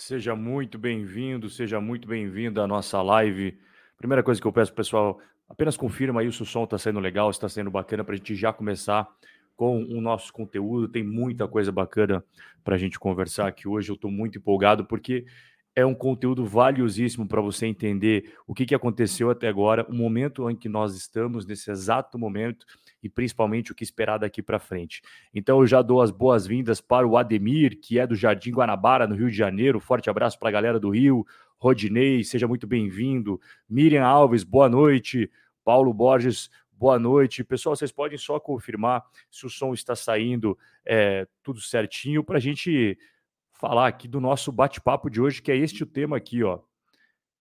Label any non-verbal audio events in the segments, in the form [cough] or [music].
Seja muito bem-vindo, seja muito bem-vindo à nossa live. Primeira coisa que eu peço, pessoal, apenas confirma aí se o som está sendo legal, está sendo bacana, para a gente já começar com o nosso conteúdo. Tem muita coisa bacana para a gente conversar aqui hoje. Eu estou muito empolgado porque é um conteúdo valiosíssimo para você entender o que, que aconteceu até agora, o momento em que nós estamos, nesse exato momento, e principalmente o que esperar daqui para frente. Então eu já dou as boas-vindas para o Ademir, que é do Jardim Guanabara, no Rio de Janeiro. Forte abraço para a galera do Rio. Rodinei, seja muito bem-vindo. Miriam Alves, boa noite. Paulo Borges, boa noite. Pessoal, vocês podem só confirmar se o som está saindo é, tudo certinho para a gente falar aqui do nosso bate-papo de hoje, que é este o tema aqui, ó.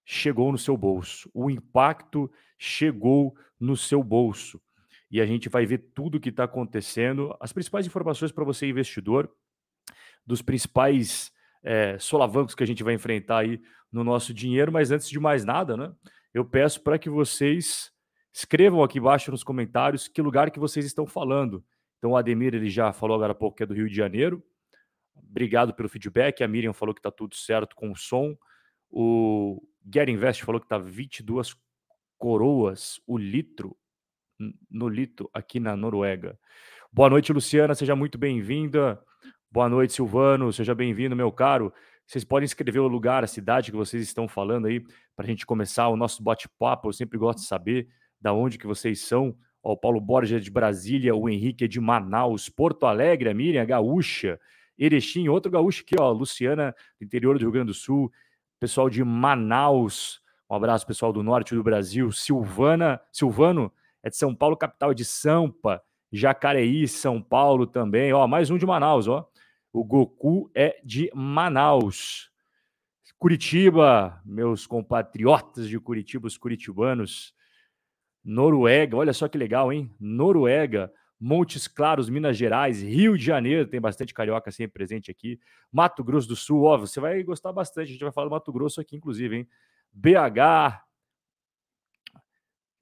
Chegou no seu bolso. O impacto chegou no seu bolso e a gente vai ver tudo o que está acontecendo, as principais informações para você, investidor, dos principais é, solavancos que a gente vai enfrentar aí no nosso dinheiro. Mas antes de mais nada, né, eu peço para que vocês escrevam aqui embaixo nos comentários que lugar que vocês estão falando. Então, o Ademir ele já falou agora há pouco que é do Rio de Janeiro. Obrigado pelo feedback. A Miriam falou que está tudo certo com o som. O Get Invest falou que está 22 coroas o litro no Lito, aqui na Noruega. Boa noite, Luciana, seja muito bem-vinda. Boa noite, Silvano, seja bem-vindo, meu caro. Vocês podem escrever o lugar, a cidade que vocês estão falando aí, para a gente começar o nosso bate-papo. Eu sempre gosto de saber da onde que vocês são. Ó, o Paulo Borges é de Brasília, o Henrique é de Manaus, Porto Alegre, a Miriam, a Gaúcha, Erechim, outro gaúcho aqui, ó, Luciana, do interior do Rio Grande do Sul, pessoal de Manaus, um abraço pessoal do norte do Brasil, Silvana, Silvano, é de São Paulo, capital de Sampa, Jacareí, São Paulo também. Ó, mais um de Manaus, ó. O Goku é de Manaus. Curitiba, meus compatriotas de Curitiba, os curitibanos. Noruega, olha só que legal, hein? Noruega, Montes Claros, Minas Gerais, Rio de Janeiro, tem bastante carioca sempre presente aqui. Mato Grosso do Sul, ó, você vai gostar bastante, a gente vai falar do Mato Grosso aqui, inclusive, hein? BH,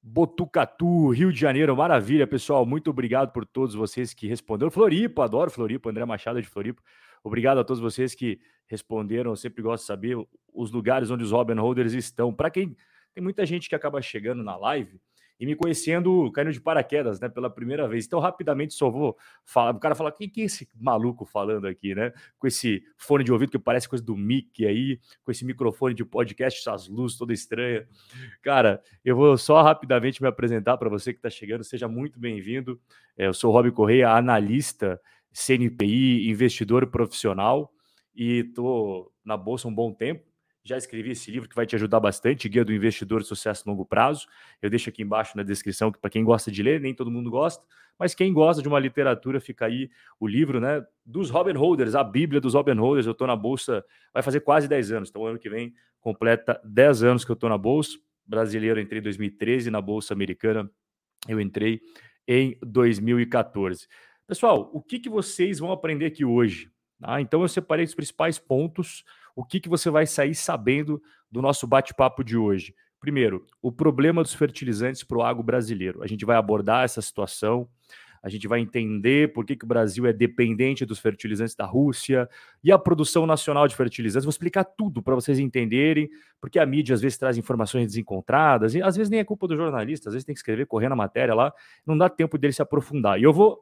Botucatu, Rio de Janeiro, maravilha, pessoal. Muito obrigado por todos vocês que responderam. Floripa, adoro Floripa, André Machado de Floripa. Obrigado a todos vocês que responderam. Eu sempre gosto de saber os lugares onde os Robin Holders estão. Para quem tem muita gente que acaba chegando na live e me conhecendo, caindo de paraquedas, né, pela primeira vez. Então, rapidamente só vou falar. O cara fala: quem que é esse maluco falando aqui, né? Com esse fone de ouvido que parece coisa do Mickey aí, com esse microfone de podcast, essas luzes toda estranha. Cara, eu vou só rapidamente me apresentar para você que está chegando. Seja muito bem-vindo. É, eu sou o Rob Correia, analista CNPI, investidor profissional e estou na bolsa um bom tempo já escrevi esse livro que vai te ajudar bastante, Guia do Investidor de Sucesso a Longo Prazo. Eu deixo aqui embaixo na descrição para quem gosta de ler, nem todo mundo gosta, mas quem gosta de uma literatura, fica aí o livro, né, dos Robin Holders, a Bíblia dos Robin Holders. Eu estou na bolsa, vai fazer quase 10 anos, então ano que vem completa 10 anos que eu estou na bolsa. Brasileiro, entrei em 2013, na bolsa americana eu entrei em 2014. Pessoal, o que, que vocês vão aprender aqui hoje? Ah, então eu separei os principais pontos o que, que você vai sair sabendo do nosso bate-papo de hoje? Primeiro, o problema dos fertilizantes para o agro brasileiro. A gente vai abordar essa situação, a gente vai entender por que, que o Brasil é dependente dos fertilizantes da Rússia e a produção nacional de fertilizantes. Vou explicar tudo para vocês entenderem, porque a mídia às vezes traz informações desencontradas, e às vezes nem é culpa do jornalista, às vezes tem que escrever, correndo a matéria lá, não dá tempo dele se aprofundar. E eu vou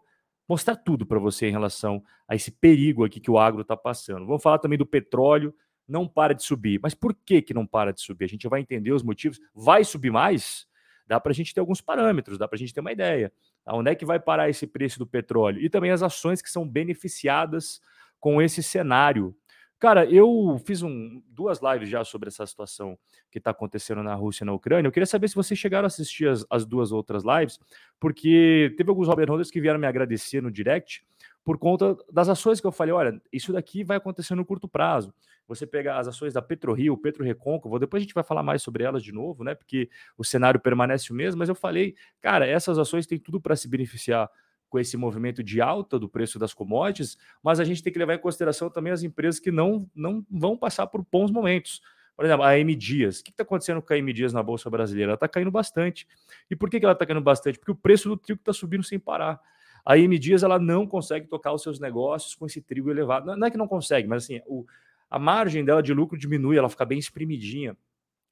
mostrar tudo para você em relação a esse perigo aqui que o agro está passando. Vamos falar também do petróleo, não para de subir. Mas por que, que não para de subir? A gente vai entender os motivos. Vai subir mais? Dá para a gente ter alguns parâmetros, dá para a gente ter uma ideia. Onde é que vai parar esse preço do petróleo? E também as ações que são beneficiadas com esse cenário. Cara, eu fiz um, duas lives já sobre essa situação que está acontecendo na Rússia e na Ucrânia. Eu queria saber se vocês chegaram a assistir as, as duas outras lives, porque teve alguns Robert Holders que vieram me agradecer no direct por conta das ações que eu falei, olha, isso daqui vai acontecer no curto prazo. Você pega as ações da PetroRio, Petro Recôncavo, depois a gente vai falar mais sobre elas de novo, né? Porque o cenário permanece o mesmo, mas eu falei, cara, essas ações têm tudo para se beneficiar com esse movimento de alta do preço das commodities, mas a gente tem que levar em consideração também as empresas que não, não vão passar por bons momentos. Por exemplo, a M Dias. O que está acontecendo com a M Dias na Bolsa Brasileira? Ela está caindo bastante. E por que, ela está caindo bastante? Porque o preço do trigo está subindo sem parar. A M Dias ela não consegue tocar os seus negócios com esse trigo elevado. Não é que não consegue, mas assim, o, a margem dela de lucro diminui, ela fica bem espremidinha.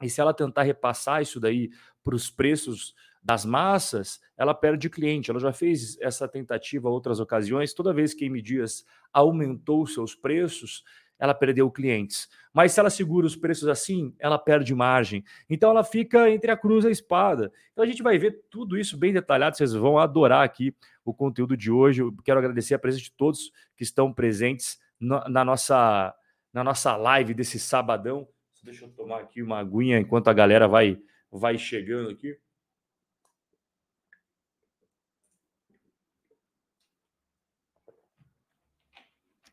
E se ela tentar repassar isso daí para os preços das massas, ela perde cliente. Ela já fez essa tentativa outras ocasiões. Toda vez que a M Dias aumentou seus preços, ela perdeu clientes. Mas se ela segura os preços assim, ela perde margem. Então ela fica entre a cruz e a espada. Então a gente vai ver tudo isso bem detalhado. Vocês vão adorar aqui o conteúdo de hoje. Eu quero agradecer a presença de todos que estão presentes na, na nossa, na nossa live desse sabadão. Deixa eu tomar aqui uma aguinha enquanto a galera vai, vai chegando aqui.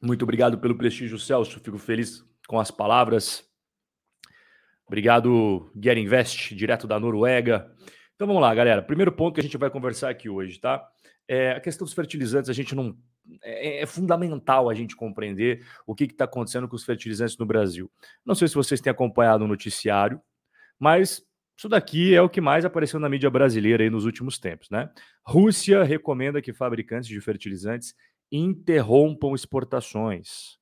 Muito obrigado pelo prestígio, Celso. Fico feliz com as palavras. Obrigado, Get Invest, direto da Noruega. Então vamos lá, galera. Primeiro ponto que a gente vai conversar aqui hoje, tá? É a questão dos fertilizantes, a gente não. É, é fundamental a gente compreender o que está acontecendo com os fertilizantes no Brasil. Não sei se vocês têm acompanhado o noticiário, mas isso daqui é o que mais apareceu na mídia brasileira aí nos últimos tempos, né? Rússia recomenda que fabricantes de fertilizantes interrompam exportações.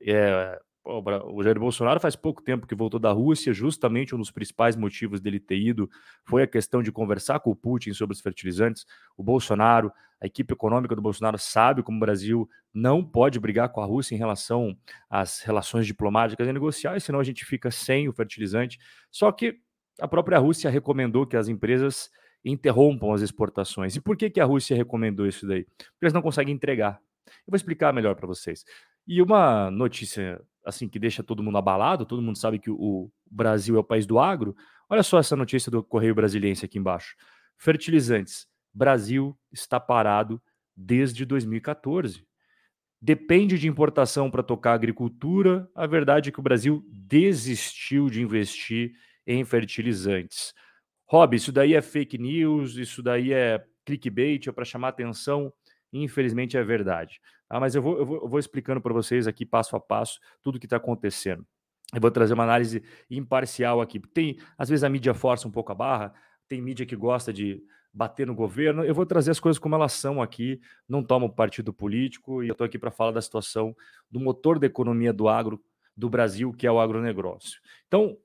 É, o Jair Bolsonaro faz pouco tempo que voltou da Rússia, justamente um dos principais motivos dele ter ido foi a questão de conversar com o Putin sobre os fertilizantes. O Bolsonaro, a equipe econômica do Bolsonaro sabe como o Brasil não pode brigar com a Rússia em relação às relações diplomáticas e negociais, senão a gente fica sem o fertilizante. Só que a própria Rússia recomendou que as empresas interrompam as exportações. E por que, que a Rússia recomendou isso daí? Porque eles não conseguem entregar. Eu vou explicar melhor para vocês. E uma notícia assim que deixa todo mundo abalado, todo mundo sabe que o Brasil é o país do agro. Olha só essa notícia do Correio Brasiliense aqui embaixo. Fertilizantes. Brasil está parado desde 2014. Depende de importação para tocar agricultura. A verdade é que o Brasil desistiu de investir em fertilizantes. Rob, isso daí é fake news, isso daí é clickbait, é para chamar atenção. Infelizmente é verdade. Ah, mas eu vou, eu vou, eu vou explicando para vocês aqui, passo a passo, tudo o que está acontecendo. Eu vou trazer uma análise imparcial aqui. Tem, às vezes a mídia força um pouco a barra, tem mídia que gosta de bater no governo. Eu vou trazer as coisas como elas são aqui, não tomo partido político e eu estou aqui para falar da situação do motor da economia do agro do Brasil, que é o agronegócio. Então,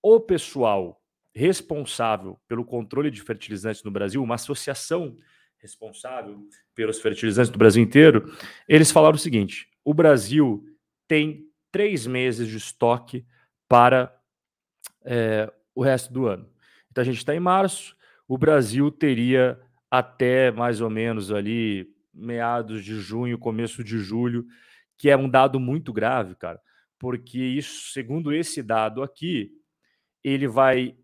o pessoal responsável pelo controle de fertilizantes no Brasil, uma associação responsável pelos fertilizantes do Brasil inteiro, eles falaram o seguinte: o Brasil tem três meses de estoque para é, o resto do ano. Então a gente está em março, o Brasil teria até mais ou menos ali meados de junho, começo de julho, que é um dado muito grave, cara, porque isso, segundo esse dado aqui, ele vai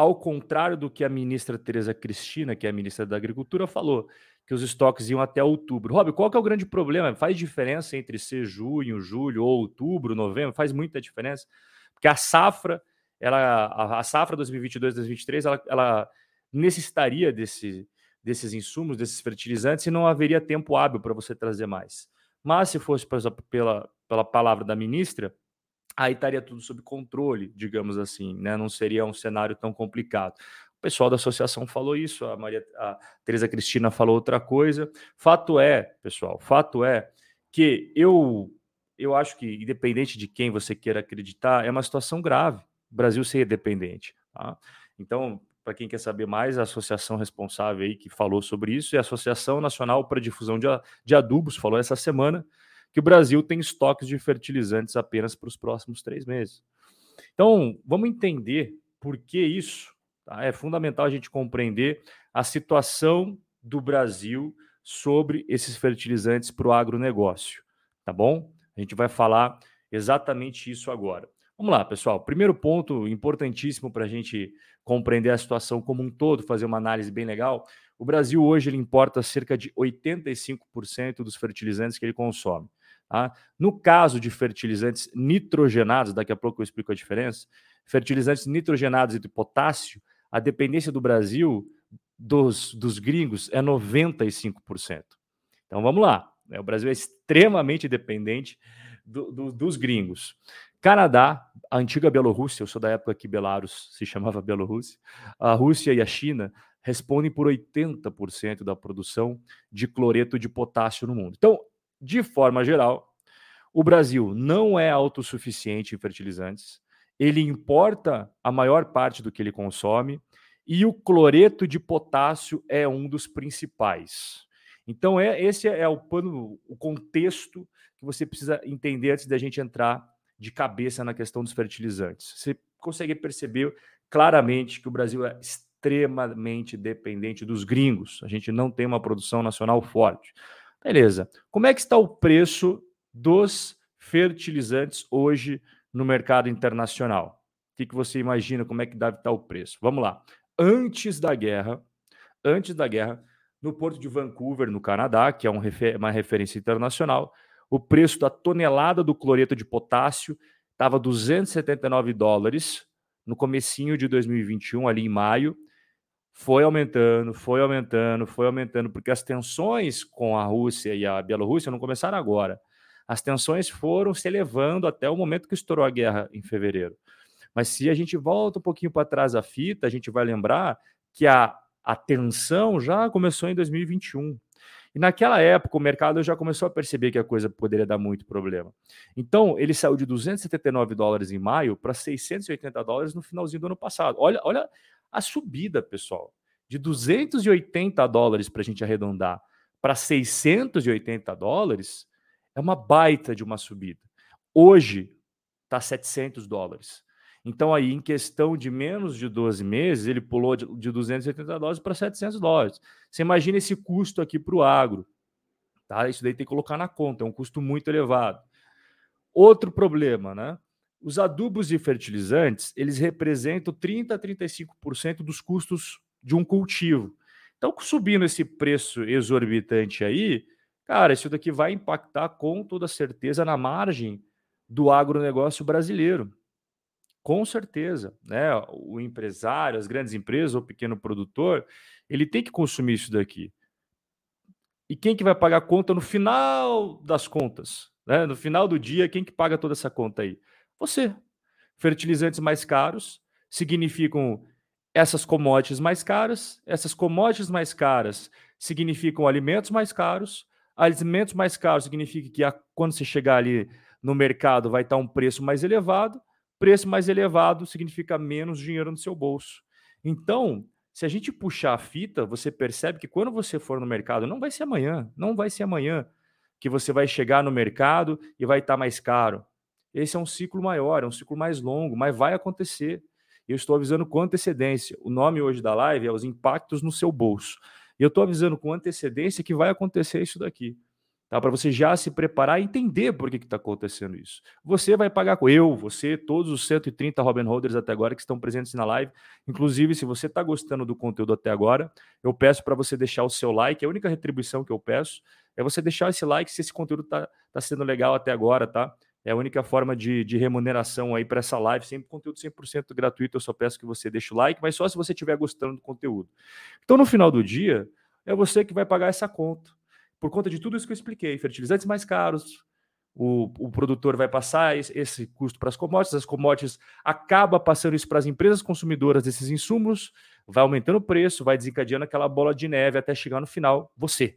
ao contrário do que a ministra Tereza Cristina, que é a ministra da Agricultura, falou, que os estoques iam até outubro. Rob, qual que é o grande problema? Faz diferença entre ser junho, julho ou outubro, novembro? Faz muita diferença, porque a safra, ela, a, safra 2022-2023, ela, ela necessitaria desse, desses insumos, desses fertilizantes, e não haveria tempo hábil para você trazer mais. Mas se fosse, pela, pela palavra da ministra, aí estaria tudo sob controle, digamos assim, né? Não seria um cenário tão complicado. O pessoal da associação falou isso, a Maria, a Teresa Cristina falou outra coisa. Fato é, pessoal, fato é que eu eu acho que independente de quem você queira acreditar, é uma situação grave. O Brasil ser dependente, tá? Então, para quem quer saber mais, a associação responsável aí que falou sobre isso é a Associação Nacional para Difusão de, de Adubos, falou essa semana que o Brasil tem estoques de fertilizantes apenas para os próximos três meses. Então, vamos entender por que isso. Tá? É fundamental a gente compreender a situação do Brasil sobre esses fertilizantes para o agronegócio. Tá bom? A gente vai falar exatamente isso agora. Vamos lá, pessoal. Primeiro ponto importantíssimo para a gente compreender a situação como um todo, fazer uma análise bem legal. O Brasil hoje ele importa cerca de 85% dos fertilizantes que ele consome. Tá? No caso de fertilizantes nitrogenados, daqui a pouco eu explico a diferença, fertilizantes nitrogenados e de potássio, a dependência do Brasil dos, dos gringos é 95%. Então vamos lá, né? o Brasil é extremamente dependente do, do, dos gringos. Canadá, a antiga Bielorrússia, eu sou da época que Belarus se chamava Bielorrússia, a Rússia e a China respondem por 80% da produção de cloreto de potássio no mundo. Então, de forma geral, O Brasil não é autossuficiente em fertilizantes, ele importa a maior parte do que ele consome e o cloreto de potássio é um dos principais. Então, é, esse é o pano, o contexto que você precisa entender antes da gente entrar de cabeça na questão dos fertilizantes. Você consegue perceber claramente que o Brasil é extremamente dependente dos gringos. A gente não tem uma produção nacional forte. Beleza. Como é que está o preço dos fertilizantes hoje no mercado internacional? O que, que você imagina como é que deve estar o preço? Vamos lá. Antes da guerra, antes da guerra, no porto de Vancouver, no Canadá, que é um uma referência internacional, o preço da tonelada do cloreto de potássio estava 279 dólares no comecinho de 2021, ali em maio, foi aumentando, foi aumentando, foi aumentando, porque as tensões com a Rússia e a Bielorrússia não começaram agora. As tensões foram se elevando até o momento que estourou a guerra em fevereiro. Mas se a gente volta um pouquinho para trás a fita, a gente vai lembrar que a, a tensão já começou em 2021. E naquela época o mercado já começou a perceber que a coisa poderia dar muito problema. Então ele saiu de 279 dólares em maio para 680 dólares no finalzinho do ano passado. Olha, olha a subida, pessoal, de 280 dólares para a gente arredondar para 680 dólares é uma baita de uma subida. Hoje está 700 dólares. Então, aí, em questão de menos de 12 meses, ele pulou de, de 280 dólares para 700 dólares. Você imagina esse custo aqui para o agro. Tá? Isso daí tem que colocar na conta, é um custo muito elevado. Outro problema, né? Os adubos e fertilizantes, eles representam 30 a 35% dos custos de um cultivo. Então, subindo esse preço exorbitante aí, cara, isso daqui vai impactar com toda certeza na margem do agronegócio brasileiro. Com certeza, né? O empresário, as grandes empresas, o pequeno produtor, ele tem que consumir isso daqui. E quem que vai pagar a conta no final das contas? Né? No final do dia, quem que paga toda essa conta aí? Você. Fertilizantes mais caros significam essas commodities mais caras, essas commodities mais caras significam alimentos mais caros, alimentos mais caros significa que a, quando você chegar ali no mercado vai estar um preço mais elevado, preço mais elevado significa menos dinheiro no seu bolso. Então, se a gente puxar a fita, você percebe que quando você for no mercado, não vai ser amanhã, não vai ser amanhã que você vai chegar no mercado e vai estar mais caro. Esse é um ciclo maior, é um ciclo mais longo, mas vai acontecer. Eu estou avisando com antecedência. O nome hoje da live é Os Impactos no Seu Bolso. E eu estou avisando com antecedência que vai acontecer isso daqui tá? Para você já se preparar e entender por que está acontecendo isso. Você vai pagar com eu, você, todos os 130 Robin Holders até agora que estão presentes na live. Inclusive, se você está gostando do conteúdo até agora, eu peço para você deixar o seu like. A única retribuição que eu peço é você deixar esse like se esse conteúdo está tá sendo legal até agora, tá? É a única forma de, de remuneração aí para essa live, sempre conteúdo 100% gratuito. Eu só peço que você deixe o like, mas só se você estiver gostando do conteúdo. Então, no final do dia, é você que vai pagar essa conta por conta de tudo isso que eu expliquei, fertilizantes mais caros, o, o produtor vai passar esse, custo para as commodities, as commodities acaba passando isso para as empresas consumidoras desses insumos, vai aumentando o preço, vai desencadeando aquela bola de neve até chegar no final, você,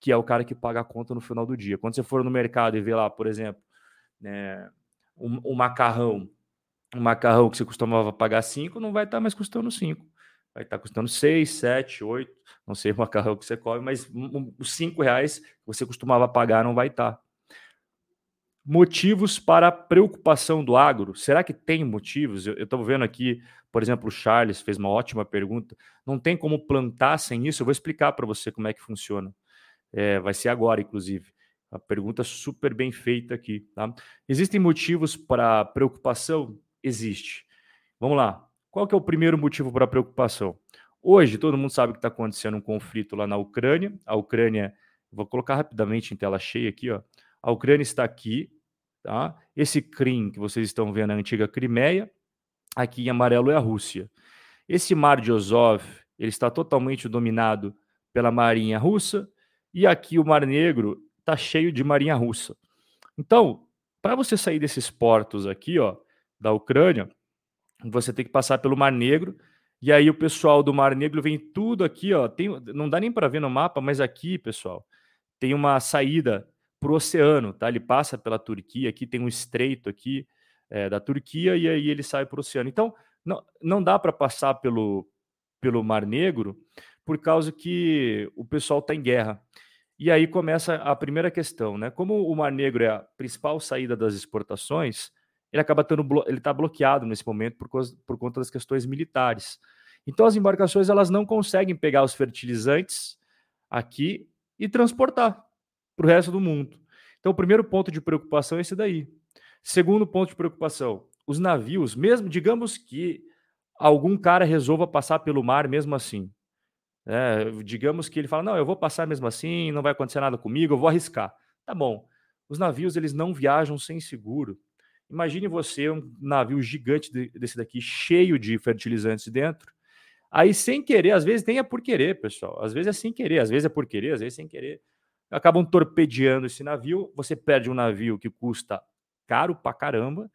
que é o cara que paga a conta no final do dia. Quando você for no mercado e ver lá, por exemplo, né, um, um macarrão, um macarrão que você costumava pagar 5, não vai estar tá mais custando 5 vai estar custando 6, 7, 8, não sei o macarrão que você come, mas os 5 reais que você costumava pagar não vai estar. Motivos para preocupação do agro. Será que tem motivos? Eu estou vendo aqui, por exemplo, o Charles fez uma ótima pergunta. Não tem como plantar sem isso? Eu vou explicar para você como é que funciona. É, vai ser agora, inclusive. A pergunta super bem feita aqui. Tá? Existem motivos para preocupação? Existe. Vamos lá. Qual que é o primeiro motivo para preocupação? Hoje, todo mundo sabe que está acontecendo um conflito lá na Ucrânia. A Ucrânia, vou colocar rapidamente em tela cheia aqui, ó. A Ucrânia está aqui, tá? Esse Krim que vocês estão vendo a antiga Crimeia. Aqui em amarelo é a Rússia. Esse mar de Azov, ele está totalmente dominado pela marinha russa. E aqui o Mar Negro está cheio de marinha russa. Então, para você sair desses portos aqui, ó, da Ucrânia, você tem que passar pelo Mar Negro. E aí o pessoal do Mar Negro vem tudo aqui, ó. Tem, não dá nem para ver no mapa, mas aqui, pessoal, tem uma saída para o oceano, tá? Ele passa pela Turquia, aqui tem um estreito aqui é, da Turquia e aí ele sai para o oceano. Então, não, não dá para passar pelo, pelo Mar Negro por causa que o pessoal está em guerra. E aí começa a primeira questão, né? Como o Mar Negro é a principal saída das exportações, ele acaba tendo ele está bloqueado nesse momento por, causa, por conta das questões militares. Então as embarcações elas não conseguem pegar os fertilizantes aqui e transportar para o resto do mundo. Então o primeiro ponto de preocupação é esse daí. Segundo ponto de preocupação, os navios, mesmo digamos que algum cara resolva passar pelo mar mesmo assim. É, digamos que ele fala: "Não, eu vou passar mesmo assim, não vai acontecer nada comigo, eu vou arriscar". Tá bom. Os navios eles não viajam sem seguro. Imagine você um navio gigante desse daqui, cheio de fertilizantes dentro. Aí, sem querer, às vezes nem é por querer, pessoal. Às vezes é sem querer, às vezes é por querer, às vezes é sem querer. Acabam torpedeando esse navio. Você perde um navio que custa caro pra caramba.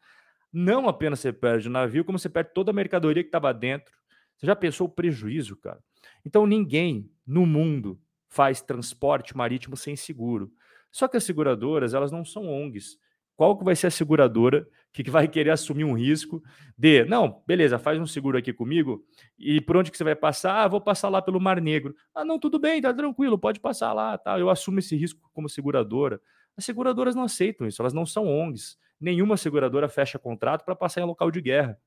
Não apenas você perde o navio, como você perde toda a mercadoria que estava dentro. Você já pensou o prejuízo, cara? Então, ninguém no mundo faz transporte marítimo sem seguro. Só que as seguradoras, elas não são ONGs qual que vai ser a seguradora que, vai querer assumir um risco de, não, beleza, faz um seguro aqui comigo e por onde que você vai passar? Ah, vou passar lá pelo Mar Negro. Ah, não, tudo bem, tá tranquilo, pode passar lá, tá? Eu assumo esse risco como seguradora. As seguradoras não aceitam isso, elas não são ONGs. Nenhuma seguradora fecha contrato para passar em local de guerra.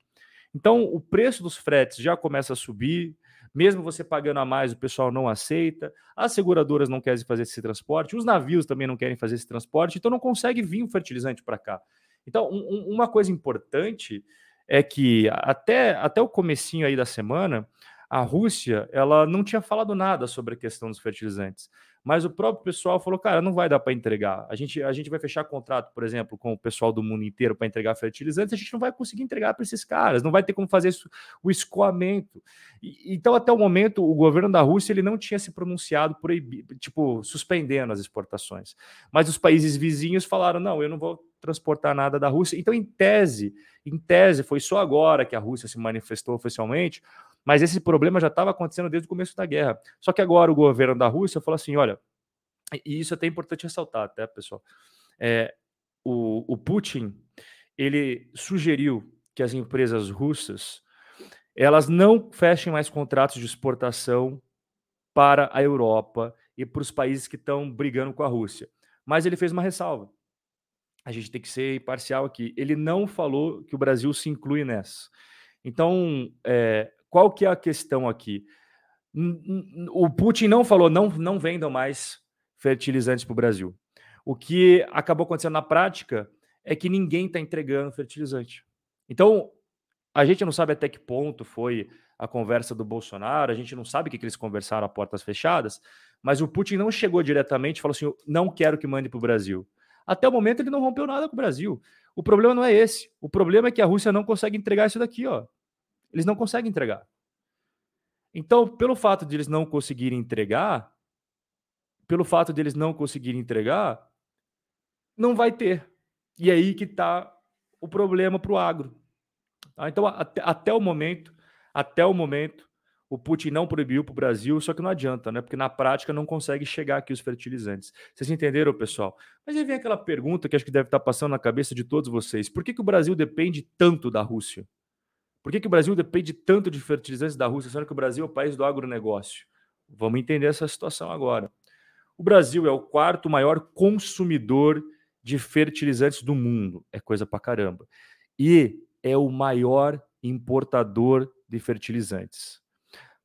Então, o preço dos fretes já começa a subir, mesmo você pagando a mais, o pessoal não aceita. As seguradoras não querem fazer esse transporte, os navios também não querem fazer esse transporte, então não consegue vir o fertilizante para cá. Então, um, uma coisa importante é que até, até o comecinho aí da semana, a Rússia ela não tinha falado nada sobre a questão dos fertilizantes. Mas o próprio pessoal falou, cara, não vai dar para entregar. A gente, a gente vai fechar contrato, por exemplo, com o pessoal do mundo inteiro para entregar fertilizantes, a gente não vai conseguir entregar para esses caras, não vai ter como fazer isso, o escoamento. E, então, até o momento, o governo da Rússia ele não tinha se pronunciado por tipo, suspendendo as exportações. Mas os países vizinhos falaram, não, eu não vou transportar nada da Rússia. Então, em tese, em tese, foi só agora que a Rússia se manifestou oficialmente, mas esse problema já estava acontecendo desde o começo da guerra. Só que agora o governo da Rússia falou assim: olha, e isso é até importante ressaltar, até, pessoal. É, o, o Putin ele sugeriu que as empresas russas elas não fechem mais contratos de exportação para a Europa e para os países que estão brigando com a Rússia. Mas ele fez uma ressalva. A gente tem que ser imparcial aqui. Ele não falou que o Brasil se inclui nessa. Então, é, qual que é a questão aqui? O Putin não falou, não, não vendam mais fertilizantes para o Brasil. O que acabou acontecendo na prática é que ninguém está entregando fertilizante. Então, a gente não sabe até que ponto foi a conversa do Bolsonaro, a gente não sabe o que, que eles conversaram a portas fechadas, mas o Putin não chegou diretamente e falou assim: não quero que mande para o Brasil. Até o momento ele não rompeu nada com o Brasil. O problema não é esse. O problema é que a Rússia não consegue entregar isso daqui, ó. Eles não conseguem entregar. Então, pelo fato de eles não conseguirem entregar, pelo fato de eles não conseguirem entregar, não vai ter. E é aí que está o problema para o agro. Tá? Então, até, até o momento, até o momento, o Putin não proibiu para o Brasil, só que não adianta, né? Porque na prática não consegue chegar aqui os fertilizantes. Vocês entenderam, pessoal? Mas aí vem aquela pergunta que acho que deve estar tá passando na cabeça de todos vocês: por que, que o Brasil depende tanto da Rússia? Por que, que o Brasil depende tanto de fertilizantes da Rússia, sendo que o Brasil é o país do agronegócio? Vamos entender essa situação agora. O Brasil é o quarto maior consumidor de fertilizantes do mundo. É coisa pra caramba. E é o maior importador de fertilizantes.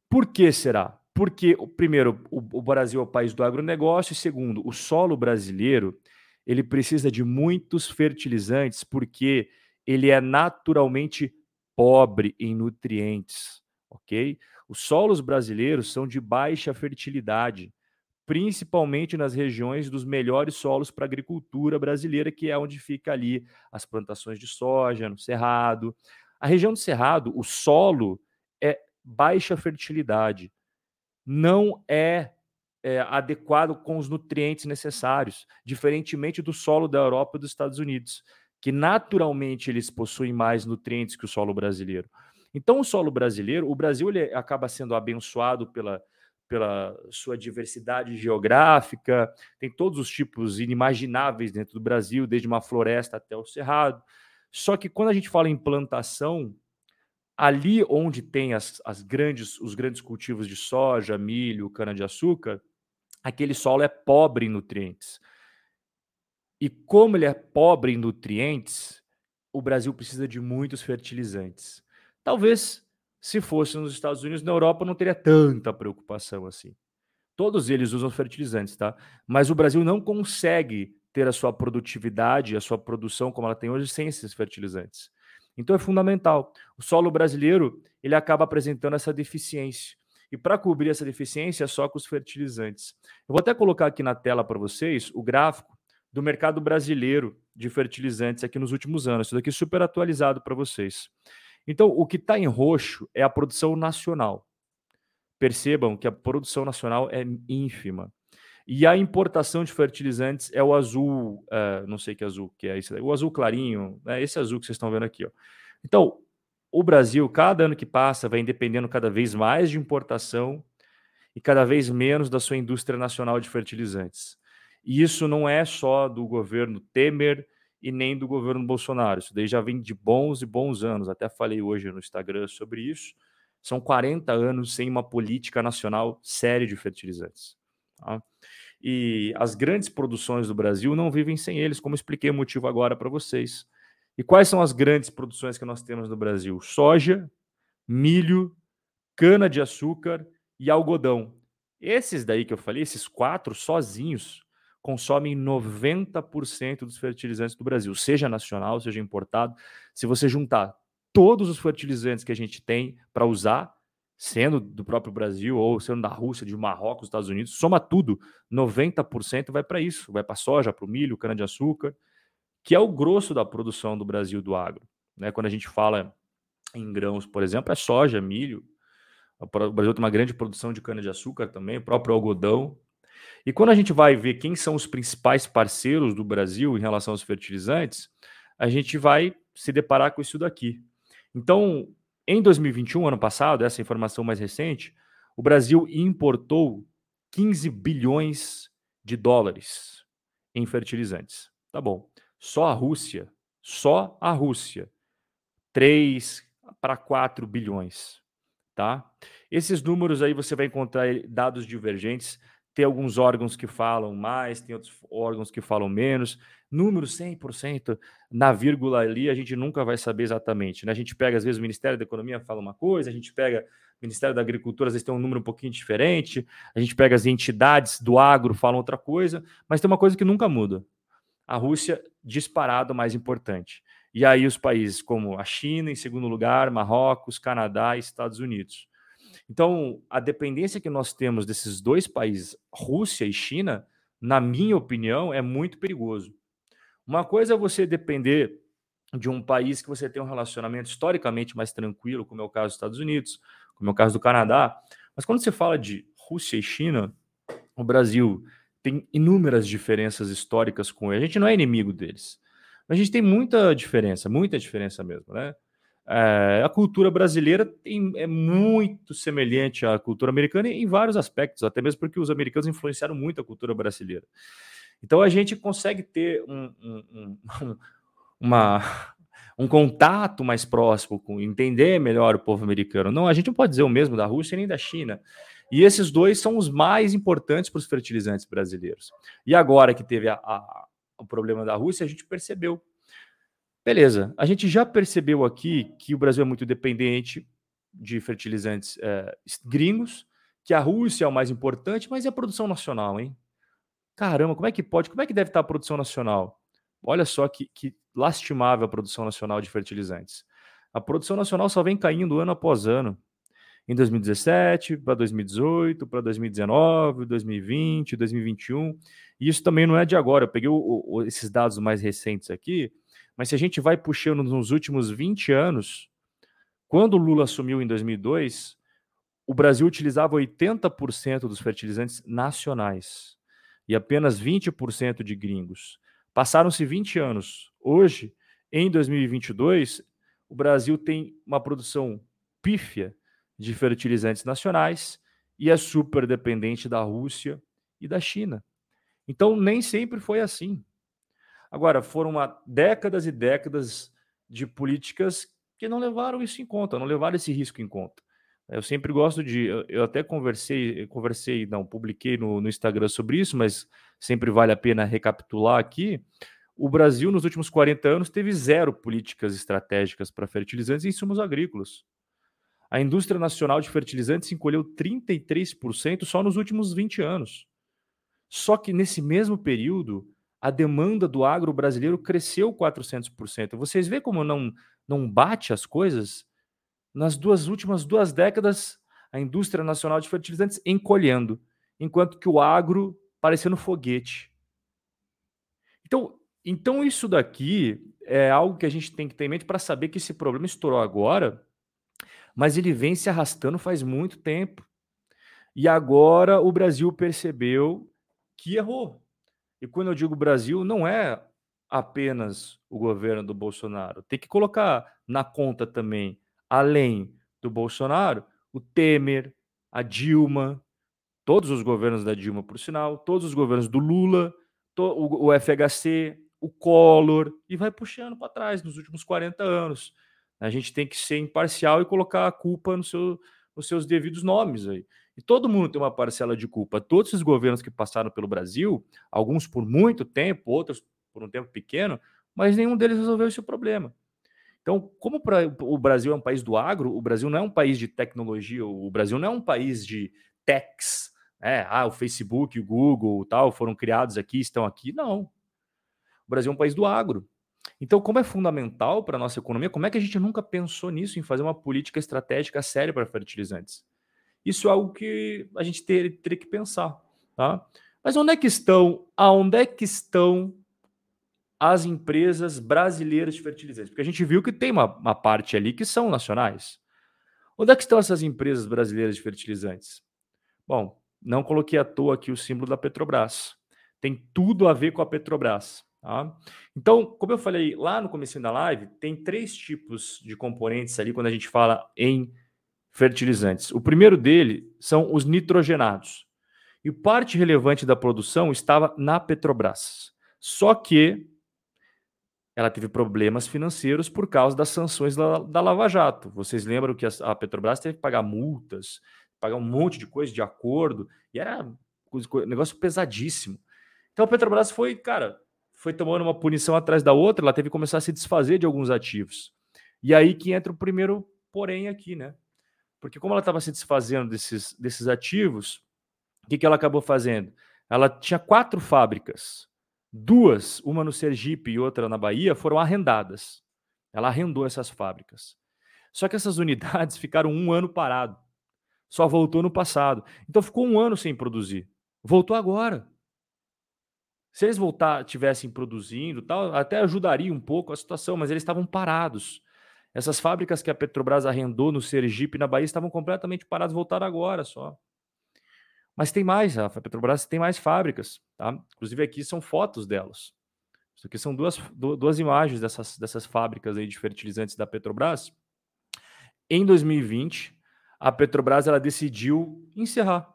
Por que será? Porque, primeiro, o, Brasil é o país do agronegócio, e segundo, o solo brasileiro ele precisa de muitos fertilizantes porque ele é naturalmente pobre em nutrientes, ok? Os solos brasileiros são de baixa fertilidade, principalmente nas regiões dos melhores solos para agricultura brasileira, que é onde fica ali as plantações de soja, no Cerrado. A região do Cerrado, o solo é baixa fertilidade, não é, é adequado com os nutrientes necessários, diferentemente do solo da Europa e dos Estados Unidos que naturalmente eles possuem mais nutrientes que o solo brasileiro. Então, o solo brasileiro, o Brasil ele acaba sendo abençoado pela, pela sua diversidade geográfica, tem todos os tipos inimagináveis dentro do Brasil, desde uma floresta até o cerrado. Só que quando a gente fala em plantação, ali onde tem as, as grandes, os grandes cultivos de soja, milho, cana-de-açúcar, aquele solo é pobre em nutrientes. E como ele é pobre em nutrientes, o Brasil precisa de muitos fertilizantes. Talvez se fosse nos Estados Unidos, na Europa não teria tanta preocupação assim. Todos eles usam fertilizantes, tá? Mas o Brasil não consegue ter a sua produtividade, a sua produção como ela tem hoje sem esses fertilizantes. Então é fundamental. O solo brasileiro, ele acaba apresentando essa deficiência. E para cobrir essa deficiência é só com os fertilizantes. Eu vou até colocar aqui na tela para vocês o gráfico do mercado brasileiro de fertilizantes aqui nos últimos anos. Isso daqui é super atualizado para vocês. Então, o que está em roxo é a produção nacional. Percebam que a produção nacional é ínfima. E a importação de fertilizantes é o azul, uh, não sei que azul que é esse, o azul clarinho, é esse azul que vocês estão vendo aqui. Ó. Então, o Brasil, cada ano que passa, vai dependendo cada vez mais de importação e cada vez menos da sua indústria nacional de fertilizantes. E isso não é só do governo Temer e nem do governo Bolsonaro. Isso daí já vem de bons e bons anos. Até falei hoje no Instagram sobre isso. São 40 anos sem uma política nacional séria de fertilizantes. Tá? E as grandes produções do Brasil não vivem sem eles, como expliquei o motivo agora para vocês. E quais são as grandes produções que nós temos no Brasil? Soja, milho, cana-de-açúcar e algodão. Esses daí que eu falei, esses quatro sozinhos, consomem 90% dos fertilizantes do Brasil, seja nacional, seja importado. Se você juntar todos os fertilizantes que a gente tem para usar, sendo do próprio Brasil ou sendo da Rússia, de Marrocos, Estados Unidos, soma tudo, 90% vai para isso, vai para soja, para o milho, cana-de-açúcar, que é o grosso da produção do Brasil do agro. Né? Quando a gente fala em grãos, por exemplo, é soja, milho. O Brasil tem uma grande produção de cana-de-açúcar também, o próprio algodão, e quando a gente vai ver quem são os principais parceiros do Brasil em relação aos fertilizantes, a gente vai se deparar com isso daqui. Então, em 2021, ano passado, essa informação mais recente, o Brasil importou 15 bilhões de dólares em fertilizantes. Tá bom. Só a Rússia, só a Rússia, 3 para 4 bilhões, tá? Esses números aí você vai encontrar dados divergentes tem alguns órgãos que falam mais, tem outros órgãos que falam menos. Número 100% na vírgula ali, a gente nunca vai saber exatamente. Né? A gente pega, às vezes, o Ministério da Economia fala uma coisa, a gente pega o Ministério da Agricultura, às vezes tem um número um pouquinho diferente, a gente pega as entidades do agro, falam outra coisa, mas tem uma coisa que nunca muda. A Rússia, disparado mais importante. E aí os países como a China, em segundo lugar, Marrocos, Canadá e Estados Unidos. Então, a dependência que nós temos desses dois países, Rússia e China, na minha opinião, é muito perigoso. Uma coisa é você depender de um país que você tem um relacionamento historicamente mais tranquilo, como é o caso dos Estados Unidos, como é o caso do Canadá. Mas quando você fala de Rússia e China, o Brasil tem inúmeras diferenças históricas com eles. A gente não é inimigo deles. A gente tem muita diferença, muita diferença mesmo, né? É, a cultura brasileira tem, é muito semelhante à cultura americana em vários aspectos, até mesmo porque os americanos influenciaram muito a cultura brasileira. Então a gente consegue ter um, um, um, uma, um contato mais próximo, com entender melhor o povo americano. Não, a gente não pode dizer o mesmo da Rússia nem da China. E esses dois são os mais importantes para os fertilizantes brasileiros. E agora que teve a, a, o problema da Rússia, a gente percebeu Beleza, a gente já percebeu aqui que o Brasil é muito dependente de fertilizantes é, gringos, que a Rússia é o mais importante, mas e a produção nacional, hein? Caramba, como é que pode? Como é que deve estar a produção nacional? Olha só que, que lastimável a produção nacional de fertilizantes. A produção nacional só vem caindo ano após ano. Em 2017, para 2018, para 2019, 2020, 2021. E isso também não é de agora. Eu peguei o, o, esses dados mais recentes aqui mas se a gente vai puxando nos últimos 20 anos, quando o Lula assumiu em 2002, o Brasil utilizava 80% dos fertilizantes nacionais e apenas 20% de gringos. Passaram-se 20 anos. Hoje, em 2022, o Brasil tem uma produção pífia de fertilizantes nacionais e é super dependente da Rússia e da China. Então, nem sempre foi assim. Agora, foram décadas e décadas de políticas que não levaram isso em conta, não levaram esse risco em conta. Eu sempre gosto de. Eu, eu até conversei, conversei, não, publiquei no, no Instagram sobre isso, mas sempre vale a pena recapitular aqui. O Brasil, nos últimos 40 anos, teve zero políticas estratégicas para fertilizantes e insumos agrícolas. A indústria nacional de fertilizantes encolheu 33% só nos últimos 20 anos. Só que nesse mesmo período, a demanda do agro brasileiro cresceu 400%. Vocês veem como não, não bate as coisas? Nas duas últimas duas décadas, a indústria nacional de fertilizantes encolhendo, enquanto que o agro parecendo foguete. Então, então isso daqui é algo que a gente tem que ter em mente para saber que esse problema estourou agora mas ele vem se arrastando faz muito tempo. E agora o Brasil percebeu que errou. E quando eu digo Brasil, não é apenas o governo do Bolsonaro. Tem que colocar na conta também, além do Bolsonaro, o Temer, a Dilma, todos os governos da Dilma, por sinal, todos os governos do Lula, o FHC, o Collor, e vai puxando para trás nos últimos 40 anos. A gente tem que ser imparcial e colocar a culpa no seu, nos seus devidos nomes aí. E todo mundo tem uma parcela de culpa. Todos esses governos que passaram pelo Brasil, alguns por muito tempo, outros por um tempo pequeno, mas nenhum deles resolveu esse problema. Então, como o Brasil é um país do agro, o Brasil não é um país de tecnologia, o Brasil não é um país de techs, né? Ah, o Facebook, o Google, tal, foram criados aqui, estão aqui. Não. O Brasil é um país do agro. Então, como é fundamental para a nossa economia, como é que a gente nunca pensou nisso, em fazer uma política estratégica séria para fertilizantes? Isso é algo que a gente teria, que pensar. Tá? Mas onde é que estão, aonde é que estão as empresas brasileiras de fertilizantes? Porque a gente viu que tem uma, uma parte ali que são nacionais. Onde é que estão essas empresas brasileiras de fertilizantes? Bom, não coloquei à toa aqui o símbolo da Petrobras. Tem tudo a ver com a Petrobras. Tá? Então, como eu falei lá no começo da live, tem três tipos de componentes ali quando a gente fala em fertilizantes. O primeiro dele são os nitrogenados. E parte relevante da produção estava na Petrobras. Só que ela teve problemas financeiros por causa das sanções da, Lava Jato. Vocês lembram que a, Petrobras teve que pagar multas, pagar um monte de coisa de acordo, e era negócio pesadíssimo. Então a Petrobras foi, cara, foi tomando uma punição atrás da outra, ela teve que começar a se desfazer de alguns ativos. E aí que entra o primeiro porém aqui, né? Porque como ela estava se desfazendo desses, desses ativos, o que, que ela acabou fazendo? Ela tinha quatro fábricas. Duas, uma no Sergipe e outra na Bahia, foram arrendadas. Ela arrendou essas fábricas. Só que essas [laughs] unidades ficaram um ano parado. Só voltou no passado. Então ficou um ano sem produzir. Voltou agora. Se eles voltar, tivessem produzindo, tal, até ajudaria um pouco a situação, mas eles estavam parados. Essas fábricas que a Petrobras arrendou no Sergipe, na Bahia, estavam completamente paradas, voltaram agora só. Mas tem mais, a Petrobras tem mais fábricas, tá? Inclusive aqui são fotos delas. Isso aqui são duas, duas imagens dessas, dessas fábricas aí de fertilizantes da Petrobras. Em 2020, a Petrobras ela decidiu encerrar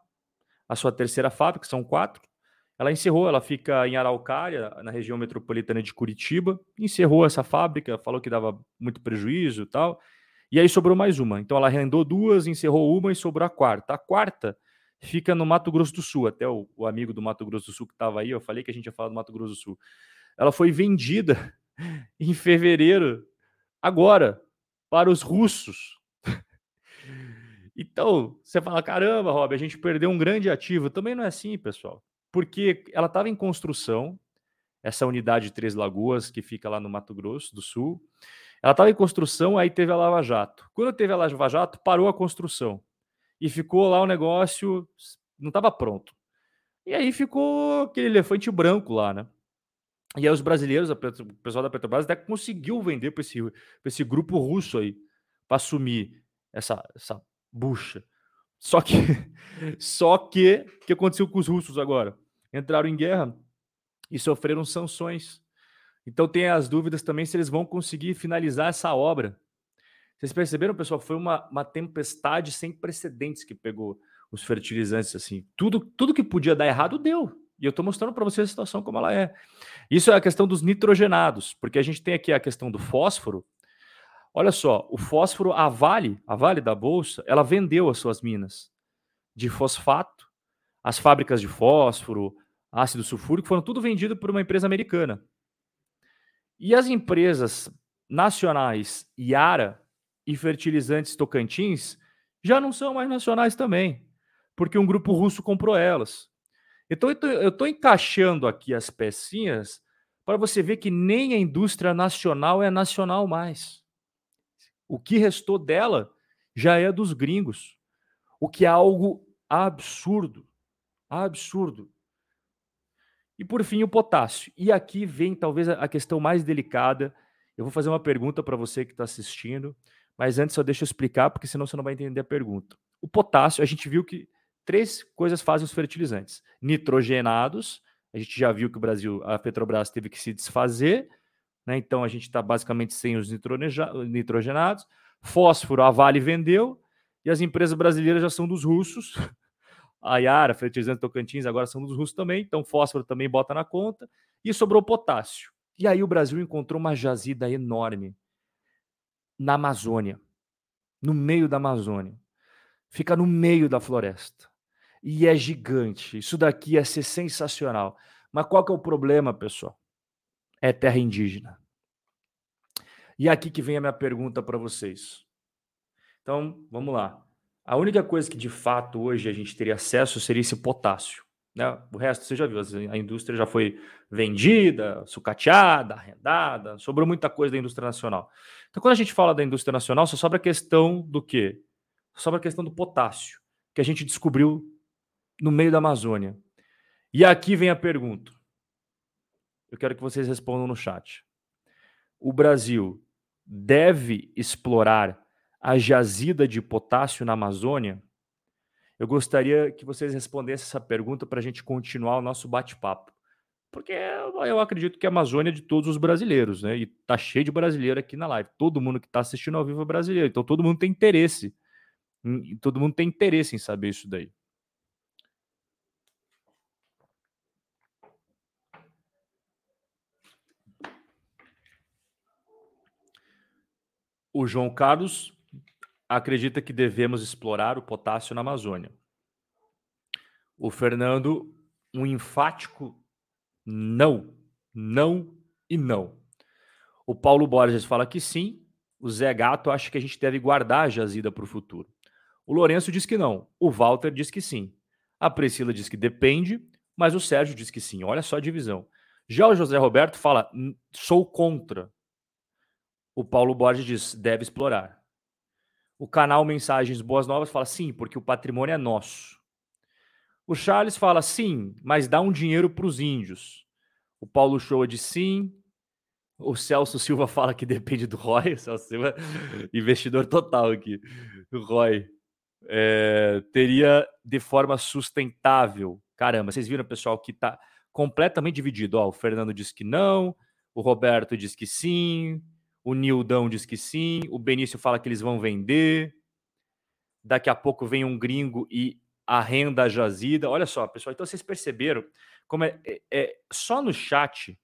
a sua terceira fábrica, são quatro, ela encerrou, ela fica em Araucária, na região metropolitana de Curitiba, encerrou essa fábrica, falou que dava muito prejuízo e tal, e aí sobrou mais uma. Então ela arrendou duas, encerrou uma e sobrou a quarta. A quarta fica no Mato Grosso do Sul, até o, o amigo do Mato Grosso do Sul que estava aí, eu falei que a gente ia falar do Mato Grosso do Sul. Ela foi vendida [laughs] em fevereiro, agora, para os russos. [laughs] Então, você fala, caramba, Rob, a gente perdeu um grande ativo. Também não é assim, pessoal porque ela estava em construção, essa unidade de Três Lagoas, que fica lá no Mato Grosso do Sul. Ela estava em construção, aí teve a Lava Jato. Quando teve a Lava Jato, parou a construção. E ficou lá o negócio, não estava pronto. E aí ficou aquele elefante branco lá, né? E aí os brasileiros, o pessoal da Petrobras até conseguiu vender para esse, esse grupo russo aí, para assumir essa, essa bucha. Só que, [laughs] só que, o que aconteceu com os russos agora? Entraram em guerra e sofreram sanções. Então tem as dúvidas também se eles vão conseguir finalizar essa obra. Vocês perceberam, pessoal? Foi uma, uma tempestade sem precedentes que pegou os fertilizantes, assim. Tudo, tudo que podia dar errado deu. E eu estou mostrando para vocês a situação como ela é. Isso é a questão dos nitrogenados, porque a gente tem aqui a questão do fósforo. Olha só, o fósforo, a Vale, a Vale da Bolsa, ela vendeu as suas minas de fosfato, as fábricas de fósforo, ácido sulfúrico, foram tudo vendido por uma empresa americana. E as empresas nacionais Yara e fertilizantes Tocantins já não são mais nacionais também, porque um grupo russo comprou elas. Então eu estou encaixando aqui as pecinhas para você ver que nem a indústria nacional é nacional mais. O que restou dela já é dos gringos, o que é algo absurdo, absurdo. E por fim, o potássio. E aqui vem talvez a questão mais delicada. Eu vou fazer uma pergunta para você que está assistindo, mas antes só deixa eu explicar, porque senão você não vai entender a pergunta. O potássio, a gente viu que três coisas fazem os fertilizantes: nitrogenados, a gente já viu que o Brasil, a Petrobras teve que se desfazer, né? então a gente está basicamente sem os nitrogenados. Fósforo, a Vale vendeu, e as empresas brasileiras já são dos russos. [laughs] A Yara, fertilizante Tocantins, agora são dos russos também, então fósforo também bota na conta. E sobrou potássio. E aí o Brasil encontrou uma jazida enorme na Amazônia, no meio da Amazônia. Fica no meio da floresta e é gigante. Isso daqui ia ser sensacional. Mas qual que é o problema, pessoal? É terra indígena. E é aqui que vem a minha pergunta para vocês. Então, vamos lá. A única coisa que de fato hoje a gente teria acesso seria esse potássio. Né? O resto você já viu, a indústria já foi vendida, sucateada, arrendada, sobrou muita coisa da indústria nacional. Então, quando a gente fala da indústria nacional, só sobra a questão do quê? Só sobra a questão do potássio, que a gente descobriu no meio da Amazônia. E aqui vem a pergunta. Eu quero que vocês respondam no chat. O Brasil deve explorar a jazida de potássio na Amazônia? Eu gostaria que vocês respondessem essa pergunta para a gente continuar o nosso bate-papo. Porque eu acredito que a Amazônia é de todos os brasileiros, né? E tá cheio de brasileiro aqui na live. Todo mundo que está assistindo ao vivo é brasileiro. Então todo mundo tem interesse. Todo mundo tem interesse em saber isso daí. O João Carlos acredita que devemos explorar o potássio na Amazônia. O Fernando, um enfático não, não e não. O Paulo Borges fala que sim. O Zé Gato acha que a gente deve guardar a jazida para o futuro. O Lourenço diz que não. O Walter diz que sim. A Priscila diz que depende, mas o Sérgio diz que sim. Olha só a divisão. Já o José Roberto fala: sou contra. O Paulo Borges diz: deve explorar. O canal Mensagens Boas Novas fala: sim, porque o patrimônio é nosso. O Charles fala: sim, mas dá um dinheiro para os índios. O Paulo Shoa diz sim. O Celso Silva [laughs] fala que depende do Roy. O Celso Silva, [laughs] investidor total aqui. O Roy. É, teria de forma sustentável. Caramba, vocês viram, pessoal, que está completamente dividido. Ó, o Fernando diz que não, o Roberto diz que sim, o Nildão diz que sim. O Benício fala que eles vão vender. Daqui a pouco vem um gringo e arrenda a jazida. Olha só, pessoal. Então vocês perceberam como é, é, é só no chat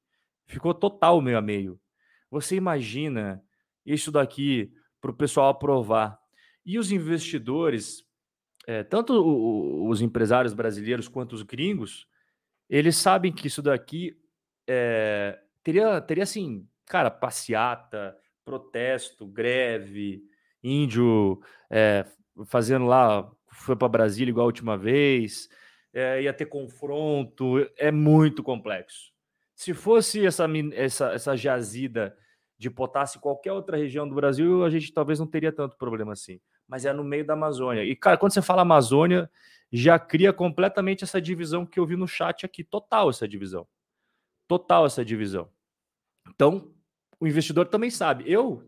ficou total meio a meio. Você imagina isso daqui para o pessoal aprovar. E os investidores, é, tanto os empresários brasileiros quanto os gringos, eles sabem que isso daqui é, teria, teria assim, cara, passeata, protesto, greve, índio é, fazendo lá, foi para Brasília igual a última vez, é, ia ter confronto, é muito complexo. Se fosse essa, essa, essa jazida de potássio em qualquer outra região do Brasil, a gente talvez não teria tanto problema assim. Mas é no meio da Amazônia. E, cara, quando você fala Amazônia, já cria completamente essa divisão que eu vi no chat aqui. Total essa divisão. Total essa divisão. Então, o investidor também sabe. Eu,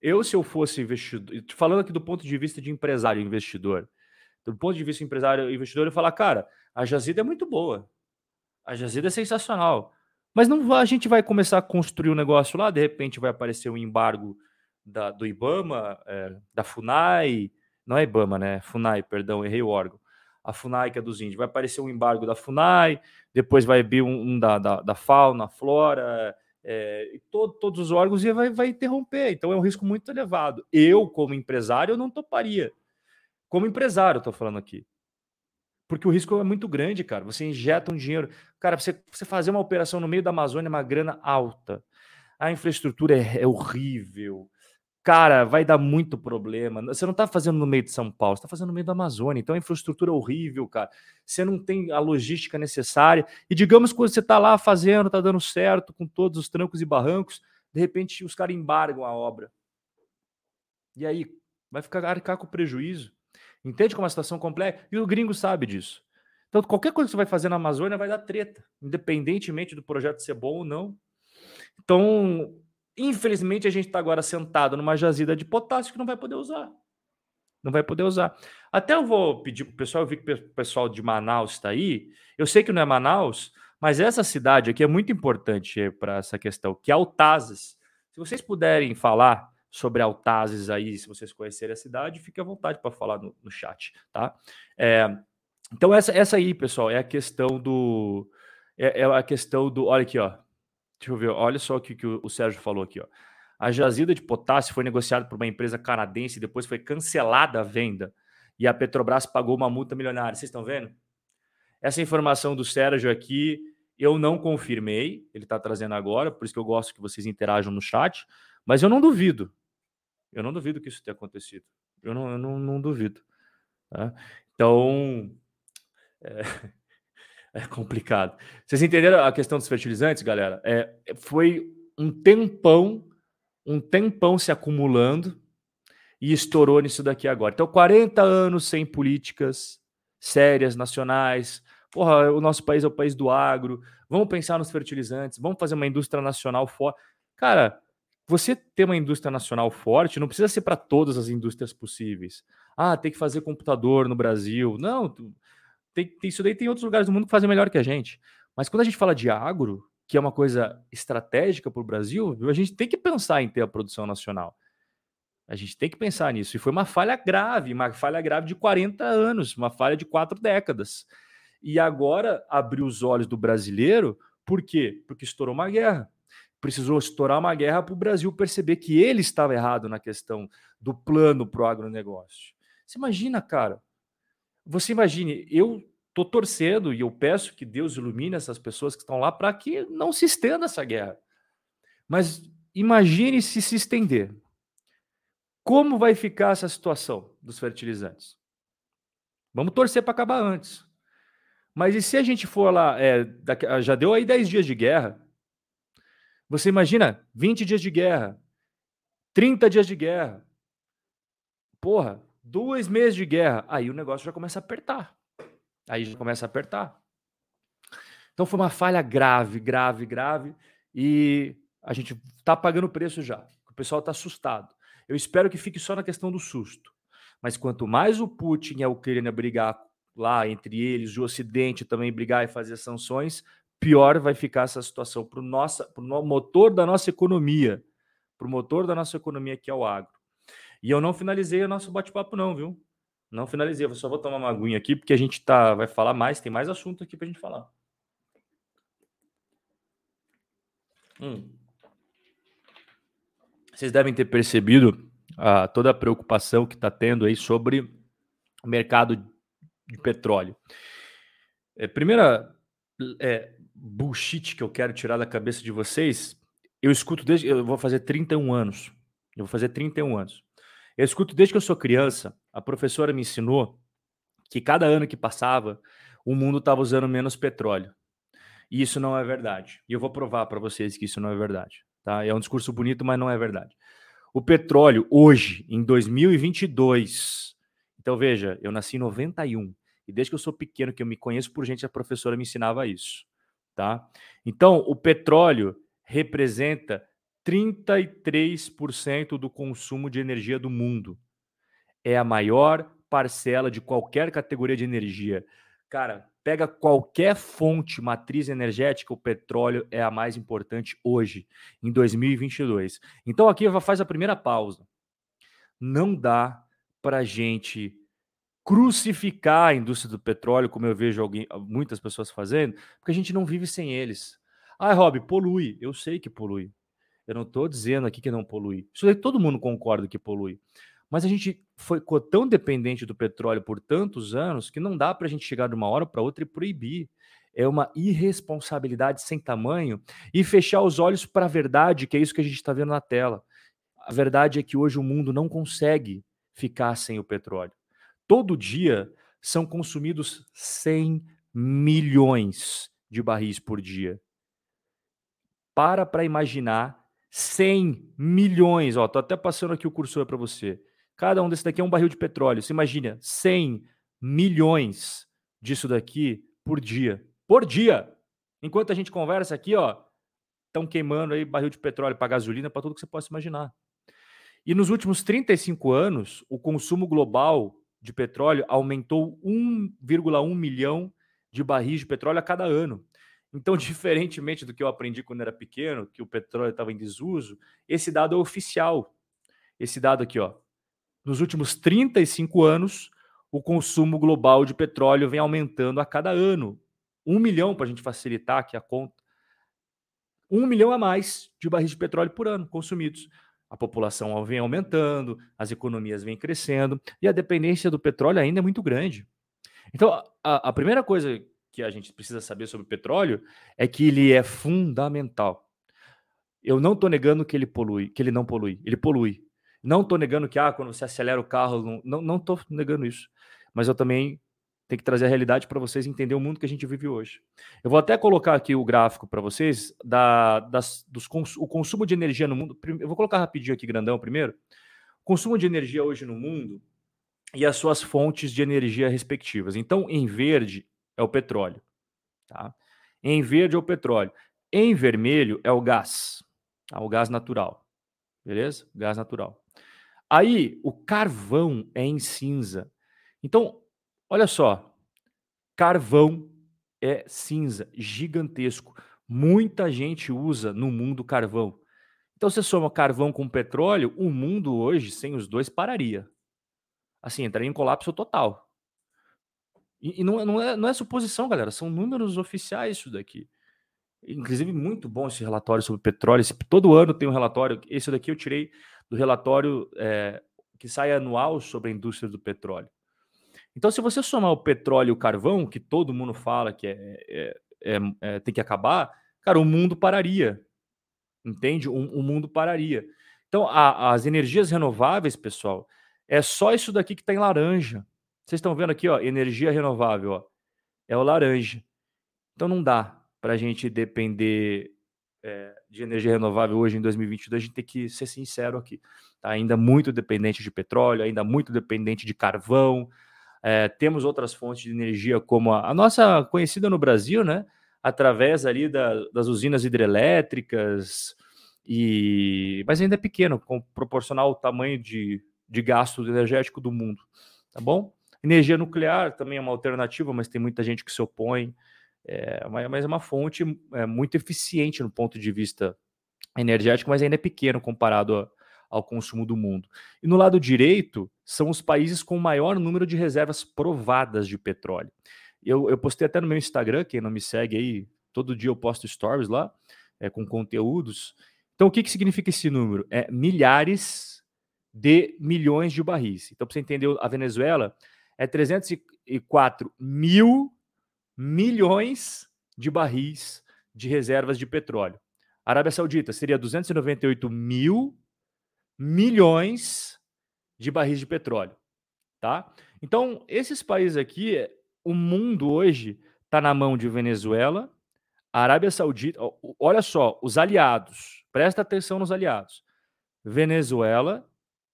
eu se eu fosse investidor, falando aqui do ponto de vista de empresário investidor, do ponto de vista empresário investidor, eu falar, cara, a Jazida é muito boa. A Jazida é sensacional. Mas não a gente vai começar a construir um negócio lá, de repente vai aparecer um embargo da, do IBAMA, é, da FUNAI, não é IBAMA, né? FUNAI, perdão, errei o órgão. a FUNAI, que é dos índios. Vai aparecer um embargo da FUNAI, depois vai vir um, um da, da, da, fauna, flora, é, todo, todos os órgãos e vai, vai interromper. Então é um risco muito elevado. Eu, como empresário, eu não toparia. Como empresário, estou falando aqui. Porque o risco é muito grande, cara. Você injeta um dinheiro. Cara, você, você fazer uma operação no meio da Amazônia é uma grana alta. A infraestrutura é, é horrível. Cara, vai dar muito problema. Você não está fazendo no meio de São Paulo, está fazendo no meio da Amazônia. Então a infraestrutura é horrível, cara. Você não tem a logística necessária. E digamos que você está lá fazendo, está dando certo, com todos os trancos e barrancos, de repente os caras embargam a obra. E aí? Vai ficar arcar com prejuízo. Entende como é a situação complexa? E o gringo sabe disso. Então, qualquer coisa que você vai fazer na Amazônia vai dar treta, independentemente do projeto ser bom ou não. Então, Infelizmente, a gente está agora sentado numa jazida de potássio que não vai poder usar. Não vai poder usar. Até eu vou pedir para o pessoal, eu vi que o pessoal de Manaus está aí. Eu sei que não é Manaus, mas essa cidade aqui é muito importante para essa questão, que é Altazes. Se vocês puderem falar sobre Altazes aí, se vocês conhecerem a cidade, fique à vontade para falar no, no, chat, tá? É, então, essa, essa aí, pessoal, é a questão do. É, é a questão do. Olha aqui, ó. Deixa eu ver, olha só o que, que o Sérgio falou aqui. Ó. A jazida de potássio foi negociada por uma empresa canadense e depois foi cancelada a venda. E a Petrobras pagou uma multa milionária. Vocês estão vendo? Essa informação do Sérgio aqui eu não confirmei, ele está trazendo agora, por isso que eu gosto que vocês interajam no chat, mas eu não duvido. Eu não duvido que isso tenha acontecido. Eu não, eu não, não duvido. Tá? Então, é, é complicado. Vocês entenderam a questão dos fertilizantes, galera? É, foi um tempão, um tempão se acumulando e estourou nisso daqui agora. Então, 40 anos sem políticas sérias, nacionais. Porra, o nosso país é o país do agro. Vamos pensar nos fertilizantes, vamos fazer uma indústria nacional forte. Cara, você ter uma indústria nacional forte não precisa ser para todas as indústrias possíveis. Ah, tem que fazer computador no Brasil. Não, tem, tem, isso daí tem outros lugares do mundo que fazem melhor que a gente. Mas quando a gente fala de agro, que é uma coisa estratégica para o Brasil, a gente tem que pensar em ter a produção nacional. A gente tem que pensar nisso. E foi uma falha grave, uma falha grave de 40 anos, uma falha de quatro décadas. E agora abriu os olhos do brasileiro, por quê? Porque estourou uma guerra. Precisou estourar uma guerra para o Brasil perceber que ele estava errado na questão do plano para o agronegócio. Você imagina, cara, você imagine, eu estou torcendo e eu peço que Deus ilumine essas pessoas que estão lá para que não se estenda essa guerra. Mas imagine se se estender. Como vai ficar essa situação dos fertilizantes? Vamos torcer para acabar antes. Mas e se a gente for lá, é, já deu aí 10 dias de guerra? Você imagina 20 dias de guerra, 30 dias de guerra. Porra, Dois meses de guerra, aí o negócio já começa a apertar. Aí já começa a apertar. Então foi uma falha grave, grave, grave. E a gente está pagando preço já. O pessoal está assustado. Eu espero que fique só na questão do susto. Mas quanto mais o Putin e a Ucrânia brigar lá entre eles, o Ocidente também brigar e fazer sanções, pior vai ficar essa situação para o motor da nossa economia, para o motor da nossa economia que é o agro. E eu não finalizei o nosso bate-papo, não, viu? Não finalizei. Eu só vou tomar uma aguinha aqui, porque a gente tá, vai falar mais, tem mais assunto aqui pra gente falar. Hum. Vocês devem ter percebido ah, toda a preocupação que está tendo aí sobre o mercado de petróleo. É, primeira é, bullshit que eu quero tirar da cabeça de vocês, eu escuto desde. Eu vou fazer 31 anos. Eu vou fazer 31 anos. Eu escuto desde que eu sou criança, a professora me ensinou que cada ano que passava, o mundo estava usando menos petróleo. E isso não é verdade. E eu vou provar para vocês que isso não é verdade. Tá? É um discurso bonito, mas não é verdade. O petróleo, hoje, em 2022, então veja, eu nasci em 91, e desde que eu sou pequeno, que eu me conheço por gente, a professora me ensinava isso. Tá? Então, o petróleo representa 33% do consumo de energia do mundo. É a maior parcela de qualquer categoria de energia. Cara, pega qualquer fonte matriz energética, o petróleo é a mais importante hoje, em 2022. Então aqui faz a primeira pausa. Não dá para gente crucificar a indústria do petróleo, como eu vejo alguém, muitas pessoas fazendo, porque a gente não vive sem eles. Ah, Rob, polui. Eu sei que polui. Eu não estou dizendo aqui que não polui. Isso aí todo mundo concorda que polui. Mas a gente foi tão dependente do petróleo por tantos anos que não dá para a gente chegar de uma hora para outra e proibir. É uma irresponsabilidade sem tamanho e fechar os olhos para a verdade, que é isso que a gente está vendo na tela. A verdade é que hoje o mundo não consegue ficar sem o petróleo. Todo dia são consumidos 100 milhões de barris por dia. Para para imaginar 100 milhões, ó, tô até passando aqui o cursor para você. Cada um desse daqui é um barril de petróleo. Você imagina 100 milhões disso daqui por dia. Por dia. Enquanto a gente conversa aqui, ó, estão queimando aí barril de petróleo para gasolina, para tudo que você possa imaginar. E nos últimos 35 anos, o consumo global de petróleo aumentou 1,1 milhão de barris de petróleo a cada ano. Então, [laughs] diferentemente do que eu aprendi quando era pequeno, que o petróleo estava em desuso, esse dado é oficial. Esse dado aqui, ó. Nos últimos 35 anos, o consumo global de petróleo vem aumentando a cada ano. Um milhão, para a gente facilitar aqui a conta. Um milhão a mais de barris de petróleo por ano consumidos a população vem aumentando, as economias vêm crescendo e a dependência do petróleo ainda é muito grande. Então, a, a primeira coisa que a gente precisa saber sobre o petróleo é que ele é fundamental. Eu não estou negando que ele polui, que ele não polui, ele polui. Não estou negando que ah, quando você acelera o carro, não estou negando isso. Mas eu também tem que trazer a realidade para vocês entender o mundo que a gente vive hoje. Eu vou até colocar aqui o gráfico para vocês da, das, dos cons, o consumo de energia no mundo. Eu vou colocar rapidinho aqui, grandão, primeiro. O consumo de energia hoje no mundo e as suas fontes de energia respectivas. Então, em verde é o petróleo. Tá? Em verde é o petróleo. Em vermelho é o gás. Tá? O gás natural. Beleza? Gás natural. Aí, o carvão é em cinza. Então, Olha só, carvão é cinza, gigantesco. Muita gente usa no mundo carvão. Então, você soma carvão com petróleo, o mundo hoje, sem os dois, pararia. Assim, entraria em colapso total. E, e não, é, não, é, não é suposição, galera, são números oficiais isso daqui. Inclusive, muito bom esse relatório sobre petróleo. Esse, todo ano tem um relatório. Esse daqui eu tirei do relatório é, que sai anual sobre a indústria do petróleo. Então, se você somar o petróleo e o carvão, que todo mundo fala que é, é, é, é tem que acabar, cara, o mundo pararia. Entende? O, o mundo pararia. Então, a, as energias renováveis, pessoal, é só isso daqui que está em laranja. Vocês estão vendo aqui, ó, energia renovável, ó, é o laranja. Então, não dá para a gente depender é, de energia renovável hoje em 2022. A gente tem que ser sincero aqui. Tá? Ainda muito dependente de petróleo, ainda muito dependente de carvão. É, temos outras fontes de energia, como a, a, nossa conhecida no Brasil, né? Através ali da, das usinas hidrelétricas, e mas ainda é pequeno, com, proporcional ao tamanho de, de gasto energético do mundo, tá bom? Energia nuclear também é uma alternativa, mas tem muita gente que se opõe. É, mas é uma fonte é, muito eficiente no ponto de vista energético, mas ainda é pequeno comparado a, ao consumo do mundo. E no lado direito, são os países com o maior número de reservas provadas de petróleo. Eu, eu postei até no meu Instagram, quem não me segue aí, todo dia eu posto stories lá, é, com conteúdos. Então, o que, que significa esse número? É milhares de milhões de barris. Então, para você entender, a Venezuela é 304 mil milhões de barris de reservas de petróleo. A Arábia Saudita seria 298 mil milhões de barris de petróleo, tá? Então, esses países aqui, o mundo hoje está na mão de Venezuela, Arábia Saudita, olha só, os aliados, presta atenção nos aliados. Venezuela,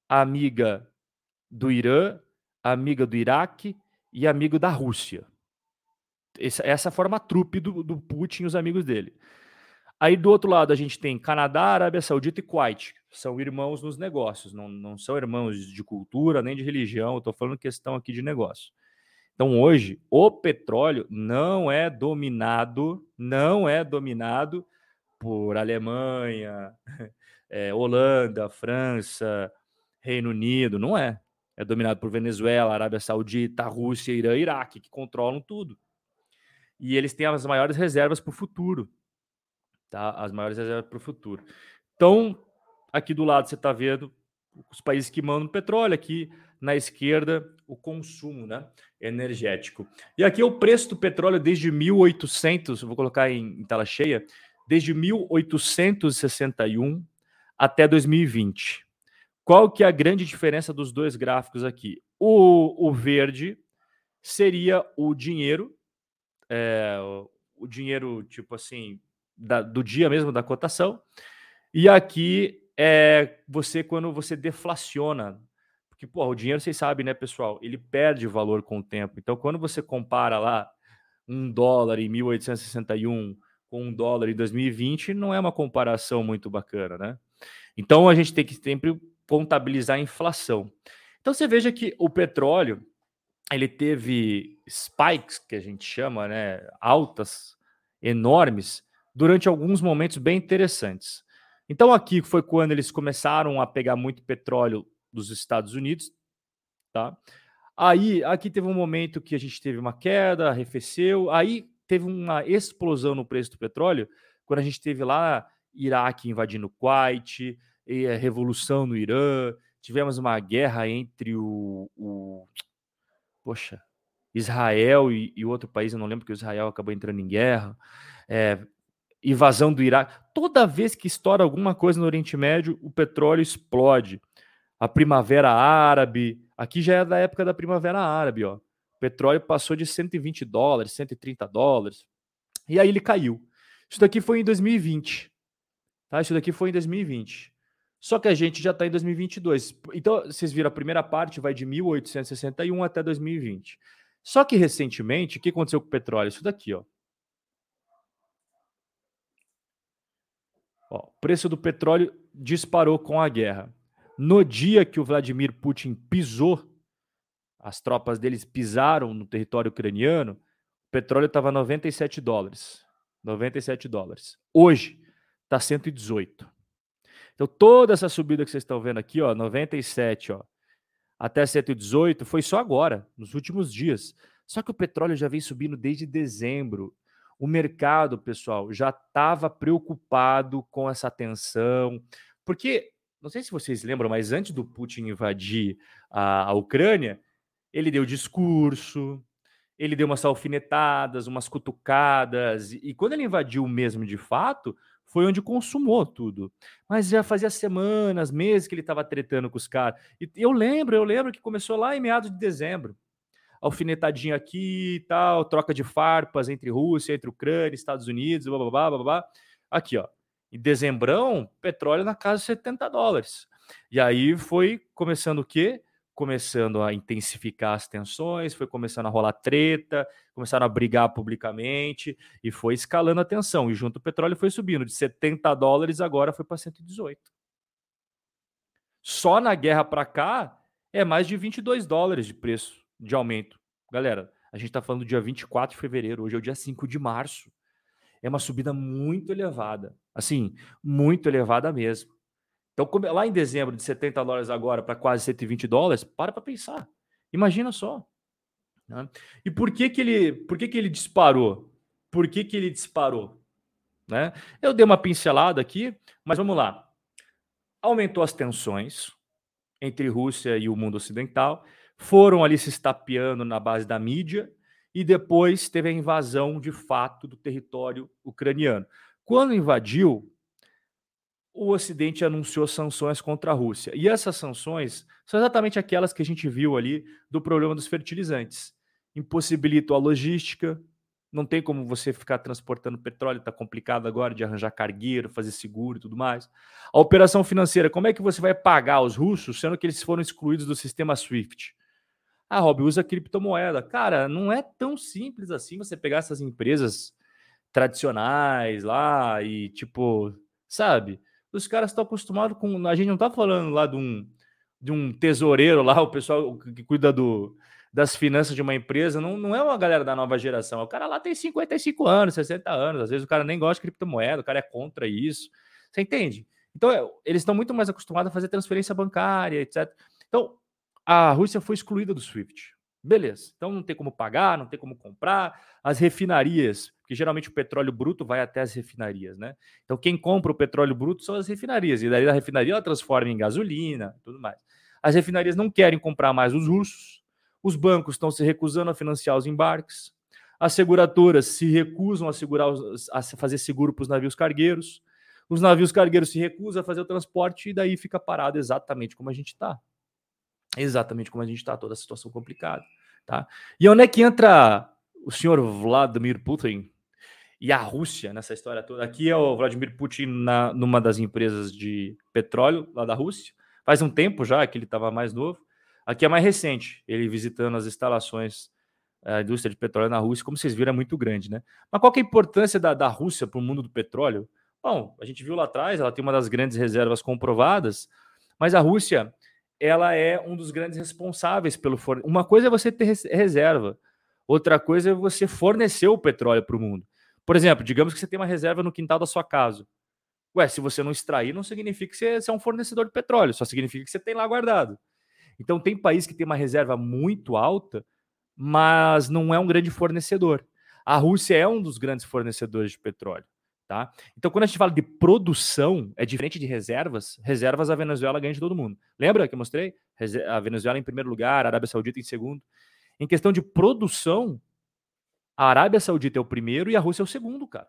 amiga do Irã, amiga do Iraque e amigo da Rússia. Essa, essa forma a trupe do, do Putin e os amigos dele. Aí do outro lado a gente tem Canadá, Arábia Saudita e Kuwait. São irmãos nos negócios, não, não são irmãos de cultura nem de religião, estou falando questão aqui de negócio. Então hoje o petróleo não é dominado, não é dominado por Alemanha, é, [laughs] Holanda, França, Reino Unido, não é. É dominado por Venezuela, Arábia Saudita, Rússia, Irã e Iraque, que controlam tudo. E eles têm as maiores reservas para o futuro. Tá? As maiores reservas para o futuro. Então, aqui do lado você está vendo os países que mandam petróleo, aqui na esquerda o consumo né, energético. E aqui é o preço do petróleo desde 1800, vou colocar em, em tela cheia, desde 1861 até 2020. Qual que é a grande diferença dos dois gráficos aqui? O, o verde seria o dinheiro, é, o dinheiro tipo assim da, do dia mesmo da cotação, e aqui é você quando você deflaciona, porque pô, o dinheiro vocês sabem, né, pessoal? Ele perde valor com o tempo. Então, quando você compara lá um dólar em 1861 com um dólar em 2020, não é uma comparação muito bacana, né? Então, a gente tem que sempre contabilizar a inflação. Então você veja que o petróleo ele teve spikes que a gente chama, né, altas enormes durante alguns momentos bem interessantes. Então aqui foi quando eles começaram a pegar muito petróleo dos Estados Unidos, tá? Aí aqui teve um momento que a gente teve uma queda, arrefeceu, aí teve uma explosão no preço do petróleo quando a gente teve lá Iraque invadindo Kuwait, e a revolução no Irã, tivemos uma guerra entre o, o poxa, Israel e, e, outro país, eu não lembro que o Israel acabou entrando em guerra, é, invasão do Iraque. Toda vez que estoura alguma coisa no Oriente Médio, o petróleo explode. A Primavera Árabe, aqui já é da época da Primavera Árabe, ó. O petróleo passou de 120 dólares, 130 dólares, e aí ele caiu. Isso daqui foi em 2020. Tá? Isso daqui foi em 2020. Só que a gente já está em 2022. Então, vocês viram, a primeira parte vai de 1861 até 2020. Só que recentemente, o que aconteceu com o petróleo? Isso daqui, ó. O preço do petróleo disparou com a guerra. No dia que o Vladimir Putin pisou, as tropas deles pisaram no território ucraniano, o petróleo estava 97 dólares. 97 dólares. Hoje está 118. Então, toda essa subida que vocês estão vendo aqui, ó, 97, ó, até 118, foi só agora, nos últimos dias. Só que o petróleo já vem subindo desde dezembro. O mercado, pessoal, já estava preocupado com essa tensão, porque não sei se vocês lembram, mas antes do Putin invadir a, a Ucrânia, ele deu discurso, ele deu umas alfinetadas, umas cutucadas, e, e quando ele invadiu mesmo de fato, foi onde consumou tudo. Mas já fazia semanas, meses que ele estava tretando com os caras. E eu lembro, eu lembro que começou lá em meados de dezembro. Alfinetadinha aqui e tal, troca de farpas entre Rússia, entre Ucrânia, Estados Unidos, blá, blá, blá, blá, blá. Aqui, ó. Em dezembrão, petróleo na casa de 70 dólares. E aí foi começando o quê? Começando a intensificar as tensões, foi começando a rolar treta, começaram a brigar publicamente e foi escalando a tensão. E junto o petróleo foi subindo de 70 dólares, agora foi para 118. Só na guerra para cá é mais de 22 dólares de preço de aumento. Galera, a gente está falando do dia 24 de fevereiro, hoje é o dia 5 de março. É uma subida muito elevada. Assim, muito elevada mesmo. Então, lá em dezembro, de 70 dólares agora para quase 120 dólares, para para pensar. Imagina só. Né? E por que, que, ele, por que, que ele disparou? Por que, que ele disparou? Né? Eu dei uma pincelada aqui, mas vamos lá. Aumentou as tensões entre Rússia e o mundo ocidental, foram ali se estapeando na base da mídia, e depois teve a invasão de fato do território ucraniano. Quando invadiu, o Ocidente anunciou sanções contra a Rússia. E essas sanções são exatamente aquelas que a gente viu ali do problema dos fertilizantes. Impossibilitou a logística, não tem como você ficar transportando petróleo, está complicado agora de arranjar cargueiro, fazer seguro e tudo mais. A operação financeira, como é que você vai pagar os russos, sendo que eles foram excluídos do sistema SWIFT? Ah, Rob, usa criptomoeda. Cara, não é tão simples assim você pegar essas empresas tradicionais lá e, tipo, sabe? Os caras estão acostumados com. A gente não está falando lá de um, de um tesoureiro lá, [laughs] o pessoal que cuida do, das finanças de uma empresa, não, não é uma galera da nova geração. O cara lá tem 55 anos, 60 anos, às vezes o cara nem gosta de criptomoeda, o cara é contra isso. Você entende? Então, é, eles estão muito mais acostumados a fazer transferência bancária, etc. Então, a Rússia foi excluída do SWIFT. Beleza. Então não tem como pagar, não tem como comprar. As refinarias, porque geralmente o petróleo bruto vai até as refinarias, né? Então quem compra o petróleo bruto são as refinarias. E daí a refinaria ela transforma em gasolina tudo mais. As refinarias não querem comprar mais os russos. Os bancos estão se recusando a financiar os embarques. As seguradoras se recusam a, segurar os, a fazer seguro para os navios cargueiros. Os navios cargueiros se recusam a fazer o transporte e daí fica parado exatamente como a gente está. Exatamente como a gente está, toda a situação complicada. Tá? E onde é que entra o senhor Vladimir Putin e a Rússia nessa história toda? Aqui é o Vladimir Putin na, numa das empresas de petróleo lá da Rússia. Faz um tempo já que ele estava mais novo. Aqui é mais recente, ele visitando as instalações a indústria de petróleo na Rússia, como vocês viram, é muito grande, né? Mas qual é a importância da, da Rússia para o mundo do petróleo? Bom, a gente viu lá atrás, ela tem uma das grandes reservas comprovadas, mas a Rússia, ela é um dos grandes responsáveis pelo forne... Uma coisa é você ter reserva, outra coisa é você fornecer o petróleo para o mundo. Por exemplo, digamos que você tem uma reserva no quintal da sua casa. Ué, se você não extrair, não significa que você é um fornecedor de petróleo, só significa que você tem lá guardado. Então, tem país que tem uma reserva muito alta, mas não é um grande fornecedor. A Rússia é um dos grandes fornecedores de petróleo. Tá? Então, quando a gente fala de produção, é diferente de reservas. Reservas a Venezuela ganha de todo mundo. Lembra que eu mostrei? A Venezuela em primeiro lugar, a Arábia Saudita em segundo. Em questão de produção, a Arábia Saudita é o primeiro e a Rússia é o segundo, cara.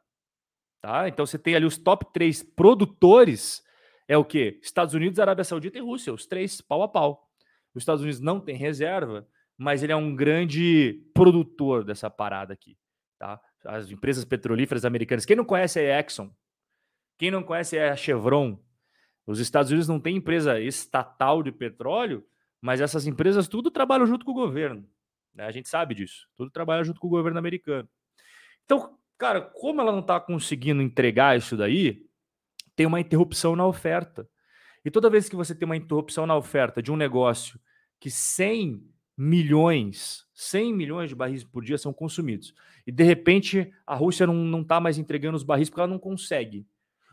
Tá? Então você tem ali os top três produtores. É o quê? Estados Unidos, Arábia Saudita e Rússia, os três pau a pau. Os Estados Unidos não tem reserva, mas ele é um grande produtor dessa parada aqui, tá? As empresas petrolíferas americanas. Quem não conhece é a Exxon. Quem não conhece é a Chevron. Os Estados Unidos não têm empresa estatal de petróleo, mas essas empresas tudo trabalham junto com o governo. Né? A gente sabe disso. Tudo trabalha junto com o governo americano. Então, cara, como ela não está conseguindo entregar isso daí, tem uma interrupção na oferta. E toda vez que você tem uma interrupção na oferta de um negócio que 100 milhões, 100 milhões de barris por dia são consumidos. E de repente a Rússia não está mais entregando os barris porque ela não consegue.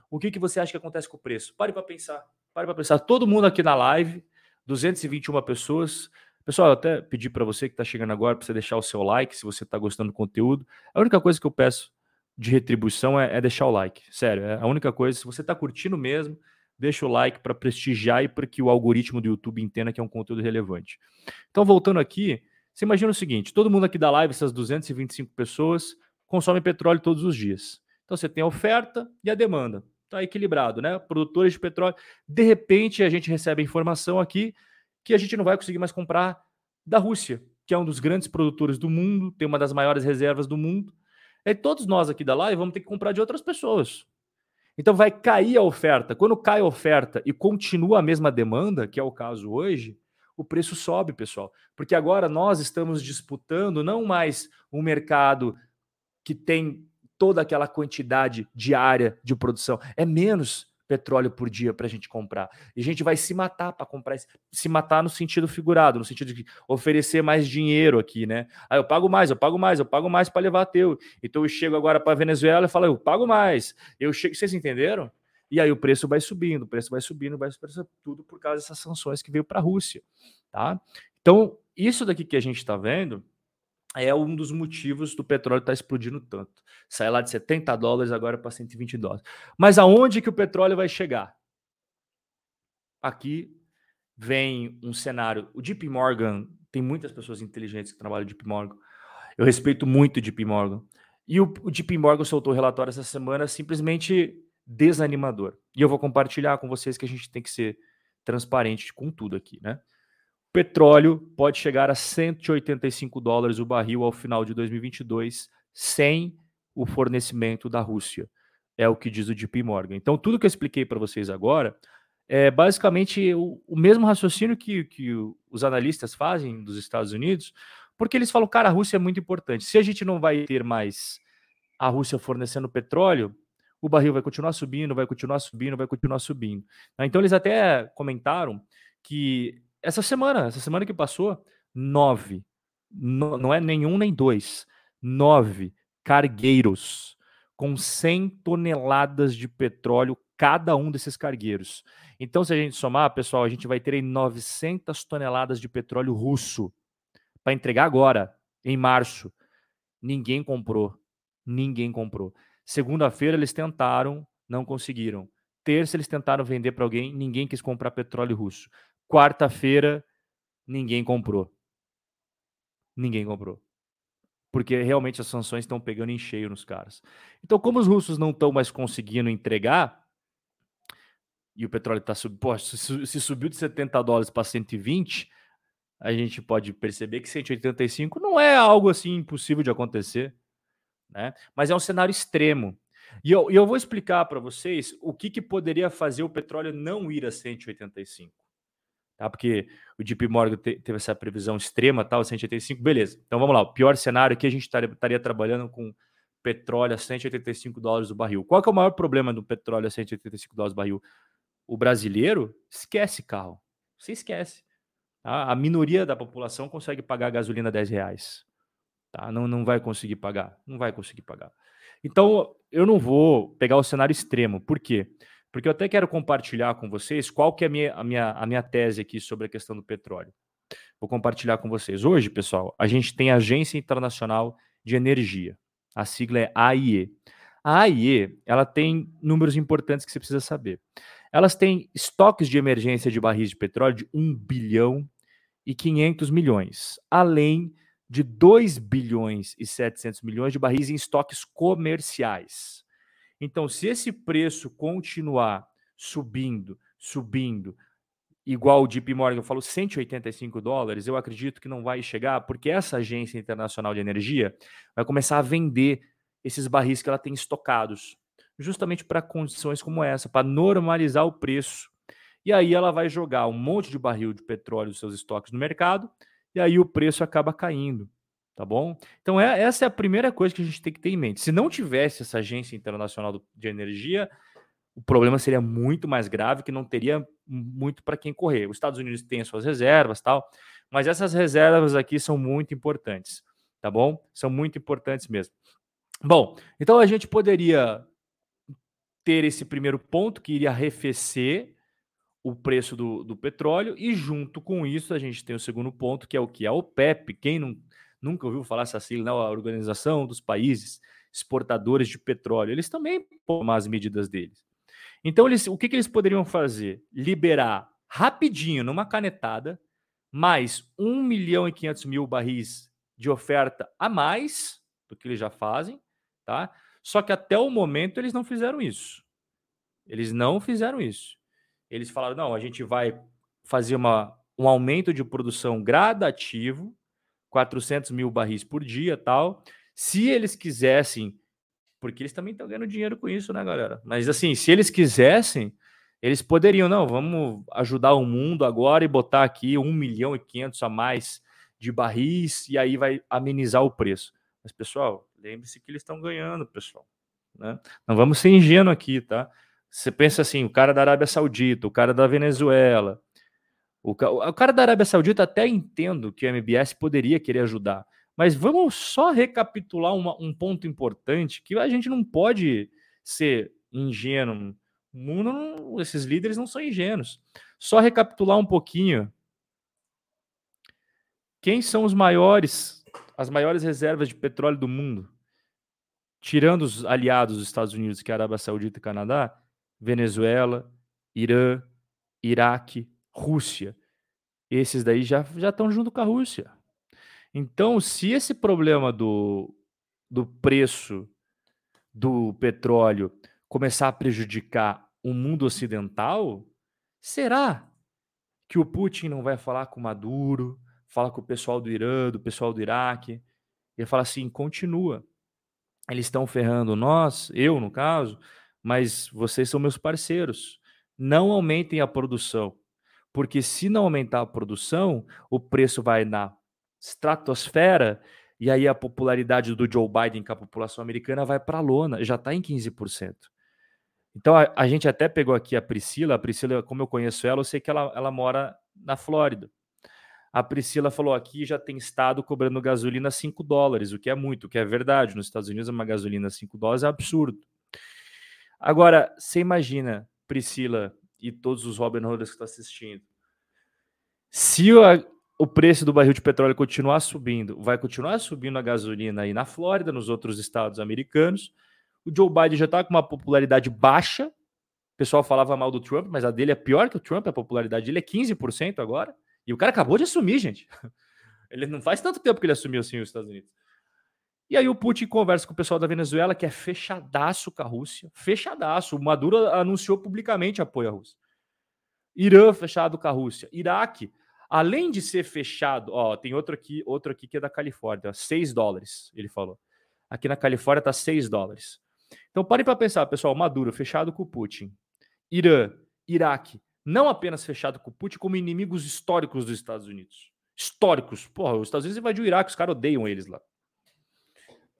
O que, que você acha que acontece com o preço? Pare para pensar. Pare para pensar. Todo mundo aqui na live, 221 pessoas. Pessoal, eu até pedi para você que está chegando agora para você deixar o seu like se você está gostando do conteúdo. A única coisa que eu peço de retribuição é, é deixar o like. Sério, é a única coisa. Se você está curtindo mesmo, deixa o like para prestigiar e para que o algoritmo do YouTube entenda que é um conteúdo relevante. Então, voltando aqui, você imagina o seguinte: todo mundo aqui da live, essas 225 pessoas, consome petróleo todos os dias. Então, você tem a oferta e a demanda. Está equilibrado, né? Produtores de petróleo. De repente, a gente recebe a informação aqui que a gente não vai conseguir mais comprar da Rússia, que é um dos grandes produtores do mundo, tem uma das maiores reservas do mundo. E todos nós aqui da live vamos ter que comprar de outras pessoas. Então vai cair a oferta. Quando cai a oferta e continua a mesma demanda, que é o caso hoje, o preço sobe, pessoal. Porque agora nós estamos disputando não mais um mercado que tem toda aquela quantidade diária de produção, é menos petróleo por dia para a gente comprar. E a gente vai se matar para comprar, se matar no sentido figurado, no sentido de oferecer mais dinheiro aqui, né? Aí eu pago mais, eu pago mais, eu pago mais para levar teu. Então eu chego agora para Venezuela e falo, eu pago mais. Eu chego, vocês entenderam? E aí o preço vai subindo, o preço vai subindo, vai subindo, tudo por causa dessas sanções que veio para a Rússia, tá? Então, isso daqui que a gente está vendo é um dos motivos do petróleo estar tá explodindo tanto. Sai lá de 70 dólares agora para 120 dólares. Mas aonde que o petróleo vai chegar? Aqui vem um cenário. O JP Morgan tem muitas pessoas inteligentes que trabalham JP Morgan. Eu respeito muito o JP Morgan. E o, o Morgan soltou o relatório essa semana simplesmente desanimador. E eu vou compartilhar com vocês que a gente tem que ser transparente com tudo aqui, né? Petróleo pode chegar a 185 dólares o barril ao final de 2022 sem o fornecimento da Rússia. É o que diz o JP Morgan. Então, tudo que eu expliquei para vocês agora é basicamente o, o mesmo raciocínio que, que os analistas fazem dos Estados Unidos, porque eles falam, cara, a Rússia é muito importante. Se a gente não vai ter mais a Rússia fornecendo petróleo, o barril vai continuar subindo, vai continuar subindo, vai continuar subindo. Então, eles até comentaram que essa semana, essa semana que passou, nove, no, não é nenhum nem dois, nove cargueiros com 100 toneladas de petróleo cada um desses cargueiros. Então, se a gente somar, pessoal, a gente vai ter 900 toneladas de petróleo russo para entregar agora, em março. Ninguém comprou. Ninguém comprou. Segunda-feira eles tentaram, não conseguiram. Terça eles tentaram vender para alguém, ninguém quis comprar petróleo russo. Quarta-feira, ninguém comprou. Ninguém comprou. Porque realmente as sanções estão pegando em cheio nos caras. Então, como os russos não estão mais conseguindo entregar, e o petróleo está subindo, se, subiu de 70 dólares para 120, a gente pode perceber que 185 não é algo assim impossível de acontecer, né? Mas é um cenário extremo. E eu, eu vou explicar para vocês o que, que poderia fazer o petróleo não ir a 185. Tá? Porque o JP Morgan te, teve essa previsão extrema, tal, 185, beleza. Então vamos lá, o pior cenário aqui a gente estaria, trabalhando com petróleo a 185 dólares o barril. Qual é o maior problema do petróleo a 185 dólares o barril? O brasileiro esquece carro. Você esquece. Tá? A minoria da população consegue pagar gasolina 10 reais. Tá? Não, não vai conseguir pagar. Não vai conseguir pagar. Então, eu não vou pegar o cenário extremo. Por quê? Porque eu até quero compartilhar com vocês qual que é a minha, a minha, a minha tese aqui sobre a questão do petróleo. Vou compartilhar com vocês. Hoje, pessoal, a gente tem a Agência Internacional de Energia. A sigla é AIE. A AIE, ela tem números importantes que você precisa saber. Elas têm estoques de emergência de barris de petróleo de 1 bilhão e 500 milhões, além de 2 bilhões e 700 milhões de barris em estoques comerciais. Então, se esse preço continuar subindo, subindo, igual o JP Morgan falou, 185 dólares, eu acredito que não vai chegar, porque essa agência internacional de energia vai começar a vender esses barris que ela tem estocados, justamente para condições como essa, para normalizar o preço. E aí ela vai jogar um monte de barril de petróleo dos seus estoques no mercado, e aí o preço acaba caindo, tá bom? Então é, essa é a primeira coisa que a gente tem que ter em mente. Se não tivesse essa agência internacional de energia, o problema seria muito mais grave, que não teria muito para quem correr. Os Estados Unidos têm as suas reservas, tal, mas essas reservas aqui são muito importantes, tá bom? São muito importantes mesmo. Bom, então a gente poderia ter esse primeiro ponto que iria arrefecer o preço do, do petróleo, e junto com isso a gente tem o segundo ponto, que é o que? A OPEP. Quem não, nunca ouviu falar essa sigla, não, a Organização dos Países Exportadores de Petróleo, eles também tomam as medidas deles. Então, eles, o que, que eles poderiam fazer? Liberar rapidinho, numa canetada, mais 1 milhão e 500 mil barris de oferta a mais do que eles já fazem, tá? Só que até o momento eles não fizeram isso. Eles não fizeram isso eles falaram: não, a gente vai fazer uma, um aumento de produção gradativo, 400 mil barris por dia tal. Se eles quisessem, porque eles também estão ganhando dinheiro com isso, né, galera? Mas assim, se eles quisessem, eles poderiam, não, vamos ajudar o mundo agora e botar aqui 1 milhão e 500 a mais de barris e aí vai amenizar o preço. Mas, pessoal, lembre-se que eles estão ganhando, pessoal. Né? Não vamos ser ingênuos aqui, tá? Você pensa assim, o cara da Arábia Saudita, o cara da Venezuela, o, o cara da Arábia Saudita até entendo que o MBS poderia querer ajudar, mas vamos só recapitular uma, um ponto importante que a gente não pode ser ingênuo. Mundo, esses líderes não são ingênuos. Só recapitular um pouquinho. Quem são os maiores, as maiores reservas de petróleo do mundo? Tirando os aliados dos Estados Unidos, que é a Arábia Saudita e Canadá, Venezuela, Irã, Iraque, Rússia. Esses daí já, já estão junto com a Rússia. Então, se esse problema do, do preço do petróleo começar a prejudicar o mundo ocidental, será que o Putin não vai falar com o Maduro, falar com o pessoal do Irã, do pessoal do Iraque, e falar assim: continua. Eles estão ferrando nós, eu no caso, mas vocês são meus parceiros. Não aumentem a produção, porque se não aumentar a produção, o preço vai na estratosfera e aí a popularidade do Joe Biden com a população americana vai para a lona, já está em 15%. Então a, a, gente até pegou aqui a Priscila, a Priscila, como eu conheço ela, eu sei que ela, ela mora na Flórida. A Priscila falou aqui já tem estado cobrando gasolina 5 dólares, o que é muito, o que é verdade. Nos Estados Unidos, uma gasolina 5 dólares é absurdo. Agora, você imagina, Priscila e todos os Robin Hooders que estão assistindo. Se a, o preço do barril de petróleo continuar subindo, vai continuar subindo a gasolina aí na Flórida, nos outros estados americanos. O Joe Biden já está com uma popularidade baixa. O pessoal falava mal do Trump, mas a dele é pior que o Trump, a popularidade dele é 15% agora. E o cara acabou de assumir, gente. [laughs] Ele não faz tanto tempo que ele assumiu assim os Estados Unidos. E aí o Putin conversa com o pessoal da Venezuela, que é fechadaço com a Rússia. Fechadaço. O Maduro anunciou publicamente apoio à Rússia. Irã fechado com a Rússia. Iraque, além de ser fechado, ó, tem outro aqui, outro aqui que é da Califórnia, 6 dólares, ele falou. Aqui na Califórnia tá 6 dólares. Então parem para pensar, pessoal, Maduro fechado com o Putin. Irã, Iraque, não apenas fechado com o Putin, como inimigos históricos dos Estados Unidos. Históricos. Porra, os Estados Unidos invadiu o Iraque, os caras odeiam eles lá.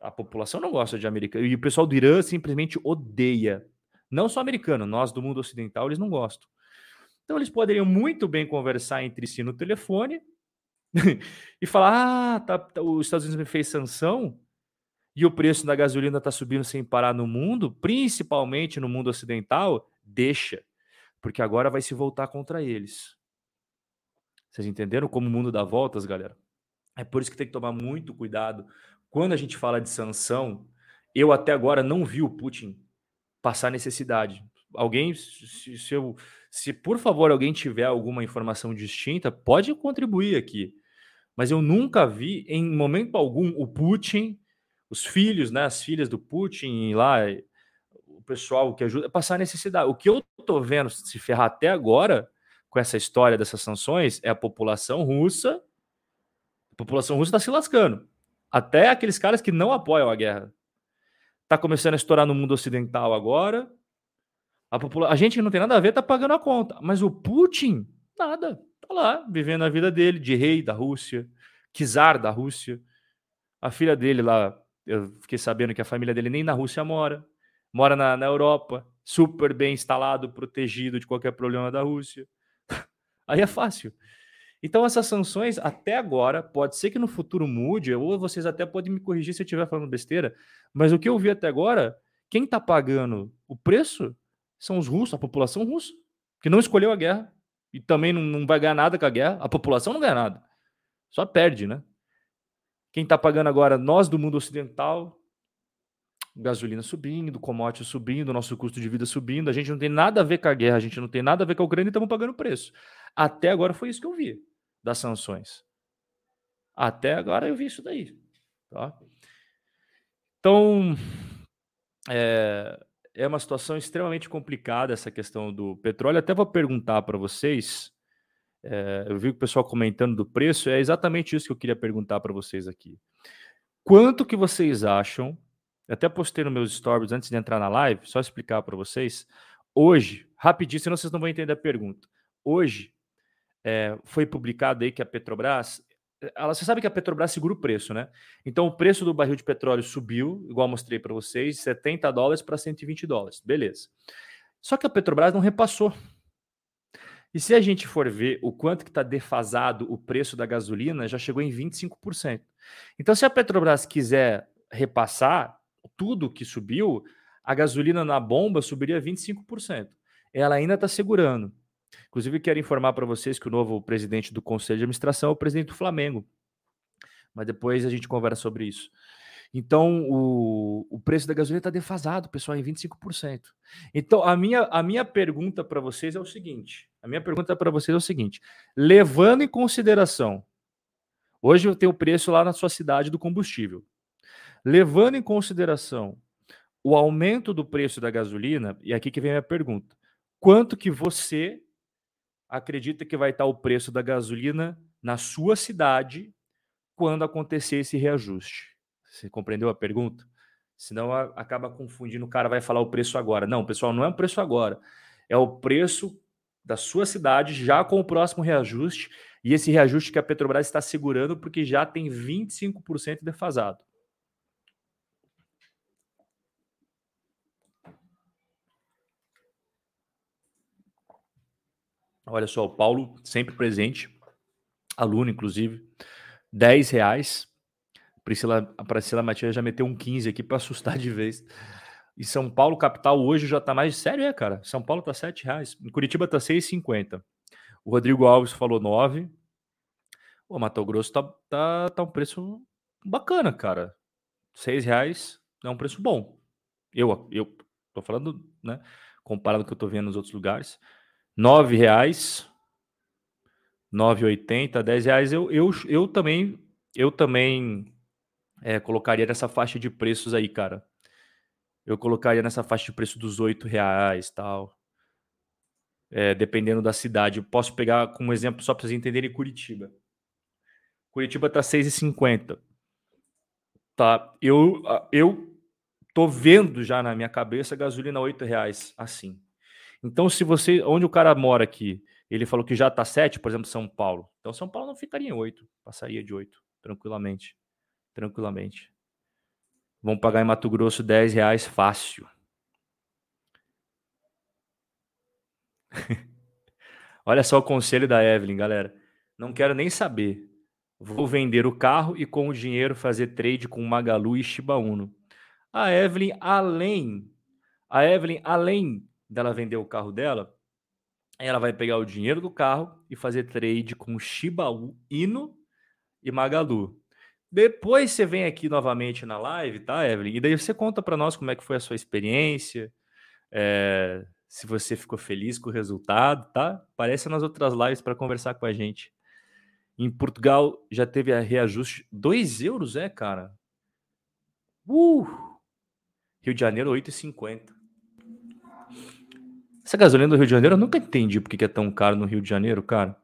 A população não gosta de americano. E o pessoal do Irã simplesmente odeia. Não só americano, nós do mundo ocidental, eles não gostam. Então eles poderiam muito bem conversar entre si no telefone [laughs] e falar: ah, tá, tá, os Estados Unidos fez sanção e o preço da gasolina está subindo sem parar no mundo, principalmente no mundo ocidental, deixa, porque agora vai se voltar contra eles. Vocês entenderam como o mundo dá voltas, galera? É por isso que tem que tomar muito cuidado quando a gente fala de sanção, eu até agora não vi o Putin passar necessidade. Alguém, se, se, eu, se por favor alguém tiver alguma informação distinta, pode contribuir aqui. Mas eu nunca vi, em momento algum, o Putin, os filhos, né, as filhas do Putin lá, o pessoal que ajuda, passar necessidade. O que eu tô vendo se ferrar até agora com essa história dessas sanções é a população russa. A população russa está se lascando. Até aqueles caras que não apoiam a guerra. Tá começando a estourar no mundo ocidental agora. A, popula... a gente não tem nada a ver, tá pagando a conta. Mas o Putin, nada. Tá lá, vivendo a vida dele, de rei da Rússia, czar da Rússia. A filha dele lá, eu fiquei sabendo que a família dele nem na Rússia mora. Mora na, na Europa, super bem instalado, protegido de qualquer problema da Rússia. [laughs] Aí é fácil. Então, essas sanções, até agora, pode ser que no futuro mude, ou vocês até podem me corrigir se eu estiver falando besteira, mas o que eu vi até agora, quem está pagando o preço são os russos, a população russa, que não escolheu a guerra e também não, não vai ganhar nada com a guerra. A população não ganha nada, só perde, né? Quem está pagando agora, nós do mundo ocidental, gasolina subindo, commodity subindo, nosso custo de vida subindo, a gente não tem nada a ver com a guerra, a gente não tem nada a ver com a Ucrânia e estamos pagando preço. Até agora foi isso que eu vi das sanções. Até agora eu vi isso daí. Tá? Então, é, é uma situação extremamente complicada essa questão do petróleo. Até vou perguntar para vocês. É, eu vi o pessoal comentando do preço. É exatamente isso que eu queria perguntar para vocês aqui. Quanto que vocês acham? Até postei nos meus stories antes de entrar na live, só explicar para vocês. Hoje, rapidinho, senão vocês não vão entender a pergunta. Hoje, é, foi publicado aí que a Petrobras. Eh, ela, você sabe que a Petrobras segura o preço, né? Então o preço do barril de petróleo subiu, igual mostrei para vocês, 70 dólares para 120 dólares. Beleza. Só que a Petrobras não repassou. E se a gente for ver o quanto que está defasado o preço da gasolina, já chegou em 25%. Então, se a Petrobras quiser repassar tudo que subiu, a gasolina na bomba subiria 25%. Ela ainda está segurando. Inclusive, quero informar para vocês que o novo presidente do Conselho de Administração é o presidente do Flamengo. Mas depois a gente conversa sobre isso. Então, o, o preço da gasolina está defasado, pessoal, em 25%. Então, a minha, a minha pergunta para vocês é o seguinte: a minha pergunta para vocês é o seguinte: levando em consideração, hoje eu tenho o preço lá na sua cidade do combustível, levando em consideração o aumento do preço da gasolina, e aqui que vem a minha pergunta: quanto que você acredita que vai estar o preço da gasolina na sua cidade quando acontecer esse reajuste? Você compreendeu a pergunta? Senão acaba confundindo, o cara vai falar o preço agora. Não, pessoal, não é o preço agora. É o preço da sua cidade já com o próximo reajuste e esse reajuste que a Petrobras está segurando porque já tem 25% defasado. Olha só, o Paulo sempre presente, aluno inclusive, 10 reais. Priscila, a Priscila Matias já meteu um 15 aqui para assustar de vez. E São Paulo, capital, hoje já tá mais. Sério, é, cara? São Paulo tá 7 reais. Em Curitiba tá 6,50. O Rodrigo Alves falou 9. O Mato Grosso tá, tá, tá um preço bacana, cara. 6 reais é um preço bom. Eu, eu tô falando, né? Comparado com o que eu tô vendo nos outros lugares. 9 reais. 9,80, 10 reais. Eu, eu, eu também, eu também é, colocaria nessa faixa de preços aí, cara eu colocaria nessa faixa de preço dos oito reais tal. É, dependendo da cidade. Eu posso pegar como exemplo só para vocês entenderem Curitiba. Curitiba tá 6,50. Tá, eu eu tô vendo já na minha cabeça gasolina oito reais assim. Então se você, onde o cara mora aqui, ele falou que já tá 7, por exemplo, São Paulo. Então São Paulo não ficaria em 8, passaria de 8, tranquilamente. Tranquilamente. Vão pagar em Mato Grosso 10 reais fácil. [laughs] Olha só o conselho da Evelyn, galera. Não quero nem saber. Vou vender o carro e com o dinheiro fazer trade com Magalu e Shiba Uno. A Evelyn, além, a Evelyn, além dela vender o carro dela, ela vai pegar o dinheiro do carro e fazer trade com Shiba Inu e Magalu. Depois você vem aqui novamente na live, tá, Evelyn? E daí você conta para nós como é que foi a sua experiência, é, se você ficou feliz com o resultado, tá? Aparece nas outras lives para conversar com a gente. Em Portugal já teve a reajuste 2 euros, é, cara? Uh! Rio de Janeiro, 8,50. Essa gasolina do Rio de Janeiro, eu nunca entendi por que é tão caro no Rio de Janeiro, cara.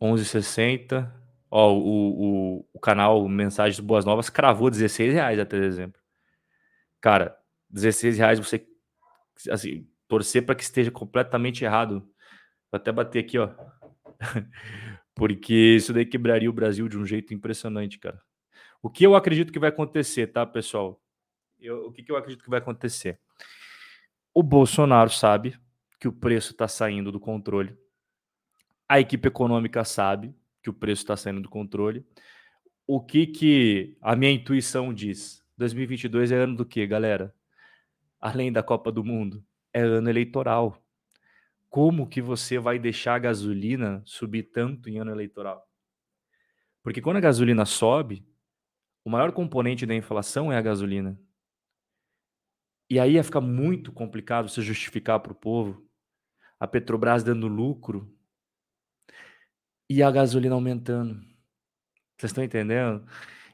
11,60. Ó, o, o, o canal Mensagens Boas Novas cravou 16 reais até dezembro. Cara, 16 reais você assim, torcer para que esteja completamente errado. Vou até bater aqui, ó. [laughs] Porque isso daí quebraria o Brasil de um jeito impressionante, cara. O que eu acredito que vai acontecer, tá, pessoal? Eu, o que, que eu acredito que vai acontecer? O Bolsonaro sabe que o preço está saindo do controle. A equipe econômica sabe que o preço está saindo do controle. O que que a minha intuição diz? 2022 é ano do que, galera? Além da Copa do Mundo, é ano eleitoral. Como que você vai deixar a gasolina subir tanto em ano eleitoral? Porque quando a gasolina sobe, o maior componente da inflação é a gasolina. E aí ia ficar muito complicado você justificar para o povo a Petrobras dando lucro e a gasolina aumentando. Vocês estão entendendo?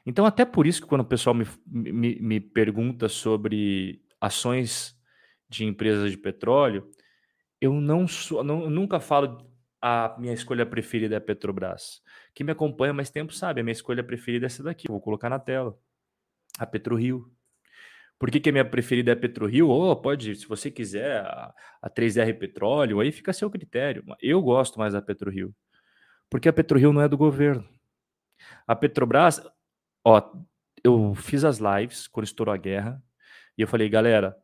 Então, até por isso que quando o pessoal me, me, me pergunta sobre ações de empresas de petróleo, eu não, sou, não nunca falo a minha escolha preferida é a Petrobras. Quem me acompanha mais tempo sabe, a minha escolha preferida é essa daqui. Vou colocar na tela. A PetroRio. Por que, que a minha preferida é PetroRio? Ou oh, pode, se você quiser, a, a 3R Petróleo, aí fica a seu critério. Eu gosto mais da PetroRio. Porque a PetroRio não é do governo. A Petrobras, ó, eu fiz as lives quando estourou a guerra e eu falei, galera,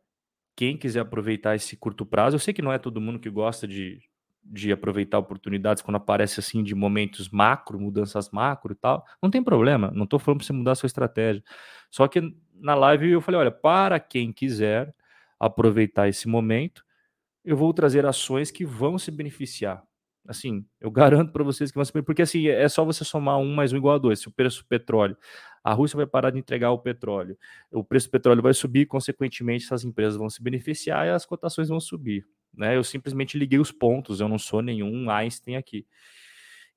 quem quiser aproveitar esse curto prazo, eu sei que não é todo mundo que gosta de, de aproveitar oportunidades quando aparece assim de momentos macro, mudanças macro e tal, não tem problema, não estou falando para você mudar a sua estratégia. Só que na live eu falei, olha, para quem quiser aproveitar esse momento, eu vou trazer ações que vão se beneficiar. Assim, eu [laughs] garanto para vocês que vão ser. Porque assim, é só você somar um mais um igual a dois. Se o preço do petróleo, a Rússia vai parar de entregar o petróleo, o preço do petróleo vai subir, consequentemente, essas empresas vão se beneficiar e as cotações vão subir. Né? Eu simplesmente liguei os pontos, eu não sou nenhum Einstein aqui.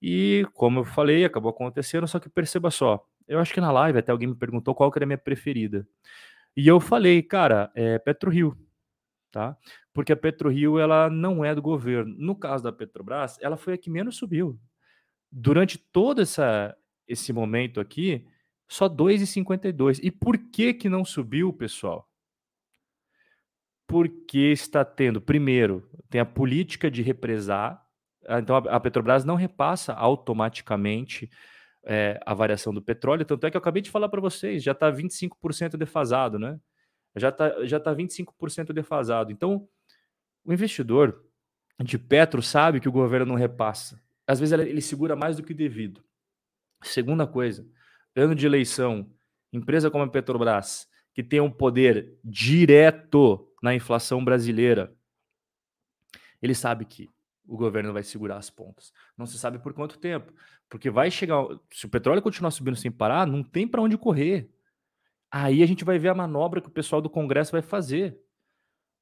E como eu falei, acabou acontecendo, só que perceba só, eu acho que na live até alguém me perguntou qual que era a minha preferida. E eu falei, cara, é PetroRio tá? Porque a PetroRio ela não é do governo. No caso da Petrobras, ela foi a que menos subiu. Durante todo essa, esse momento aqui, só 2,52. E por que que não subiu, pessoal? Porque está tendo, primeiro, tem a política de represar. Então a Petrobras não repassa automaticamente é, a variação do petróleo. Tanto é que eu acabei de falar para vocês, já está 25% defasado, né? já está já tá 25% defasado. Então, o investidor de Petro sabe que o governo não repassa. Às vezes ele segura mais do que devido. Segunda coisa, ano de eleição, empresa como a Petrobras, que tem um poder direto na inflação brasileira, ele sabe que o governo vai segurar as pontas. Não se sabe por quanto tempo, porque vai chegar, se o petróleo continuar subindo sem parar, não tem para onde correr. Aí a gente vai ver a manobra que o pessoal do Congresso vai fazer.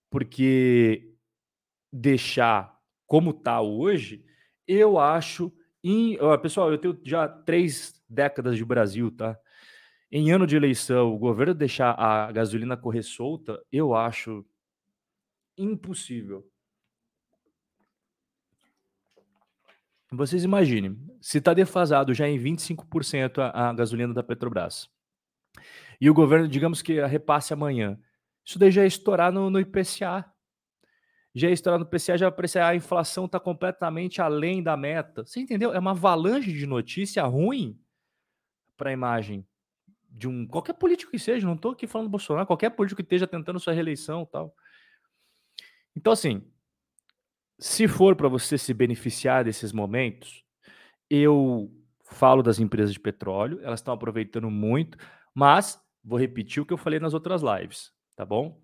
Porque deixar como está hoje, eu acho. Ó, pessoal, eu tenho já três décadas de Brasil, tá? Em ano de eleição, o governo deixar a gasolina correr solta, eu acho impossível. Vocês imaginem, se está defasado já em 25% a, a gasolina da Petrobras, e o governo, digamos que repasse amanhã, isso daí já ia estourar no, no IPCA. Já ia estourar no IPCA, já vai a inflação está completamente além da meta. Você entendeu? É uma avalanche de notícia ruim para a imagem de um qualquer político que seja, não estou aqui falando do Bolsonaro, qualquer político que esteja tentando sua reeleição, tal. Então assim, se for para você se beneficiar desses momentos, eu falo das empresas de petróleo, elas estão aproveitando muito, mas vou repetir o que eu falei nas outras lives, tá bom?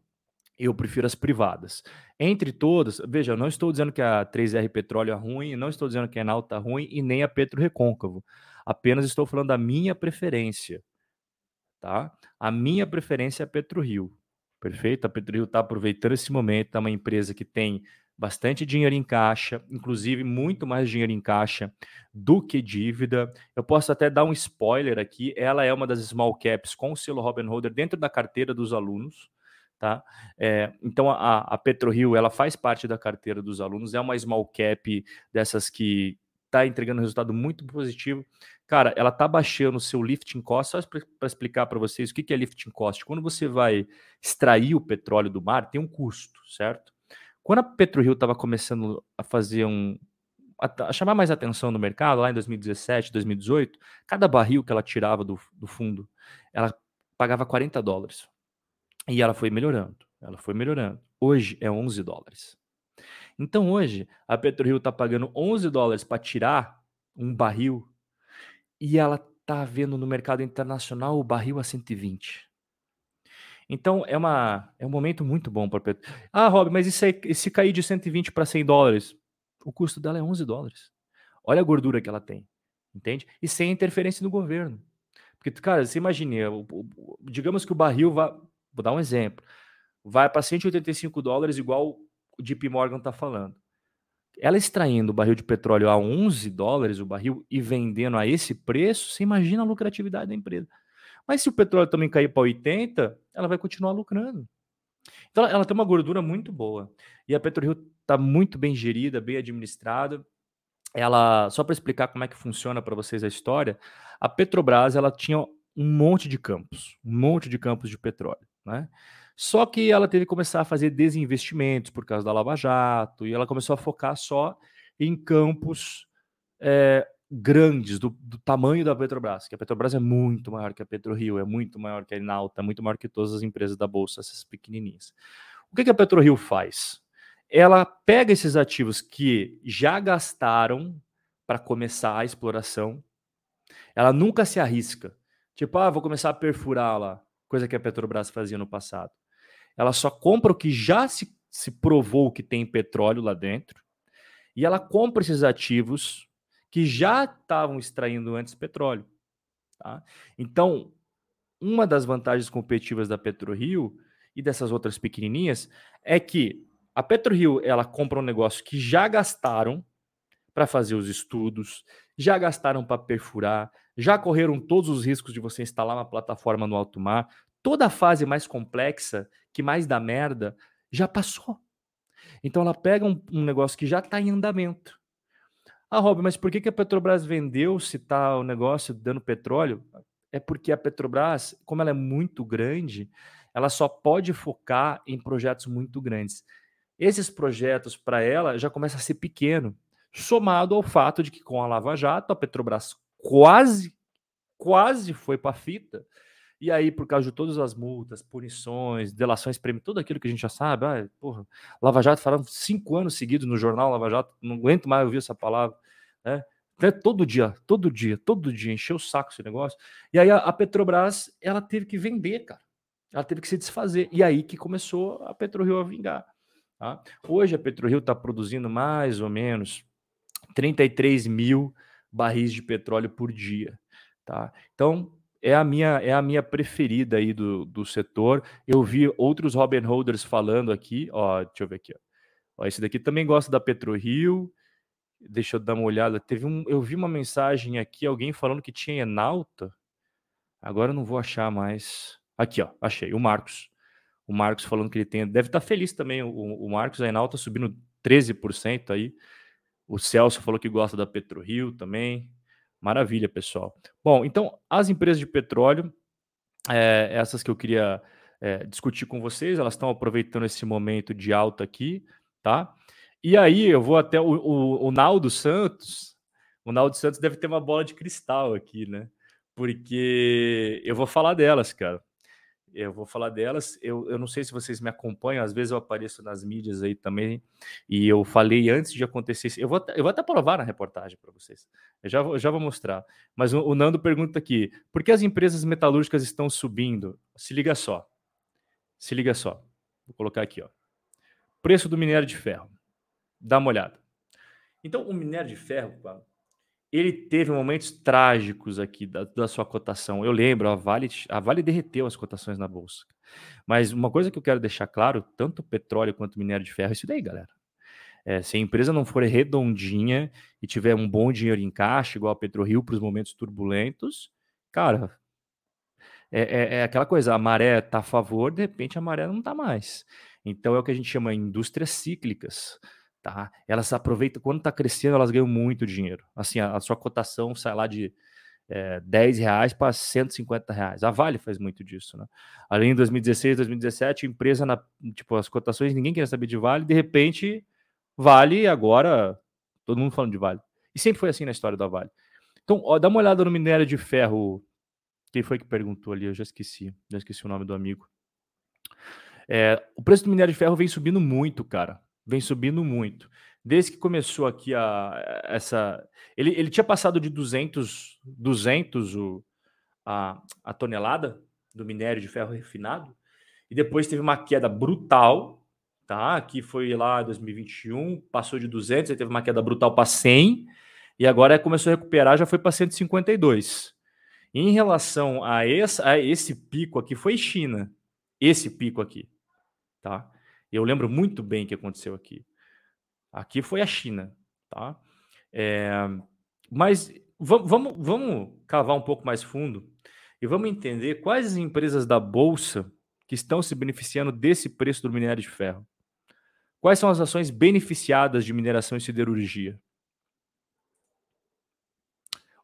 Eu prefiro as privadas. Entre todas, veja, eu não estou dizendo que a 3R Petróleo é ruim, não estou dizendo que a Enal está ruim e nem a Petro Recôncavo. Apenas estou falando da minha preferência tá? A minha preferência é a PetroRio, perfeito? A PetroRio está aproveitando esse momento, é uma empresa que tem bastante dinheiro em caixa, inclusive muito mais dinheiro em caixa do que dívida. Eu posso até dar um spoiler aqui, ela é uma das small caps com o selo Robin Holder dentro da carteira dos alunos, tá? É, então a, a PetroRio, ela faz parte da carteira dos alunos, é uma small cap dessas que está entregando resultado muito positivo. Cara, ela tá baixando o seu lifting cost, só para explicar para vocês o que, que é lifting cost. Quando você vai extrair o petróleo do mar, tem um custo, certo? Quando a PetroRio estava começando a fazer um. A, a, chamar mais atenção no mercado, lá em 2017, 2018, cada barril que ela tirava do, do fundo, ela pagava 40 dólares. E ela foi melhorando, ela foi melhorando. Hoje é 11 dólares. Então hoje a PetroRio está pagando 11 dólares para tirar um barril e ela está vendo no mercado internacional o barril a 120. Então é, uma, é um momento muito bom para Petro. Ah, Rob, mas isso aí, se cair de 120 para 100 dólares, o custo dela é 11 dólares. Olha a gordura que ela tem, entende? E sem interferência do governo. Porque, cara, você imagina, digamos que o barril vai, vou dar um exemplo, vai para 185 dólares, igual o JP Morgan está falando ela extraindo o barril de petróleo a 11 dólares o barril e vendendo a esse preço, você imagina a lucratividade da empresa. Mas se o petróleo também cair para 80, ela vai continuar lucrando. Então ela tem uma gordura muito boa. E a PetroRio está muito bem gerida, bem administrada. Ela, só para explicar como é que funciona para vocês a história, a Petrobras ela tinha um monte de campos, um monte de campos de petróleo, né? Só que ela teve que começar a fazer desinvestimentos por causa da Lava Jato, e ela começou a focar só em campos é, grandes, do, do, tamanho da Petrobras, que a Petrobras é muito maior que a PetroRio, é muito maior que a Enalta, é muito maior que todas as empresas da Bolsa, essas pequenininhas. O que, que a PetroRio faz? Ela pega esses ativos que já gastaram para começar a exploração, ela nunca se arrisca. Tipo, ah, vou começar a perfurar lá, coisa que a Petrobras fazia no passado. Ela só compra o que já se, se provou que tem petróleo lá dentro e ela compra esses ativos que já estavam extraindo antes petróleo. Tá? Então, uma das vantagens competitivas da PetroRio e dessas outras pequenininhas é que a PetroRio ela compra um negócio que já gastaram para fazer os estudos, já gastaram para perfurar, já correram todos os riscos de você instalar uma plataforma no alto mar, toda a fase mais complexa, que mais dá merda, já passou. Então ela pega um, um negócio que já está em andamento. Ah, Rob, mas por que, que a Petrobras vendeu se está o negócio dando petróleo? É porque a Petrobras, como ela é muito grande, ela só pode focar em projetos muito grandes. Esses projetos, para ela, já começam a ser pequeno, somado ao fato de que com a Lava Jato, a Petrobras quase, quase foi para a fita, e aí, por causa de todas as multas, punições, delações, prêmio, tudo aquilo que a gente já sabe, ah, porra, Lava Jato falaram cinco anos seguidos no jornal Lava Jato, não aguento mais ouvir essa palavra, né? Até todo dia, todo dia, todo dia, encheu o saco esse negócio. E aí a, a Petrobras, ela teve que vender, cara. ela teve que se desfazer. E aí que começou a PetroRio a vingar. Tá? Hoje a PetroRio está produzindo mais ou menos 33 mil barris de petróleo por dia. Tá? Então, é a minha é a minha preferida aí do, do setor. Eu vi outros Robin Holders falando aqui, ó, deixa eu ver aqui, ó. ó esse daqui também gosta da PetroRio. Deixa eu dar uma olhada. Teve um, eu vi uma mensagem aqui, alguém falando que tinha Enalta. Agora eu não vou achar mais. Aqui, ó, achei. O Marcos. O Marcos falando que ele tem. Deve estar feliz também. O, o Marcos, a Enalta subindo 13% aí. O Celso falou que gosta da PetroRio também. Maravilha, pessoal. Bom, então, as empresas de petróleo, é, essas que eu queria é, discutir com vocês, elas estão aproveitando esse momento de alta aqui, tá? E aí eu vou até o, o, o Naldo Santos. O Naldo Santos deve ter uma bola de cristal aqui, né? Porque eu vou falar delas, cara eu vou falar delas. Eu, eu não sei se vocês me acompanham, às vezes eu apareço nas mídias aí também, e eu falei antes de acontecer isso. Eu vou, eu vou até provar na reportagem para vocês. Eu já, eu já vou mostrar. Mas o, o, Nando pergunta aqui: por que as empresas metalúrgicas estão subindo? Se liga só. Se liga só. Vou colocar aqui, ó. Preço do minério de ferro. Dá uma olhada. Então, o minério de ferro, ele teve momentos trágicos aqui da, da, sua cotação. Eu lembro, a Vale, a Vale derreteu as cotações na bolsa. Mas uma coisa que eu quero deixar claro, tanto petróleo quanto minério de ferro, é isso daí, galera. É, se a empresa não for redondinha e tiver um bom dinheiro em caixa, igual a PetroRio para os momentos turbulentos, cara, é, é, é, aquela coisa, a maré está a favor, de repente a maré não está mais. Então é o que a gente chama de indústrias cíclicas. Tá? Elas aproveitam, quando está crescendo, elas ganham muito dinheiro. Assim, a, a sua cotação sai lá de é, 10 reais para 150 reais. A Vale faz muito disso, né? Além de 2016, 2017, a empresa, na, tipo, as cotações, ninguém queria saber de Vale, de repente, Vale, agora, todo mundo falando de Vale. E sempre foi assim na história da Vale. Então, ó, dá uma olhada no minério de ferro. Quem foi que perguntou ali? Eu já esqueci. Já esqueci o nome do amigo. É, o preço do minério de ferro vem subindo muito, cara vem subindo muito. Desde que começou aqui a essa ele, ele tinha passado de 200 200 o, a, a tonelada do minério de ferro refinado e depois teve uma queda brutal, tá? Que foi lá 2021, passou de 200, aí teve uma queda brutal para 100 e agora começou a recuperar, já foi para 152. Em relação a esse, a esse pico aqui foi China, esse pico aqui, tá? Eu lembro muito bem o que aconteceu aqui. Aqui foi a China, tá? É, mas vamos, vamos cavar um pouco mais fundo e vamos entender quais as empresas da Bolsa que estão se beneficiando desse preço do minério de ferro. Quais são as ações beneficiadas de mineração e siderurgia?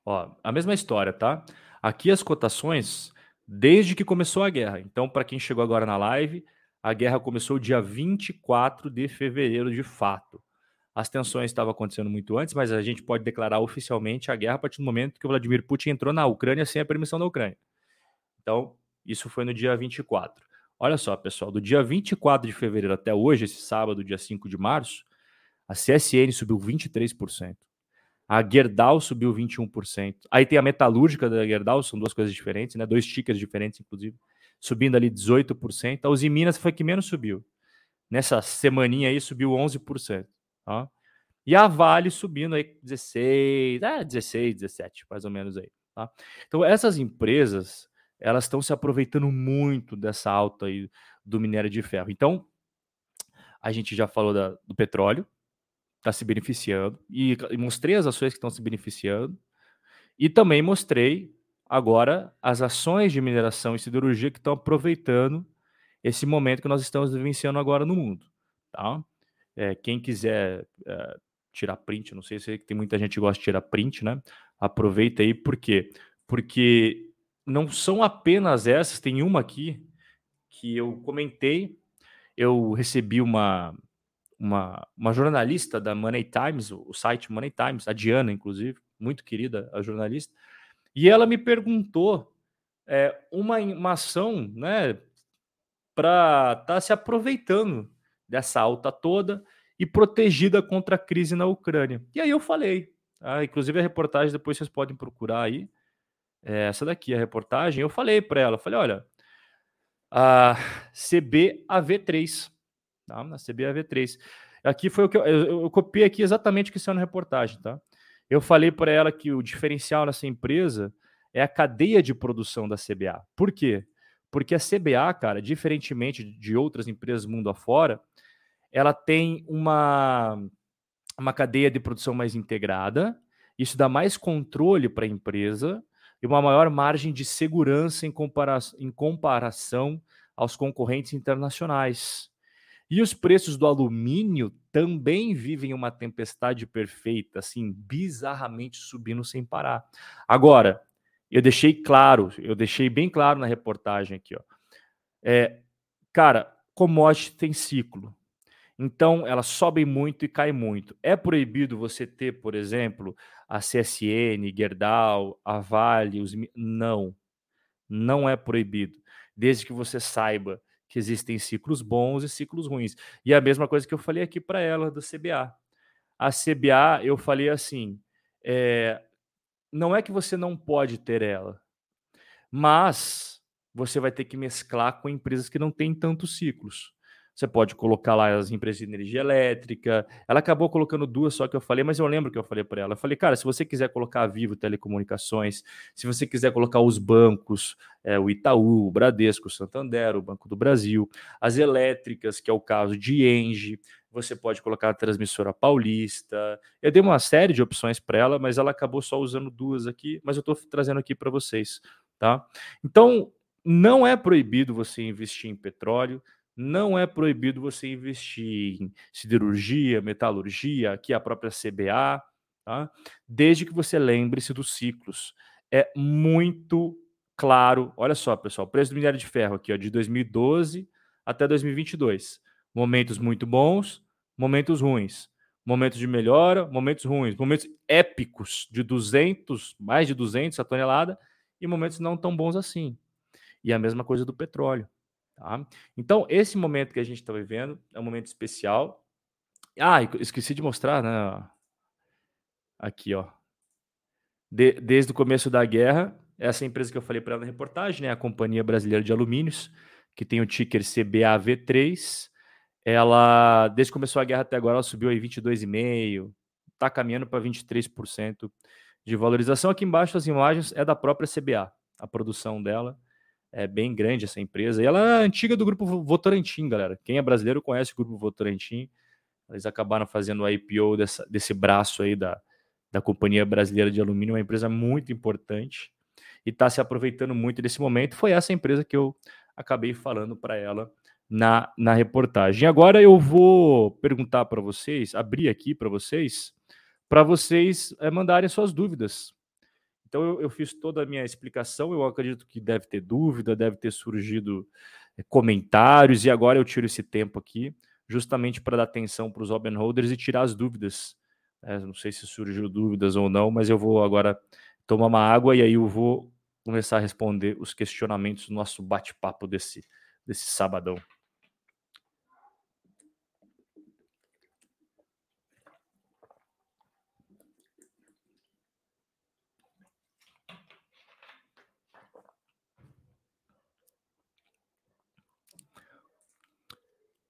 Ó, a mesma história, tá? Aqui as cotações desde que começou a guerra. Então, para quem chegou agora na live, a guerra começou dia 24 de fevereiro, de fato. As tensões estavam acontecendo muito antes, mas a gente pode declarar oficialmente a guerra a partir do momento que o Vladimir Putin entrou na Ucrânia sem a permissão da Ucrânia. Então, isso foi no dia 24. Olha só, pessoal, do dia 24 de fevereiro até hoje, esse sábado, dia 5 de março, a CSN subiu 23%. A Gerdau subiu 21%. Aí tem a metalúrgica da Gerdau, são duas coisas diferentes, né? Dois tickers diferentes, inclusive subindo ali 18%. A Uzi Minas foi que menos subiu. Nessa semaninha aí subiu 11%. Tá? E a Vale subindo aí 16, é, 16, 17, mais ou menos aí. Tá? Então essas empresas, elas estão se aproveitando muito dessa alta aí do minério de ferro. Então, a gente já falou da, do petróleo, está se beneficiando, e, e mostrei as ações que estão se beneficiando, e também mostrei agora as ações de mineração e siderurgia que estão aproveitando esse momento que nós estamos vivenciando agora no mundo. Tá? É, quem quiser é, tirar print, não sei se tem muita gente que gosta de tirar print, né? Aproveita aí, por quê? Porque não são apenas essas, tem uma aqui que eu comentei, eu recebi uma, uma, uma jornalista da Money Times, o site Money Times, a Diana, inclusive, muito querida a jornalista, e ela me perguntou é, uma, uma ação né, para estar tá se aproveitando dessa alta toda e protegida contra a crise na Ucrânia. E aí eu falei, ah, inclusive a reportagem depois vocês podem procurar aí, é, essa daqui a reportagem, eu falei para ela, falei, olha, a CBAV3. Tá? Na CBAV3. Aqui foi o que eu, eu, eu copiei aqui exatamente o que saiu na reportagem, tá? Eu falei para ela que o diferencial nessa empresa é a cadeia de produção da CBA. Por quê? Porque a CBA, cara, diferentemente de outras empresas mundo afora, ela tem uma, uma cadeia de produção mais integrada, isso dá mais controle para a empresa e uma maior margem de segurança em, compara em comparação aos concorrentes internacionais. E os preços do alumínio também vivem uma tempestade perfeita, assim, bizarramente subindo sem parar. Agora, eu deixei claro, eu deixei bem claro na reportagem aqui, ó. É, cara, commodity tem ciclo. Então, elas sobem muito e caem muito. É proibido você ter, por exemplo, a CSN, Gerdau, a Vale, os... não. Não é proibido, desde que você saiba que existem ciclos bons e ciclos ruins. E a mesma coisa que eu falei aqui para ela do CBA. A CBA, eu falei assim, é, não é que você não pode ter ela, mas você vai ter que mesclar com empresas que não têm tantos ciclos. Você pode colocar lá as empresas de energia elétrica. Ela acabou colocando duas só que eu falei, mas eu lembro que eu falei para ela. Eu falei, cara, se você quiser colocar a Vivo Telecomunicações, se você quiser colocar os bancos, é, o Itaú, o Bradesco, o Santander, o Banco do Brasil, as elétricas, que é o caso de Engie, você pode colocar a transmissora paulista. Eu dei uma série de opções para ela, mas ela acabou só usando duas aqui, mas eu estou trazendo aqui para vocês, tá? Então, não é proibido você investir em petróleo, não é proibido você investir em siderurgia, metalurgia, aqui a própria CBA, tá? desde que você lembre-se dos ciclos. É muito claro. Olha só, pessoal, preço do minério de ferro aqui, ó, de 2012 até 2022. Momentos muito bons, momentos ruins. Momentos de melhora, momentos ruins. Momentos épicos de 200, mais de 200 a tonelada e momentos não tão bons assim. E a mesma coisa do petróleo. Tá? Então, esse momento que a gente está vivendo é um momento especial. Ah, esqueci de mostrar, né? Aqui, ó. De, desde o começo da guerra, essa empresa que eu falei para ela na reportagem, né? A Companhia Brasileira de Alumínios, que tem o ticker CBAV3. Ela, desde que começou a guerra até agora, ela subiu aí 22,5%, está caminhando para 23% de valorização. Aqui embaixo as imagens é da própria CBA, a produção dela é bem grande essa empresa. E ela é antiga do grupo Votorantim, galera. Quem é brasileiro conhece o grupo Votorantim. Eles acabaram fazendo o IPO dessa, desse braço aí da, da Companhia Brasileira de Alumínio, uma empresa muito importante e está se aproveitando muito desse momento. Foi essa empresa que eu acabei falando para ela na, na reportagem. Agora eu vou perguntar para vocês, abrir aqui para vocês, para vocês é, mandarem suas dúvidas então eu, eu, fiz toda a minha explicação. Eu acredito que deve ter dúvida, deve ter surgido eh, comentários, e agora eu tiro esse tempo aqui, justamente para dar atenção para os open holders e tirar as dúvidas. É, não sei se surgiu dúvidas ou não, mas eu vou agora tomar uma água e aí eu vou começar a responder os questionamentos do nosso bate-papo desse, desse sabadão.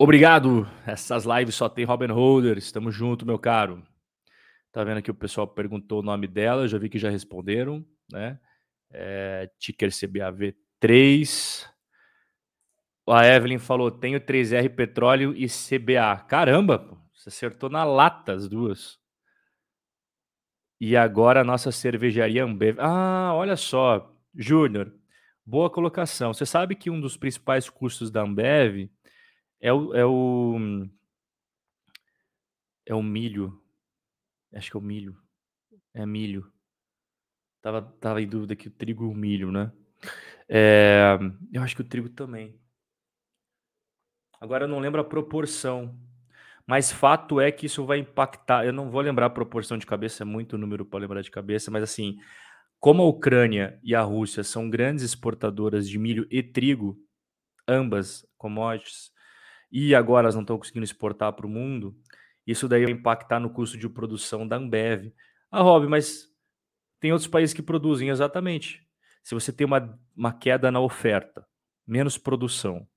Obrigado. Essas lives só tem Robin Holder. Estamos junto, meu caro. Tá vendo aqui o pessoal perguntou o nome dela, já vi que já responderam, né? É, ticker CBAV3. A Evelyn falou: tenho 3R Petróleo e CBA. Caramba, você acertou na lata as duas. E agora a nossa cervejaria Ambev. Ah, olha só, Júnior, boa colocação. Você sabe que um dos principais custos da Ambev é o, é o. É o milho. Acho que é o milho. É milho. Tava, tava em dúvida que o trigo e o milho, né? É, eu acho que o trigo também. Agora eu não lembro a proporção. Mas fato é que isso vai impactar. Eu não vou lembrar a proporção de cabeça, é muito número para lembrar de cabeça, mas assim, como a Ucrânia e a Rússia são grandes exportadoras de milho e trigo, ambas commodities, e agora elas não estão conseguindo exportar para o mundo, isso daí vai impactar no custo de produção da Ambev. Ah, Rob, mas tem outros países que produzem exatamente. Se você tem uma, uma queda na oferta, menos produção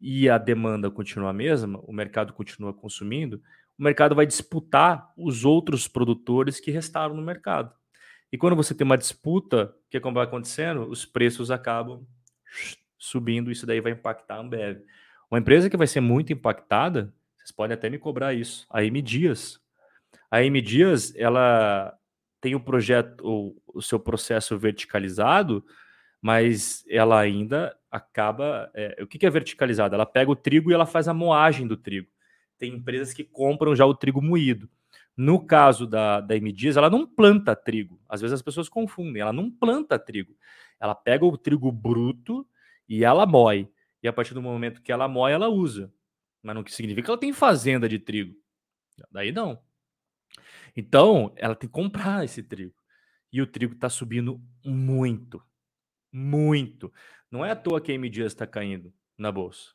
e a demanda continua a mesma, o mercado continua consumindo, o mercado vai disputar os outros produtores que restaram no mercado. E quando você tem uma disputa, o que é vai acontecendo? Os preços acabam subindo, isso daí vai impactar a Ambev. Uma empresa que vai ser muito impactada, vocês podem até me cobrar isso, a M Dias. A M Dias, ela tem o projeto, o, o seu processo verticalizado, mas ela ainda acaba. É, o que, que é verticalizado? Ela pega o trigo e ela faz a moagem do trigo. Tem empresas que compram já o trigo moído. No caso da, da M Dias, ela não planta trigo. Às vezes as pessoas confundem. Ela não planta trigo. Ela pega o trigo bruto e ela moe. E a partir do momento que ela moe, ela usa. Mas não significa que ela tem fazenda de trigo. Daí não. Então, ela tem que comprar esse trigo. E o trigo está subindo muito. Muito. Não é à toa que a M está caindo na bolsa.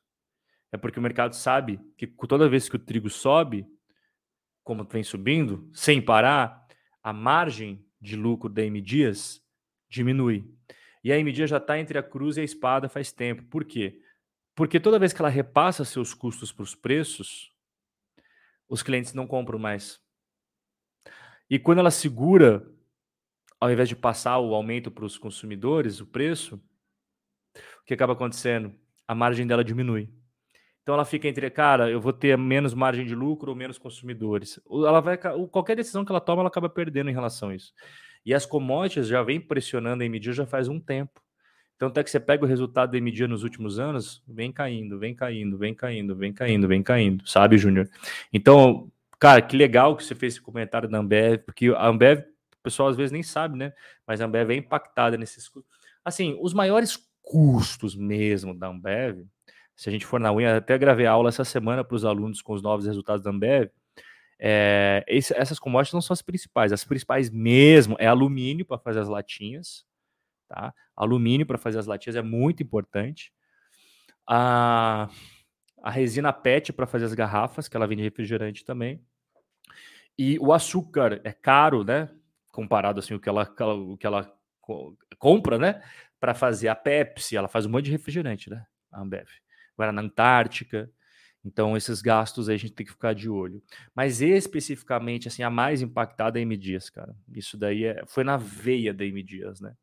É porque o mercado sabe que toda vez que o trigo sobe, como vem subindo, sem parar, a margem de lucro da M Dias diminui. E a M Dias já está entre a cruz e a espada faz tempo. Por quê? Porque toda vez que ela repassa seus custos para os preços, os clientes não compram mais. E quando ela segura, ao invés de passar o aumento para os consumidores, o preço, o que acaba acontecendo? A margem dela diminui. Então ela fica entre, cara, eu vou ter menos margem de lucro ou menos consumidores. Ela vai, qualquer decisão que ela toma, ela acaba perdendo em relação a isso. E as commodities já vem pressionando a MD já faz um tempo. Então, até que você pega o resultado da MD nos últimos anos, vem caindo, vem caindo, vem caindo, vem caindo, vem caindo, sabe, Júnior? Então, cara, que legal que você fez esse comentário da Ambev, porque a Ambev, o pessoal às vezes nem sabe, né? Mas a Ambev é impactada nesses. Assim, os maiores custos mesmo da Ambev, se a gente for na unha, até gravei aula essa semana para os alunos com os novos resultados da Ambev. É, esse, essas commodities não são as principais. As principais mesmo é alumínio para fazer as latinhas, tá? Alumínio para fazer as latinhas é muito importante. A, a resina PET para fazer as garrafas, que ela vem de refrigerante também. E o açúcar é caro, né? Comparado assim o que ela, o que ela compra, né? Para fazer a Pepsi, ela faz um monte de refrigerante, né? A Ambev. Agora na Antártica. Então esses gastos aí a gente tem que ficar de olho. Mas especificamente assim a mais impactada é a M Dias, cara. Isso daí é, foi na veia da M Dias, né?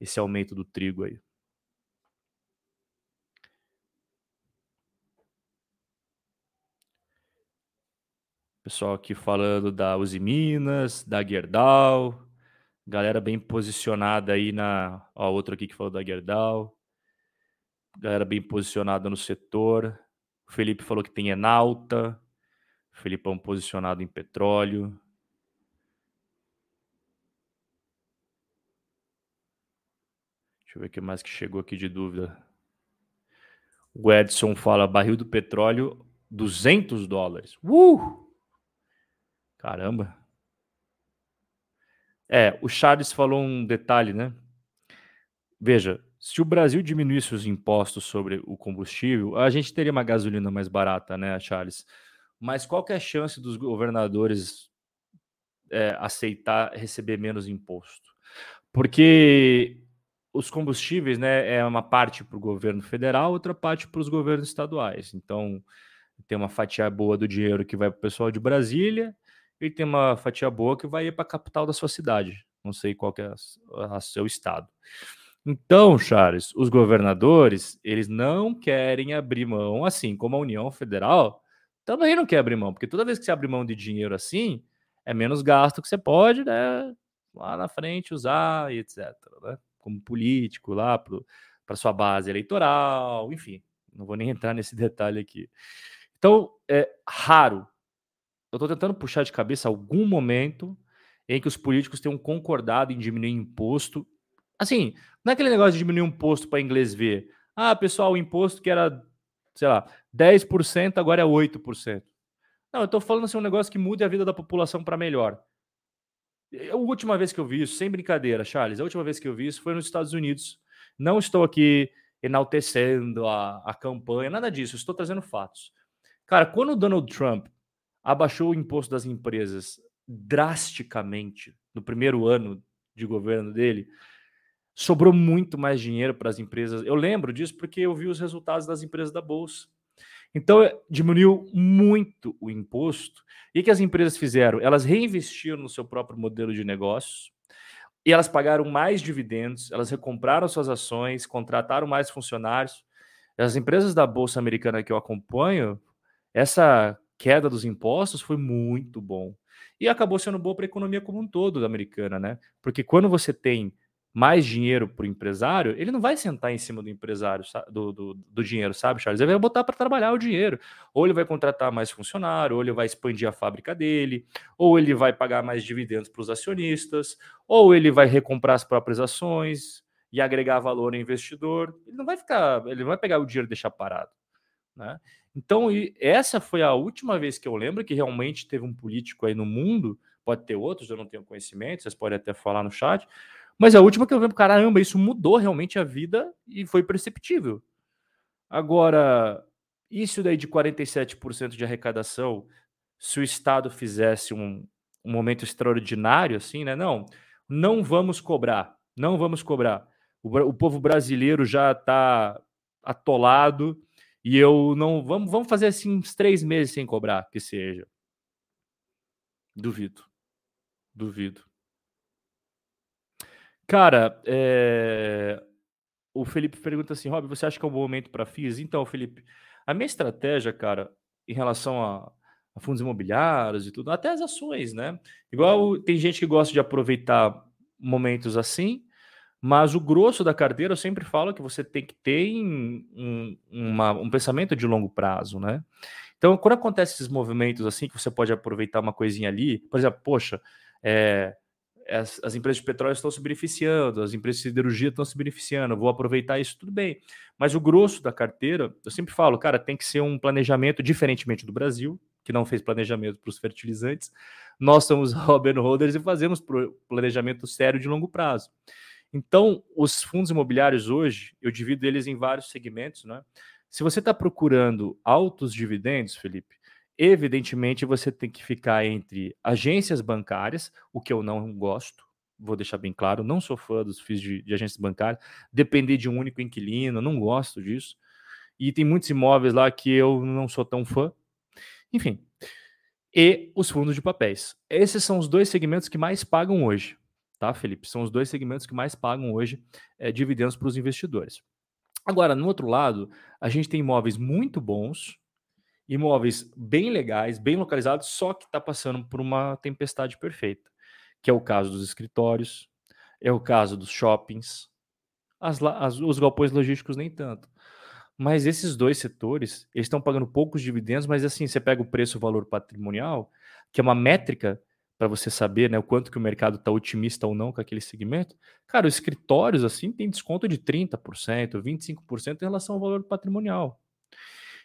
Esse aumento do trigo aí. Pessoal aqui falando da Uzi Minas, da Gerdau. Galera bem posicionada aí na. Ó, outro aqui que falou da Gerdau. Galera bem posicionada no setor. O Felipe falou que tem Enalta. O Felipão posicionado em petróleo. Eu ver o que mais que chegou aqui de dúvida. O Edson fala barril do petróleo 200 dólares. Uh! Caramba. É, o Charles falou um detalhe, né? Veja, se o Brasil diminuísse os impostos sobre o combustível, a gente teria uma gasolina mais barata, né, Charles? Mas qual é a chance dos governadores é, aceitar receber menos imposto? Porque os combustíveis, né, é uma parte para o governo federal, outra parte para os governos estaduais. Então, tem uma fatia boa do dinheiro que vai para o pessoal de Brasília e tem uma fatia boa que vai para a capital da sua cidade. Não sei qual é o seu estado. Então, Charles, os governadores, eles não querem abrir mão, assim como a União Federal também não quer abrir mão, porque toda vez que você abre mão de dinheiro assim, é menos gasto que você pode, né, lá na frente usar e etc, né, como político lá para sua base eleitoral, enfim, não vou nem [laughs] entrar nesse detalhe aqui. Então, é raro eu estou tentando puxar de cabeça algum momento em que os políticos tenham concordado em diminuir imposto. Assim, não é aquele negócio de diminuir imposto para inglês ver. Ah, pessoal, o imposto que era, sei lá, 10% agora é 8%. Não, eu estou falando assim um negócio que mude a vida da população para melhor. A última vez que eu vi isso, sem brincadeira, Charles, a última vez que eu vi isso foi nos Estados Unidos. Não estou aqui enaltecendo a, a campanha, nada disso, estou trazendo fatos. Cara, quando o Donald Trump abaixou o imposto das empresas drasticamente no primeiro ano de governo dele, sobrou muito mais dinheiro para as empresas. Eu lembro disso porque eu vi os resultados das empresas da Bolsa. Então, eh, diminuiu muito o imposto. E que as empresas fizeram? Elas reinvestiram no seu próprio modelo de negócios e elas pagaram mais dividendos, elas recompraram suas ações, contrataram mais funcionários. As empresas da Bolsa Americana que eu acompanho, essa queda dos impostos foi muito bom. E acabou sendo bom para a economia como um todo da americana, né? Porque quando você tem mais dinheiro para o empresário, ele não vai sentar em cima do empresário, do, do, do dinheiro, sabe, Charles? Ele vai botar para trabalhar o dinheiro. Ou ele vai contratar mais funcionário, ou ele vai expandir a fábrica dele, ou ele vai pagar mais dividendos para os acionistas, ou ele vai recomprar as próprias ações e agregar valor ao investidor. Ele não vai ficar, ele não vai pegar o dinheiro e deixar parado. Né? Então, essa foi a última vez que eu lembro que realmente teve um político aí no mundo, pode ter outros, eu não tenho conhecimento, vocês podem até falar no chat, mas a última que eu vi, caramba, isso mudou realmente a vida e foi perceptível. Agora, isso daí de 47% de arrecadação, se o Estado fizesse um, um momento extraordinário, assim, né? Não, não vamos cobrar, não vamos cobrar. O, o povo brasileiro já está atolado e eu não. Vamos, vamos fazer assim uns três meses sem cobrar, que seja. Duvido. Duvido. Cara, é... o Felipe pergunta assim, Rob, você acha que é um bom momento para FIIs? Então, Felipe, a minha estratégia, cara, em relação a, a, fundos imobiliários e tudo, até as ações, né? Igual tem gente que gosta de aproveitar momentos assim, mas o grosso da carteira eu sempre falo que você tem que ter um, uma, um pensamento de longo prazo, né? Então, quando acontece esses movimentos assim, que você pode aproveitar uma coisinha ali, por exemplo, poxa, é, as, as, empresas de petróleo estão se beneficiando, as empresas de siderurgia estão se beneficiando, vou aproveitar isso, tudo bem. Mas o grosso da carteira, eu sempre falo, cara, tem que ser um planejamento diferentemente do Brasil, que não fez planejamento para os fertilizantes. Nós somos [laughs] Robin Holders e fazemos planejamento sério de longo prazo. Então, os fundos imobiliários hoje, eu divido eles em vários segmentos, né? Se você está procurando altos dividendos, Felipe, Evidentemente, você tem que ficar entre agências bancárias, o que eu não gosto, vou deixar bem claro, não sou fã dos FIIs de, de agências bancárias, depender de um único inquilino, não gosto disso. E tem muitos imóveis lá que eu não sou tão fã. Enfim. E os fundos de papéis. Esses são os dois segmentos que mais pagam hoje, tá, Felipe? São os dois segmentos que mais pagam hoje é, dividendos para os investidores. Agora, no outro lado, a gente tem imóveis muito bons, imóveis bem legais, bem localizados, só que está passando por uma tempestade perfeita, que é o caso dos escritórios, é o caso dos shoppings, as, as, os galpões logísticos nem tanto. Mas esses dois setores, eles estão pagando poucos dividendos, mas assim, você pega o preço valor patrimonial, que é uma métrica para você saber né, o quanto que o mercado está otimista ou não com aquele segmento. Cara, os escritórios assim tem desconto de 30%, 25% em relação ao valor patrimonial.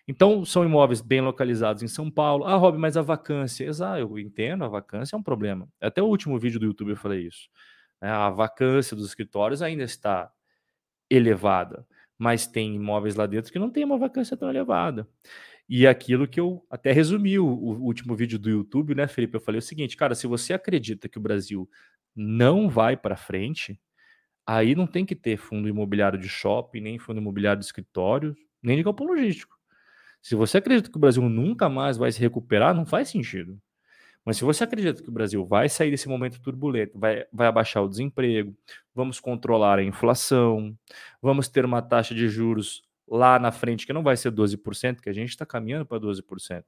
Então, são imóveis bem localizados em São Paulo. Ah, Rob, mas a vacância. Exato, eu entendo, a vacância é um problema. Até o último vídeo do YouTube eu falei isso. Né? A vacância dos escritórios ainda está elevada, mas tem imóveis lá dentro que não tem uma vacância tão elevada. E aquilo que eu até resumi o, último vídeo do YouTube, né, Felipe? Eu falei o seguinte, cara, se você acredita que o Brasil não vai para frente, aí não tem que ter fundo imobiliário de shopping, nem fundo imobiliário de escritório, nem de galpão logístico. Se você acredita que o Brasil nunca mais vai se recuperar, não faz sentido. Mas se você acredita que o Brasil vai sair desse momento turbulento, vai, vai abaixar o desemprego, vamos controlar a inflação, vamos ter uma taxa de juros lá na frente que não vai ser 12%, que a gente está caminhando para 12%.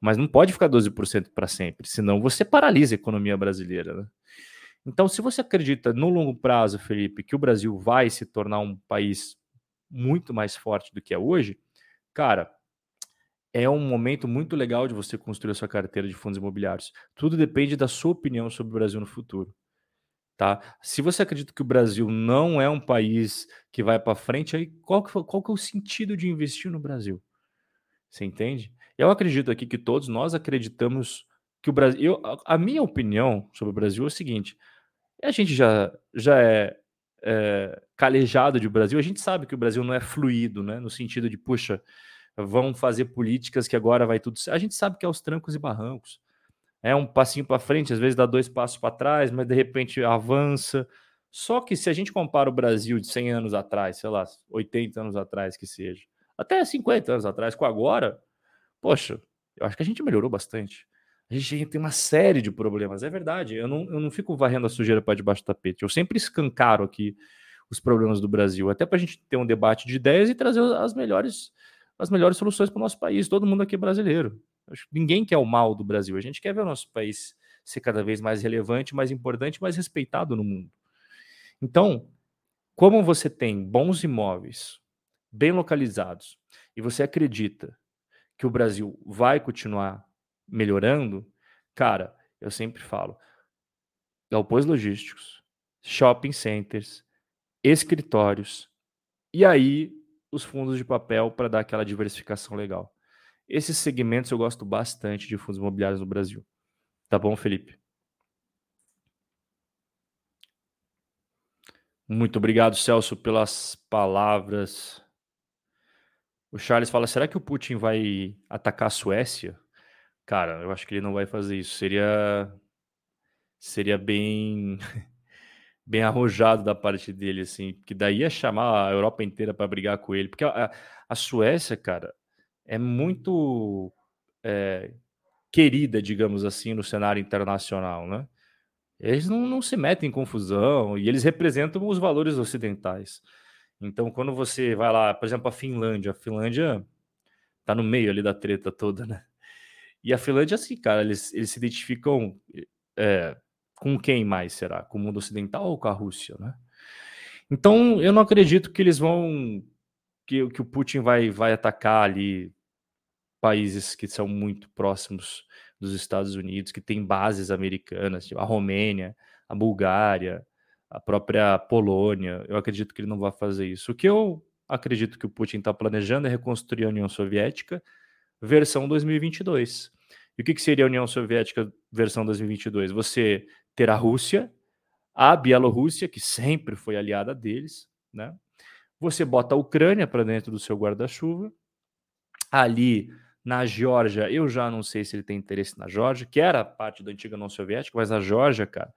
Mas não pode ficar 12% para sempre, senão você paralisa a economia brasileira. Né? Então, se você acredita no longo prazo, Felipe, que o Brasil vai se tornar um país muito mais forte do que é hoje, cara, é um momento muito legal de você construir a sua carteira de fundos imobiliários. Tudo depende da sua opinião sobre o Brasil no futuro. Tá? Se você acredita que o Brasil não é um país que vai para frente, aí qual que, qual que é o sentido de investir no Brasil? Você entende? Eu acredito aqui que todos nós acreditamos que o Brasil. Eu, a, minha opinião sobre o Brasil é o seguinte: a gente já, já é, é calejado de Brasil, a gente sabe que o Brasil não é fluido, né? No sentido de, puxa, vão fazer políticas que agora vai tudo. A gente sabe que é os trancos e barrancos. É um passinho para frente, às vezes dá dois passos para trás, mas de repente avança. Só que se a gente compara o Brasil de 100 anos atrás, sei lá, 80 anos atrás que seja, até 50 anos atrás com agora, poxa, eu acho que a gente melhorou bastante. A gente tem uma série de problemas, é verdade. Eu não, eu não fico varrendo a sujeira para debaixo do tapete. Eu sempre escancaro aqui os problemas do Brasil, até para a gente ter um debate de ideias e trazer as melhores, as melhores soluções para o nosso país. Todo mundo aqui é brasileiro. Ninguém quer o mal do Brasil. A gente quer ver o nosso país ser cada vez mais relevante, mais importante, mais respeitado no mundo. Então, como você tem bons imóveis, bem localizados, e você acredita que o Brasil vai continuar melhorando, cara, eu sempre falo, galpões logísticos, shopping centers, escritórios, e aí os fundos de papel para dar aquela diversificação legal. Esses segmentos eu gosto bastante de fundos imobiliários no Brasil. Tá bom, Felipe? Muito obrigado, Celso, pelas palavras. O Charles fala: será que o Putin vai atacar a Suécia? Cara, eu acho que ele não vai fazer isso. Seria seria bem [laughs] bem arrojado da parte dele, assim, que daí ia chamar a Europa inteira para brigar com ele, porque a, a Suécia, cara, é muito é, querida, digamos assim, no cenário internacional, né? Eles não, não se metem em confusão e eles representam os valores ocidentais. Então, quando você vai lá, por exemplo, a Finlândia, a Finlândia tá no meio ali da treta toda, né? E a Finlândia, assim, cara, eles, eles se identificam é, com quem mais será? Com o mundo ocidental ou com a Rússia, né? Então, eu não acredito que eles vão. que, que o Putin vai, vai atacar ali países que são muito próximos dos Estados Unidos, que têm bases americanas, tipo a Romênia, a Bulgária, a própria Polônia. Eu acredito que ele não vai fazer isso. O que eu acredito que o Putin está planejando é reconstruir a União Soviética versão 2022. E o que, que seria a União Soviética versão 2022? Você ter a Rússia, a Bielorrússia, que sempre foi aliada deles, né? Você bota a Ucrânia para dentro do seu guarda-chuva. Ali na Geórgia, eu já não sei se ele tem interesse na Geórgia, que era parte da antiga União Soviética, mas a Geórgia, cara,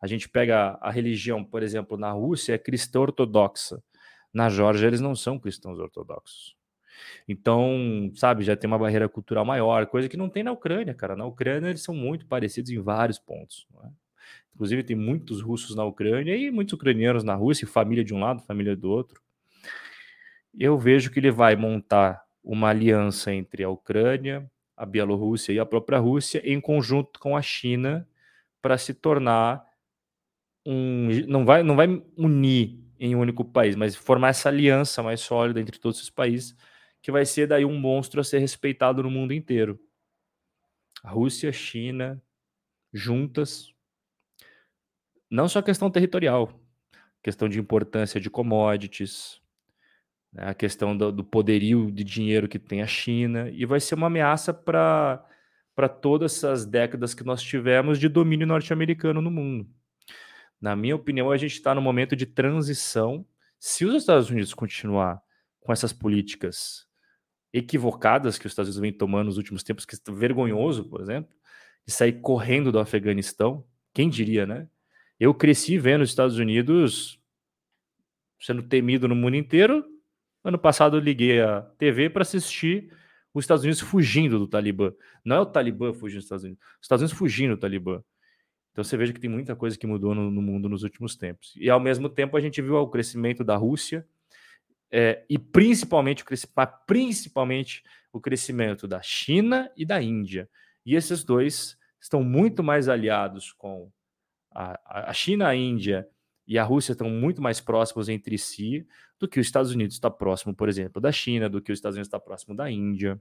a gente pega a religião, por exemplo, na Rússia é cristã ortodoxa. Na Geórgia eles não são cristãos ortodoxos. Então, sabe, já tem uma barreira cultural maior, coisa que não tem na Ucrânia, cara. Na Ucrânia eles são muito parecidos em vários pontos. É? Inclusive tem muitos russos na Ucrânia e muitos ucranianos na Rússia, família de um lado, família do outro. Eu vejo que ele vai montar uma aliança entre a Ucrânia, a Bielorrússia e a própria Rússia, em conjunto com a China, para se tornar um. Não vai, não vai unir em um único país, mas formar essa aliança mais sólida entre todos os países, que vai ser daí um monstro a ser respeitado no mundo inteiro. A Rússia, China, juntas, não só questão territorial, questão de importância de commodities, né, a questão do, do, poderio de dinheiro que tem a China, e vai ser uma ameaça para todas essas décadas que nós tivemos de domínio norte-americano no mundo. Na minha opinião, a gente está no momento de transição. Se os Estados Unidos continuar com essas políticas equivocadas que os Estados Unidos vem tomando nos últimos tempos, que é vergonhoso, por exemplo, de sair correndo do Afeganistão, quem diria, né? Eu cresci vendo os Estados Unidos sendo temido no mundo inteiro, Ano passado eu liguei a TV para assistir os Estados Unidos fugindo do Talibã. Não é o Talibã fugindo dos Estados Unidos, os Estados Unidos fugindo do Talibã. Então você veja que tem muita coisa que mudou no, no mundo nos últimos tempos. E ao mesmo tempo a gente viu o crescimento da Rússia é, e principalmente principalmente o crescimento da China e da Índia. E esses dois estão muito mais aliados com a, China, a Índia e a Rússia estão muito mais próximos entre si do que os Estados Unidos está próximo, por exemplo, da China, do que os Estados Unidos está próximo da Índia.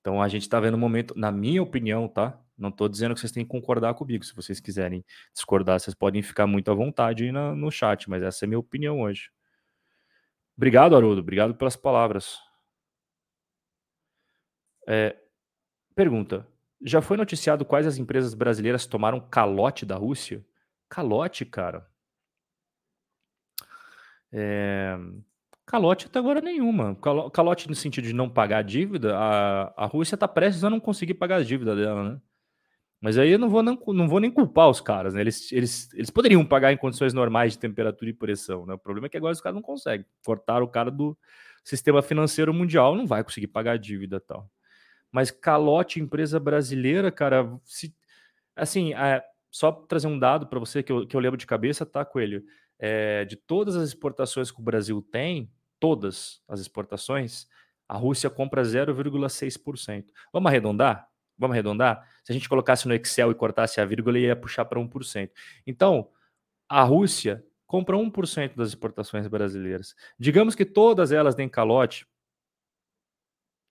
Então a gente está vendo um momento, na minha opinião, tá? Não estou dizendo que vocês têm que concordar comigo. Se vocês quiserem discordar, vocês podem ficar muito à vontade aí no, no chat, mas essa é a minha opinião hoje. Obrigado, Haroldo. Obrigado pelas palavras. É, pergunta: já foi noticiado quais as empresas brasileiras tomaram calote da Rússia? Calote, cara. É... Calote até agora nenhuma. Calote no sentido de não pagar a dívida, a, a Rússia está prestes a não conseguir pagar a dívida dela, né? Mas aí eu não vou, não, não vou nem culpar os caras, né? Eles, eles, eles poderiam pagar em condições normais de temperatura e pressão, né? O problema é que agora os caras não conseguem. Cortaram o cara do sistema financeiro mundial, não vai conseguir pagar a dívida tal. Mas calote empresa brasileira, cara, se, assim, é, só trazer um dado para você que eu, que eu lembro de cabeça, tá, Coelho? É, de todas as exportações que o Brasil tem, todas as exportações, a Rússia compra 0,6%. Vamos arredondar? Vamos arredondar? Se a gente colocasse no Excel e cortasse a vírgula, ia puxar para 1%. Então, a Rússia compra 1% das exportações brasileiras. Digamos que todas elas deem calote,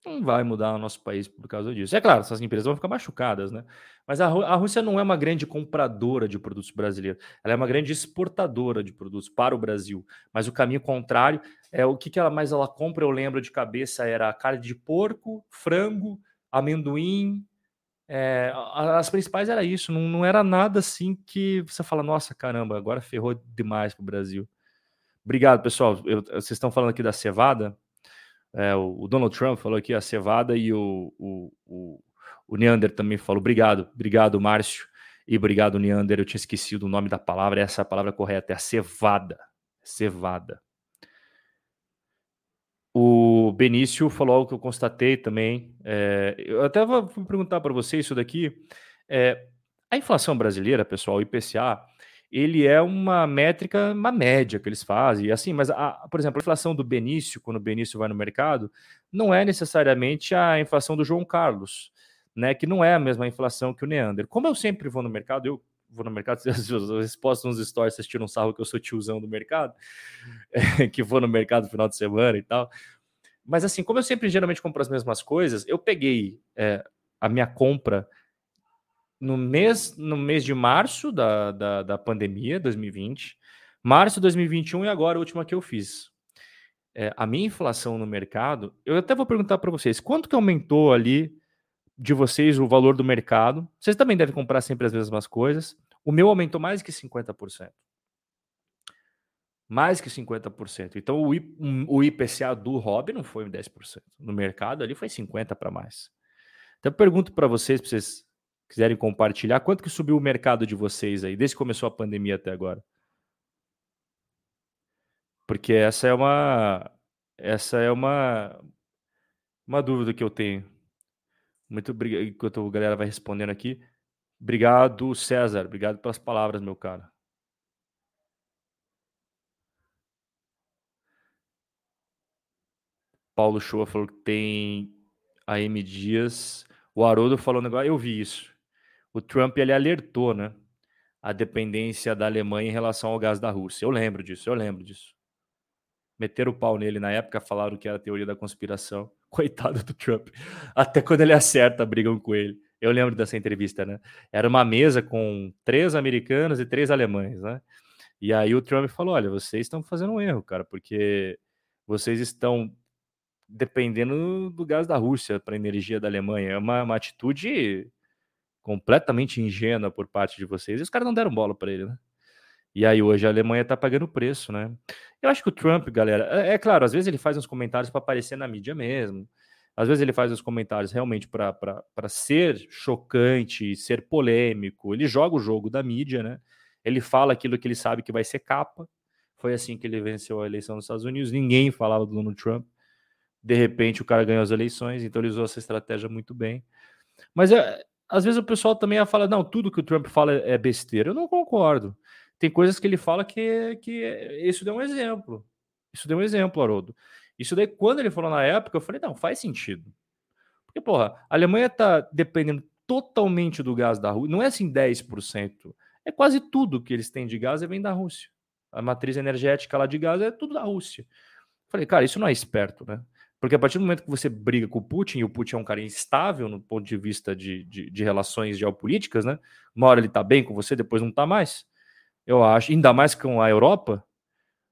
não vai mudar o nosso país por causa disso. É claro, essas empresas vão ficar machucadas, né? Mas a, a, Rússia não é uma grande compradora de produtos brasileiros, ela é uma grande exportadora de produtos para o Brasil. Mas o caminho contrário é o que, que ela mais ela compra, eu lembro de cabeça, era carne de porco, frango, amendoim, é, as principais era isso, não, não era nada assim que você fala, nossa caramba, agora ferrou demais para o Brasil. Obrigado, pessoal. Eu, vocês estão falando aqui da cevada. É, o, Donald Trump falou aqui a cevada e o, o, o, o Neander também falou. Obrigado, obrigado, Márcio. E obrigado, Neander. Eu tinha esquecido o nome da palavra, essa é a palavra correta, é a cevada. Cevada. O Benício falou algo que eu constatei também. É, eu até vou perguntar para você isso daqui. É, a inflação brasileira, pessoal, IPCA, ele é uma métrica, uma média que eles fazem, assim, mas, a, por exemplo, a inflação do Benício, quando o Benício vai no mercado, não é necessariamente a inflação do João Carlos, né? Que não é a mesma inflação que o Neander. Como eu sempre vou no mercado, eu vou no mercado, [laughs] as respostas nos stories, vocês tiram um sarro que eu sou tiozão do mercado, é, [laughs] que vou no mercado no final de semana e tal. Mas assim, como eu sempre geralmente compro as mesmas coisas, eu peguei é, a minha compra no mês, no mês de março da, da, da pandemia, 2020, março de 2021 e agora a última que eu fiz. É, a minha inflação no mercado, eu até vou perguntar para vocês, quanto que aumentou ali de vocês o valor do mercado? Vocês também devem comprar sempre as mesmas coisas. O meu aumentou mais que 50%. Mais que 50%. Então o, I, o IPCA do hobby não foi 10%. No mercado ali foi 50% para mais. Então eu pergunto para vocês, se vocês quiserem compartilhar, quanto que subiu o mercado de vocês aí, desde que começou a pandemia até agora? Porque essa é uma essa é uma uma dúvida que eu tenho. Muito obrigado, enquanto a galera vai respondendo aqui. Obrigado, César. Obrigado pelas palavras, meu cara. Paulo Shoa falou que tem a M Dias. O Haroldo falou um negócio, eu vi isso. O Trump ele alertou, né? A dependência da Alemanha em relação ao gás da Rússia. Eu lembro disso, eu lembro disso. Meteram o pau nele na época, falaram que era teoria da conspiração. [laughs] Coitado do Trump. Até quando ele acerta, brigam com ele. Eu lembro dessa entrevista, né? Era uma mesa com três americanos e três alemães, né? E aí o Trump falou: olha, vocês estão fazendo um erro, cara, porque vocês estão dependendo do gás da Rússia para a energia da Alemanha. É uma, uma, atitude completamente ingênua por parte de vocês. E os caras não deram bola para ele, né? E aí hoje a Alemanha está pagando preço, né? Eu acho que o Trump, galera, é, é claro, às vezes ele faz uns comentários para aparecer na mídia mesmo. Às vezes ele faz os comentários realmente para ser chocante, ser polêmico. Ele joga o jogo da mídia, né? Ele fala aquilo que ele sabe que vai ser capa. Foi assim que ele venceu a eleição nos Estados Unidos. Ninguém falava do Donald Trump de repente o cara ganhou as eleições, então ele usou essa estratégia muito bem. Mas é, às vezes o pessoal também fala, não, tudo que o Trump fala é besteira. Eu não concordo. Tem coisas que ele fala que, que isso deu um exemplo. Isso deu um exemplo, Haroldo. Isso daí, quando ele falou na época, eu falei, não, faz sentido. Porque, porra, a Alemanha tá dependendo totalmente do gás da Rússia. Não é assim 10%. É quase tudo que eles têm de gás é vem da Rússia. A matriz energética lá de gás é tudo da Rússia. Falei, cara, isso não é esperto, né? Porque a partir do momento que você briga com o Putin, e o Putin é um cara instável no ponto de vista de, de, de relações geopolíticas, né? Uma hora ele tá bem com você, depois não tá mais. Eu acho, ainda mais com a Europa,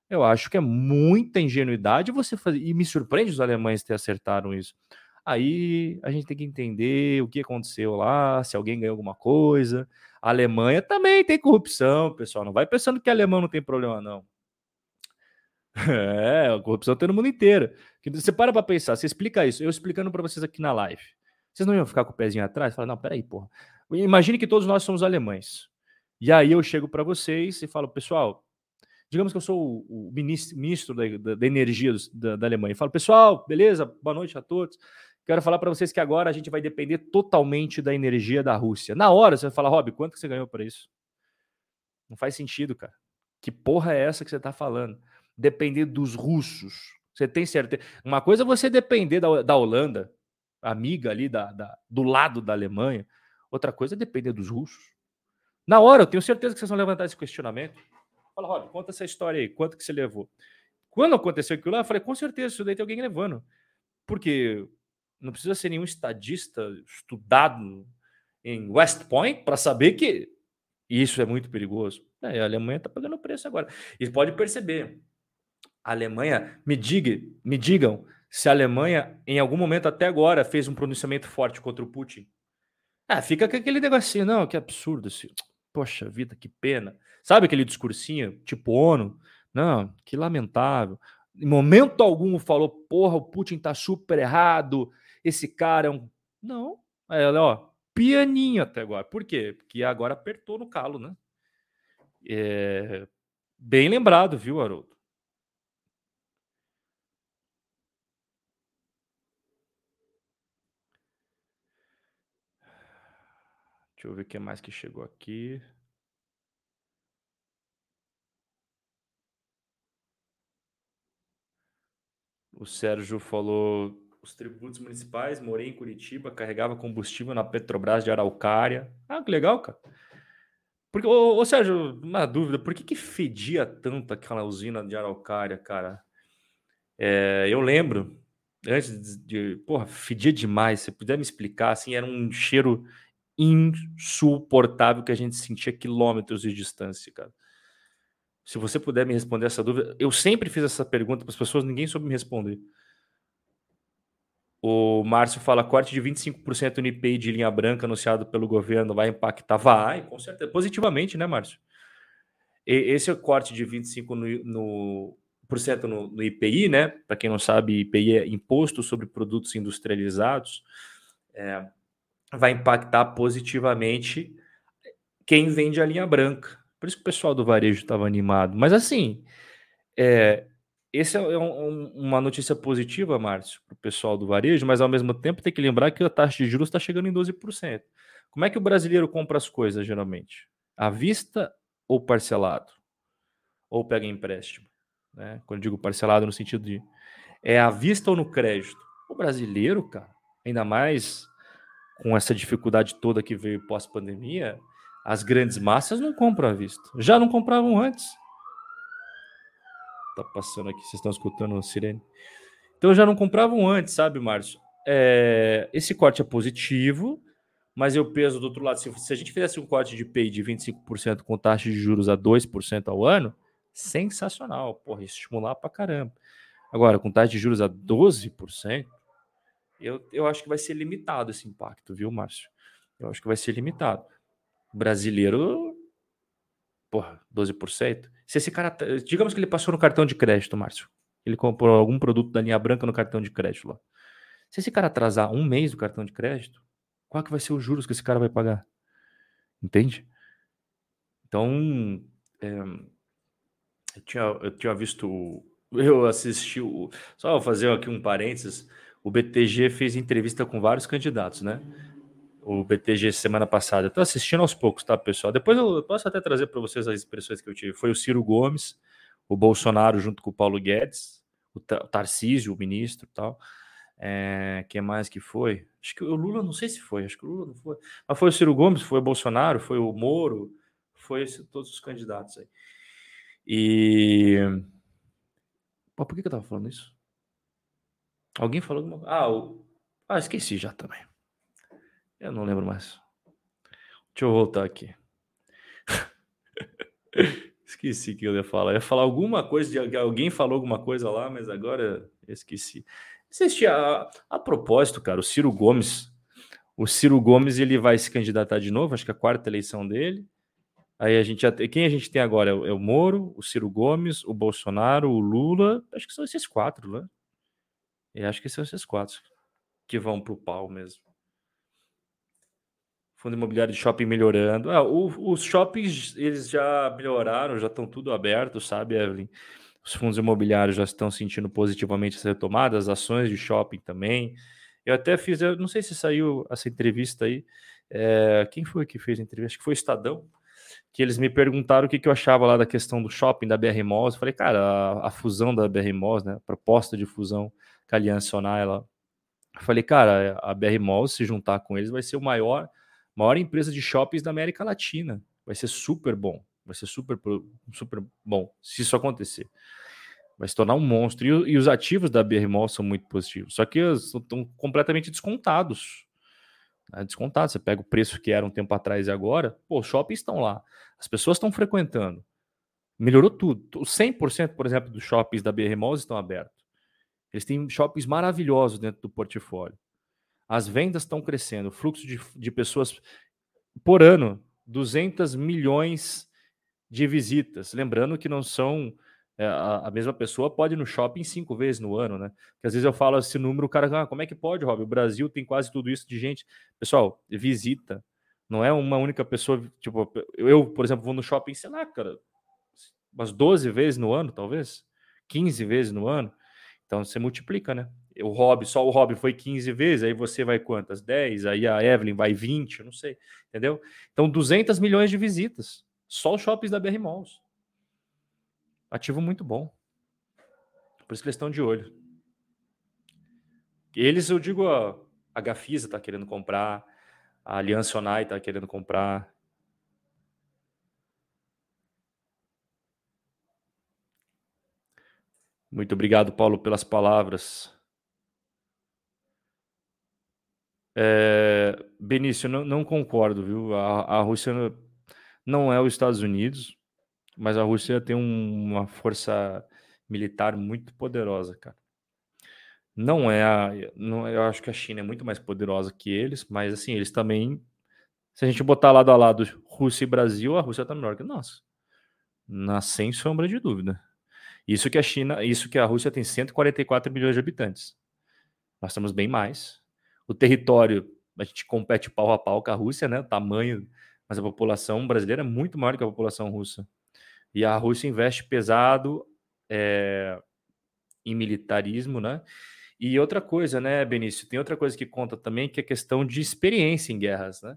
eu acho que é muita ingenuidade você fazer. E me surpreende os alemães ter acertaram isso. Aí a gente tem que entender o que aconteceu lá, se alguém ganhou alguma coisa. A Alemanha também tem corrupção, pessoal. Não vai pensando que alemão não tem problema, não. [laughs] É, a corrupção tem no mundo inteiro. Você para pra pensar, você explica isso, eu explicando para vocês aqui na live. Vocês não iam ficar com o pezinho atrás? Falar, não, peraí, porra. Imagine que todos nós somos alemães. E aí eu chego para vocês e falo, pessoal, digamos que eu sou o, ministro, ministro da, da, da, energia da, da Alemanha. E falo, pessoal, beleza? Boa noite a todos. Quero falar para vocês que agora a gente vai depender totalmente da energia da Rússia. Na hora você vai falar, Rob, quanto que você ganhou para isso? Não faz sentido, cara. Que porra é essa que você está falando? Depender dos russos. Você tem certeza? Uma coisa é você depender da, da Holanda, amiga ali da, da, do lado da Alemanha. Outra coisa é depender dos russos. Na hora, eu tenho certeza que vocês vão levantar esse questionamento. Fala, Rob, conta essa história aí. Quanto que você levou? Quando aconteceu aquilo lá, eu falei, com certeza, isso daí tem alguém levando. Porque não precisa ser nenhum estadista estudado em West Point para saber que isso é muito perigoso. É, a Alemanha está pagando preço agora. E pode perceber, a Alemanha, me, diga, me digam se a Alemanha, em algum momento até agora, fez um pronunciamento forte contra o Putin. Ah, fica com aquele negocinho, não, que absurdo. Assim. Poxa vida, que pena. Sabe aquele discursinho, tipo ONU? Não, que lamentável. Em momento algum falou, porra, o Putin tá super errado, esse cara é um. Não. Ela, ó, pianinho até agora. Por quê? Porque agora apertou no calo, né? É... Bem lembrado, viu, Haroldo? Deixa eu ver o que mais que chegou aqui. O Sérgio falou: os tributos municipais, morei em Curitiba, carregava combustível na Petrobras de Araucária. Ah, que legal, cara. Porque, ô, ô Sérgio, uma dúvida, por que, que fedia tanto aquela usina de Araucária, cara? É, eu lembro, antes de, Porra, fedia demais. Se puder me explicar, assim, era um cheiro insuportável que a gente sentia quilômetros de distância, cara. Se você puder me responder essa dúvida, eu sempre fiz essa pergunta para as pessoas, ninguém soube me responder. O Márcio fala corte de 25% no IPI de linha branca anunciado pelo governo vai impactar? Vai, com certeza. Positivamente, né, Márcio? E, esse é o corte de 25% no, no, no, no IPI, né? Para quem não sabe, IPI é Imposto sobre Produtos Industrializados. É, vai impactar positivamente quem vende a linha branca. Por isso que o pessoal do varejo estava animado. Mas assim, é, essa é um, uma notícia positiva, Márcio, para o pessoal do varejo, mas ao mesmo tempo tem que lembrar que a taxa de juros está chegando em 12%. Como é que o brasileiro compra as coisas geralmente? À vista ou parcelado? Ou pega empréstimo? Né? Quando digo parcelado no sentido de é à vista ou no crédito? O brasileiro, cara, ainda mais com essa dificuldade toda que veio pós-pandemia, as grandes massas não compram à vista. Já não compravam antes. Tá passando aqui, vocês estão escutando o sirene. Então já não compravam antes, sabe, Márcio? É, esse corte é positivo, mas eu peso do outro lado. Se, se a gente fizesse um corte de PI de 25% com taxa de juros a 2% ao ano, sensacional. Porra, estimular pra caramba. Agora, com taxa de juros a 12%, eu, eu acho que vai ser limitado esse impacto, viu, Márcio? Eu acho que vai ser limitado. Brasileiro, porra, 12%. Se esse cara, digamos que ele passou no cartão de crédito, Márcio, ele comprou algum produto da linha branca no cartão de crédito lá. Se esse cara atrasar um mês do cartão de crédito, qual que vai ser os juros que esse cara vai pagar? Entende? Então, é, eu, tinha, eu tinha visto, [laughs] eu assisti, o, só fazer aqui um parênteses, o BTG fez entrevista com vários candidatos, né? O BTG semana passada. Estou assistindo aos poucos, tá, pessoal? Depois eu posso até trazer para vocês as expressões que eu tive. Foi o Ciro Gomes, o Bolsonaro junto com o Paulo Guedes, o Tarcísio, o ministro e tal. É, quem mais que foi? Acho que o Lula, não sei se foi, acho que o Lula não foi. Mas foi o Ciro Gomes, foi o Bolsonaro, foi o Moro, foi esse, todos os candidatos aí. E. Pô, por que, que eu tava falando isso? Alguém falou alguma Ah, o... ah, esqueci já também. Eu não lembro mais. Deixa eu voltar aqui. [laughs] esqueci que eu ia falar. Eu ia falar alguma coisa de alguém falou alguma coisa lá, mas agora eu esqueci. Existe a, a propósito, cara, o Ciro Gomes. O Ciro Gomes ele vai se candidatar de novo, acho que é a quarta eleição dele. Aí a gente quem a gente tem agora é o, é o Moro, o Ciro Gomes, o Bolsonaro, o Lula. Acho que são esses quatro, né? E acho que são esses quatro que vão pro pau mesmo. Fundo imobiliário de shopping melhorando. Ah, o, os shoppings, eles já melhoraram, já estão tudo aberto, sabe, Evelyn? Os fundos imobiliários já estão sentindo positivamente essa retomada, as ações de shopping também. Eu até fiz, eu não sei se saiu essa entrevista aí. É, quem foi que fez a entrevista? Acho que foi o Estadão, que eles me perguntaram o que, que eu achava lá da questão do shopping da BR Malls. Eu falei, cara, a, a fusão da BR Malls, né, a proposta de fusão com Aliança ela... Eu falei, cara, a BR Malls, se juntar com eles, vai ser o maior, maior empresa de shoppings da América Latina. Vai ser super bom. Vai ser super, super bom se isso acontecer. Vai se tornar um monstro. E, e os ativos da BR Mall são muito positivos. Só que estão completamente descontados. Né? Descontados. Você pega o preço que era um tempo atrás e agora, pô, os shoppings estão lá. As pessoas estão frequentando. Melhorou tudo. Os 100%, por exemplo, dos shoppings da BR Malls estão abertos. Eles têm shoppings maravilhosos dentro do portfólio. As vendas estão crescendo. O fluxo de, de pessoas por ano, 200 milhões de visitas. Lembrando que não são é, a, a, mesma pessoa pode ir no shopping cinco vezes no ano, né? Porque às vezes eu falo esse número, o cara, ah, como é que pode, Rob? O Brasil tem quase tudo isso de gente. Pessoal, visita. Não é uma única pessoa, tipo, eu, por exemplo, vou no shopping, sei lá, cara, umas 12 vezes no ano, talvez, 15 vezes no ano. Então você multiplica, né? O Rob, só o Rob foi 15 vezes, aí você vai quantas? 10, aí a Evelyn vai 20, não sei, entendeu? Então 200 milhões de visitas. Só os shoppings da BR Malls. Ativo muito bom. Por isso que eles estão de olho. Eles, eu digo, a, a Gafisa está querendo comprar, a Aliança Onai está querendo comprar. Muito obrigado, Paulo, pelas palavras. É, Benício, não, não concordo, viu? A, a Rússia não é os Estados Unidos, mas a Rússia tem um, uma força militar muito poderosa, cara. Não é a, não, eu acho que a China é muito mais poderosa que eles, mas assim, eles também, se a gente botar lado a lado Rússia e Brasil, a Rússia tá melhor que nós. Na sem sombra de dúvida. Isso que a China, isso que a Rússia tem 144 milhões de habitantes. Nós temos bem mais. O território, a gente compete pau a pau com a Rússia, né? O tamanho mas a população brasileira é muito maior que a população russa. E a Rússia investe pesado é, em militarismo, né? E outra coisa, né, Benício? Tem outra coisa que conta também, que é a questão de experiência em guerras, né?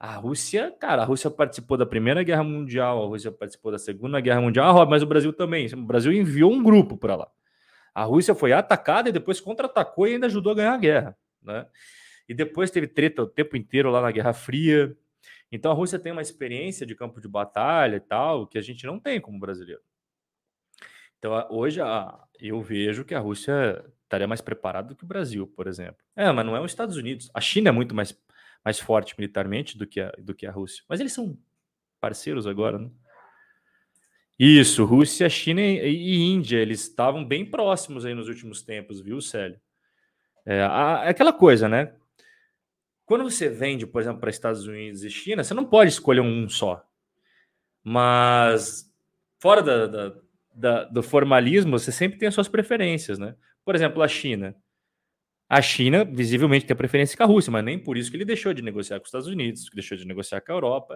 A Rússia, cara, a Rússia participou da Primeira Guerra Mundial, a Rússia participou da Segunda Guerra Mundial, ah, mas o Brasil também. O Brasil enviou um grupo para lá. A Rússia foi atacada e depois contra-atacou e ainda ajudou a ganhar a guerra, né? E depois teve treta o tempo inteiro lá na Guerra Fria, então a Rússia tem uma experiência de campo de batalha e tal que a gente não tem como brasileiro. Então hoje eu vejo que a Rússia estaria mais preparada do que o Brasil, por exemplo. É, mas não é os Estados Unidos. A China é muito mais, mais forte militarmente do que, a, do que a Rússia. Mas eles são parceiros agora, né? Isso, Rússia, China e, Índia, eles estavam bem próximos aí nos últimos tempos, viu, Célio? É, a, é aquela coisa, né? Quando você vende, por exemplo, para Estados Unidos e China, você não pode escolher um só. Mas fora da, da, da, do formalismo, você sempre tem as suas preferências, né? Por exemplo, a China. A China, visivelmente, tem preferência com a Rússia, mas nem por isso que ele deixou de negociar com os Estados Unidos, que deixou de negociar com a Europa.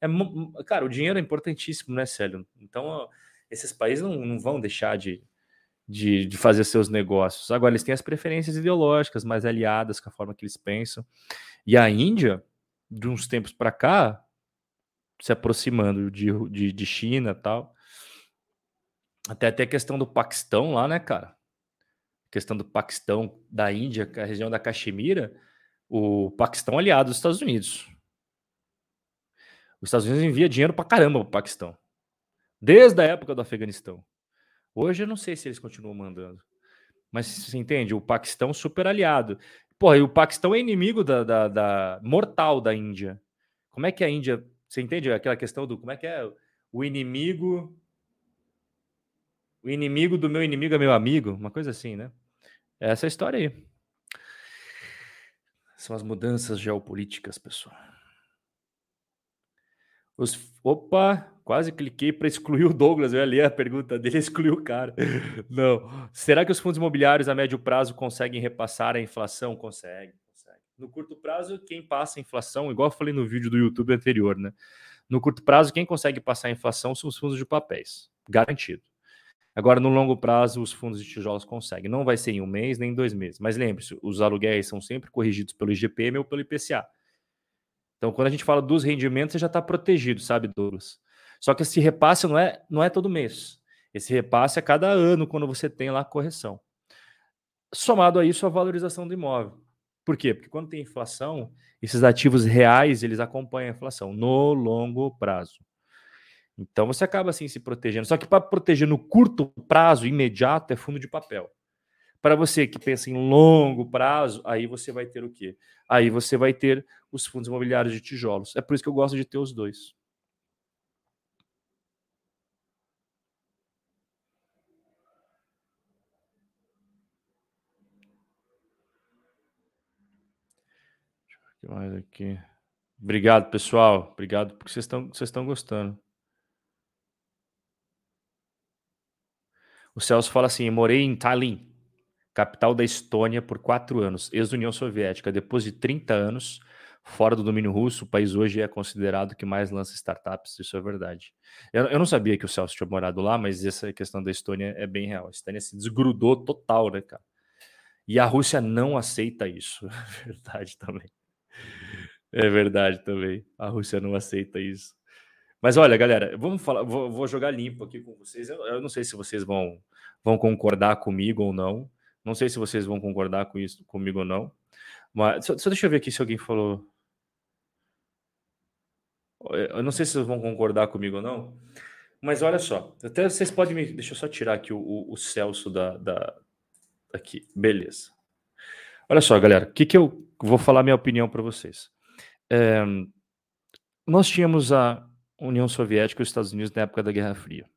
É, é cara, o dinheiro é importantíssimo, né, Célio? Então, esses países não, não vão deixar de, de, de fazer seus negócios. Agora, eles têm as preferências ideológicas mais aliadas com a forma que eles pensam. E a Índia, de uns tempos para cá, se aproximando de, de, de China tal. Até até a questão do Paquistão lá, né, cara? Questão do Paquistão, da Índia, a região da Caxemira, o Paquistão é aliado dos Estados Unidos. Os Estados Unidos envia dinheiro para caramba pro Paquistão. Desde a época do Afeganistão. Hoje eu não sei se eles continuam mandando. Mas você entende? O Paquistão super aliado. Porra, e o Paquistão é inimigo da, da, da, mortal da Índia. Como é que a Índia. Você entende aquela questão do como é que é o inimigo. O inimigo do meu inimigo é meu amigo? Uma coisa assim, né? É essa história aí. São as mudanças geopolíticas, pessoal. Os... Opa, quase cliquei para excluir o Douglas. Eu ia ler a pergunta dele, [laughs] excluiu o cara. Não. Será que os fundos imobiliários a médio prazo conseguem repassar a inflação? Consegue, consegue. No curto prazo, quem passa a inflação, igual eu falei no vídeo do YouTube anterior, né? No curto prazo, quem consegue passar a inflação são os fundos de papéis, garantido. Agora, no longo prazo, os fundos de tijolos conseguem. Não vai ser em um mês nem em dois meses. Mas lembre-se, os aluguéis são sempre corrigidos pelo IGPM ou pelo IPCA. Então, quando a gente fala dos rendimentos, você já está protegido, sabe, Douglas? Só que esse repasse não é, não é todo mês. Esse repasse é cada ano, quando você tem lá a correção. Somado a isso, a valorização do imóvel. Por quê? Porque quando tem inflação, esses ativos reais, eles acompanham a inflação no longo prazo. Então você acaba assim se protegendo. Só que para proteger no curto prazo, imediato, é fundo de papel. Para você que pensa em longo prazo, aí você vai ter o quê? Aí você vai ter os fundos imobiliários de tijolos. É por isso que eu gosto de ter os dois. que mais aqui? Obrigado, pessoal. Obrigado porque vocês estão, vocês estão gostando. O Celso fala assim: morei em Tallinn, capital da Estônia, por quatro anos, ex-União Soviética. Depois de 30 anos fora do domínio russo, o país hoje é considerado que mais lança startups. Isso é verdade. Eu, eu não sabia que o Celso tinha morado lá, mas essa questão da Estônia é bem real. A Estônia se desgrudou total, né, cara? E a Rússia não aceita isso. [laughs] É verdade também. É verdade também. A Rússia não aceita isso. Mas olha, galera, vamos falar. Vou, vou jogar limpo aqui com vocês. Eu, eu, não sei se vocês vão, vão concordar comigo ou não. Não sei se vocês vão concordar com isso comigo ou não. Mas só, só deixa eu ver aqui se alguém falou. Eu não sei se vocês vão concordar comigo ou não. Mas olha só, até vocês podem me. Deixa eu só tirar aqui o, o, o Celso da, da. Aqui, beleza. Olha só, galera, o que, que eu vou falar minha opinião para vocês. É, nós tínhamos a União Soviética e os Estados Unidos na época da Guerra Fria.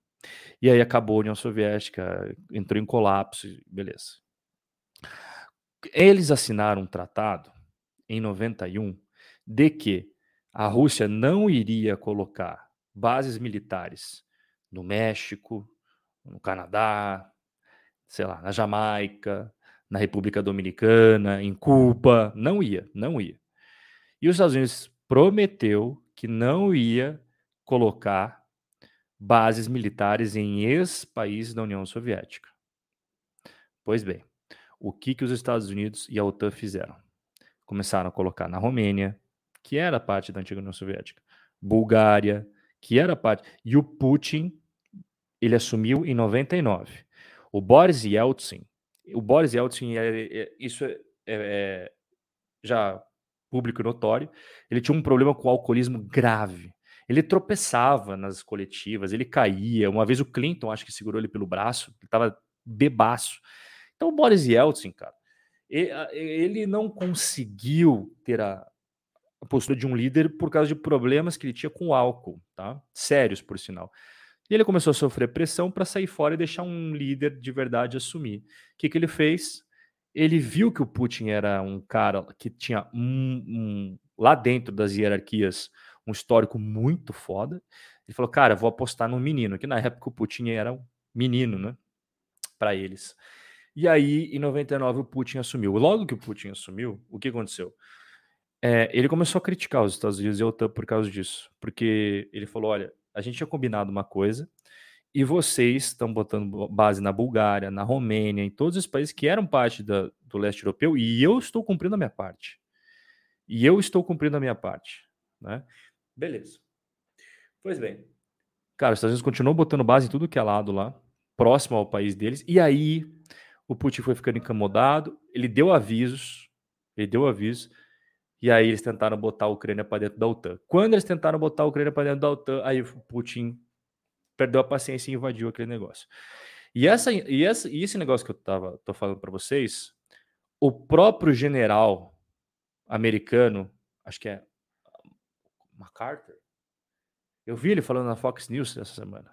E aí acabou a União Soviética, entrou em colapso, beleza. Eles assinaram um tratado em 91 de que a Rússia não iria colocar bases militares no México, no Canadá, sei lá, na Jamaica, na República Dominicana, em Cuba, não ia, não ia. E os Estados Unidos prometeu que não ia colocar bases militares em ex-países da União Soviética. Pois bem, o que, que os Estados Unidos e a OTAN fizeram? Começaram a colocar na Romênia, que era parte da antiga União Soviética, Bulgária, que era parte, e o Putin, ele assumiu em 99. O Boris Yeltsin, o Boris Yeltsin, é, é, isso é, é, já público e notório, ele tinha um problema com o alcoolismo grave. Ele tropeçava nas coletivas, ele caía. Uma vez o Clinton, acho que segurou ele pelo braço, ele estava bebaço. Então o Boris Yeltsin, cara, ele não conseguiu ter a postura de um líder por causa de problemas que ele tinha com o álcool, tá? Sérios, por sinal. E ele começou a sofrer pressão para sair fora e deixar um líder de verdade assumir. O que, que ele fez? ele viu que o Putin era um cara que tinha um, um, lá dentro das hierarquias um histórico muito foda. Ele falou, cara, vou apostar no menino, que na época o Putin era um menino, né? Para eles. E aí, em 99, o Putin assumiu. Logo que o Putin assumiu, o que aconteceu? É, ele começou a criticar os Estados Unidos e a OTAN por causa disso. Porque ele falou: olha, a gente tinha combinado uma coisa, e vocês estão botando base na Bulgária, na Romênia, em todos os países que eram parte da, do leste europeu, e eu estou cumprindo a minha parte. E eu estou cumprindo a minha parte. Né? Beleza. Pois bem. Cara, os Estados Unidos continuou botando base em tudo que é lado lá, próximo ao país deles, e aí o Putin foi ficando incomodado, ele deu avisos, ele deu avisos, e aí eles tentaram botar a Ucrânia para dentro da OTAN. Quando eles tentaram botar a Ucrânia para dentro da OTAN, aí o Putin perdeu a paciência e invadiu aquele negócio. E, essa, e, essa, e esse negócio que eu tava, tô falando para vocês, o próprio general americano, acho que é MacArthur, eu vi ele falando na Fox News essa semana.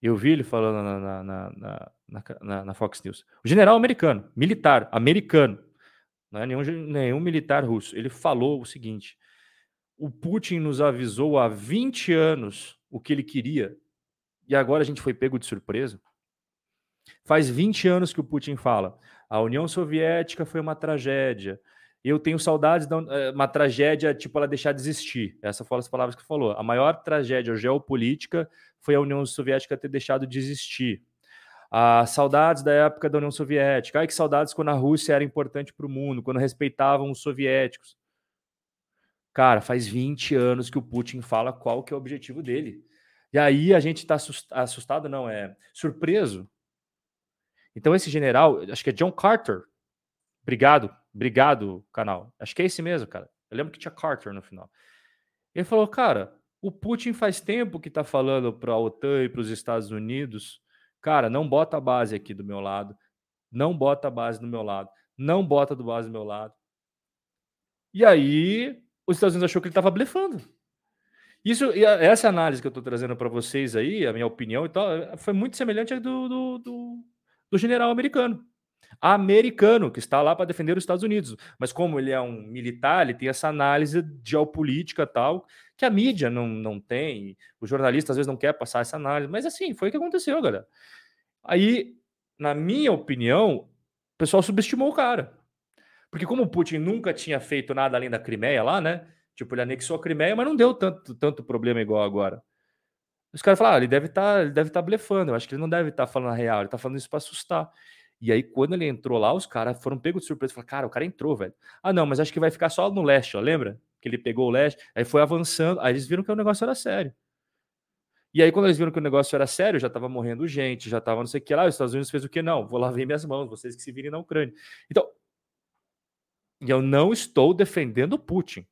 Eu vi ele falando na, na, na, na, Fox News. O general americano, militar, americano, não é nenhum, nenhum militar russo. Ele falou o seguinte: o Putin nos avisou há 20 anos o que ele queria e agora a gente foi pego de surpresa. Faz 20 anos que o Putin fala: a União Soviética foi uma tragédia Eu tenho saudades de eh, uma tragédia, tipo, ela deixar de existir. Essas foram as palavras que falou. A maior tragédia geopolítica foi a União Soviética ter deixado de existir. Ah, saudades da época da União Soviética. Ai, que saudades quando a Rússia era importante para o mundo, quando respeitavam os soviéticos. Cara, faz 20 anos que o Putin fala qual que é o objetivo dele. E aí a gente está assustado, não, é surpreso. Então esse general, acho que é John Carter. Obrigado, obrigado, canal. Acho que é esse mesmo, cara. Eu lembro que tinha Carter no final. Ele falou, cara, o Putin faz tempo que está falando para a OTAN e para os Estados Unidos Cara, não bota a base aqui do meu lado. Não bota a base do meu lado. Não bota do base do meu lado. E aí, os Estados Unidos achou que ele estava blefando. Isso, essa análise que eu estou trazendo para vocês aí, a minha opinião e tal, foi muito semelhante à do, do, do, do general americano. Americano, que está lá para defender os Estados Unidos. Mas como ele é um militar, ele tem essa análise geopolítica tal, que a mídia não, não tem, o jornalista às vezes não quer passar essa análise. Mas assim, foi o que aconteceu, galera. Aí, na minha opinião, o pessoal subestimou o cara. Porque como o Putin nunca tinha feito nada além da Crimeia lá, né? Tipo, ele anexou a Crimeia, mas não deu tanto, tanto problema igual agora. Os caras falaram, ah, ele deve tá, estar tá blefando. Eu acho que ele não deve estar tá falando a real, ele está falando isso para assustar. E aí, quando ele entrou lá, os caras foram pegos de surpresa. Falaram, cara, o cara entrou, velho. Ah, não, mas acho que vai ficar só no leste, ó. Lembra? Que ele pegou o leste, aí foi avançando. Aí eles viram que o negócio era sério. E aí, quando eles viram que o negócio era sério, já estava morrendo gente, já estava não sei o que lá, os Estados Unidos fez o que? Não, vou lá ver minhas mãos, vocês que se virem na Ucrânia. Então, eu não estou defendendo o Putin.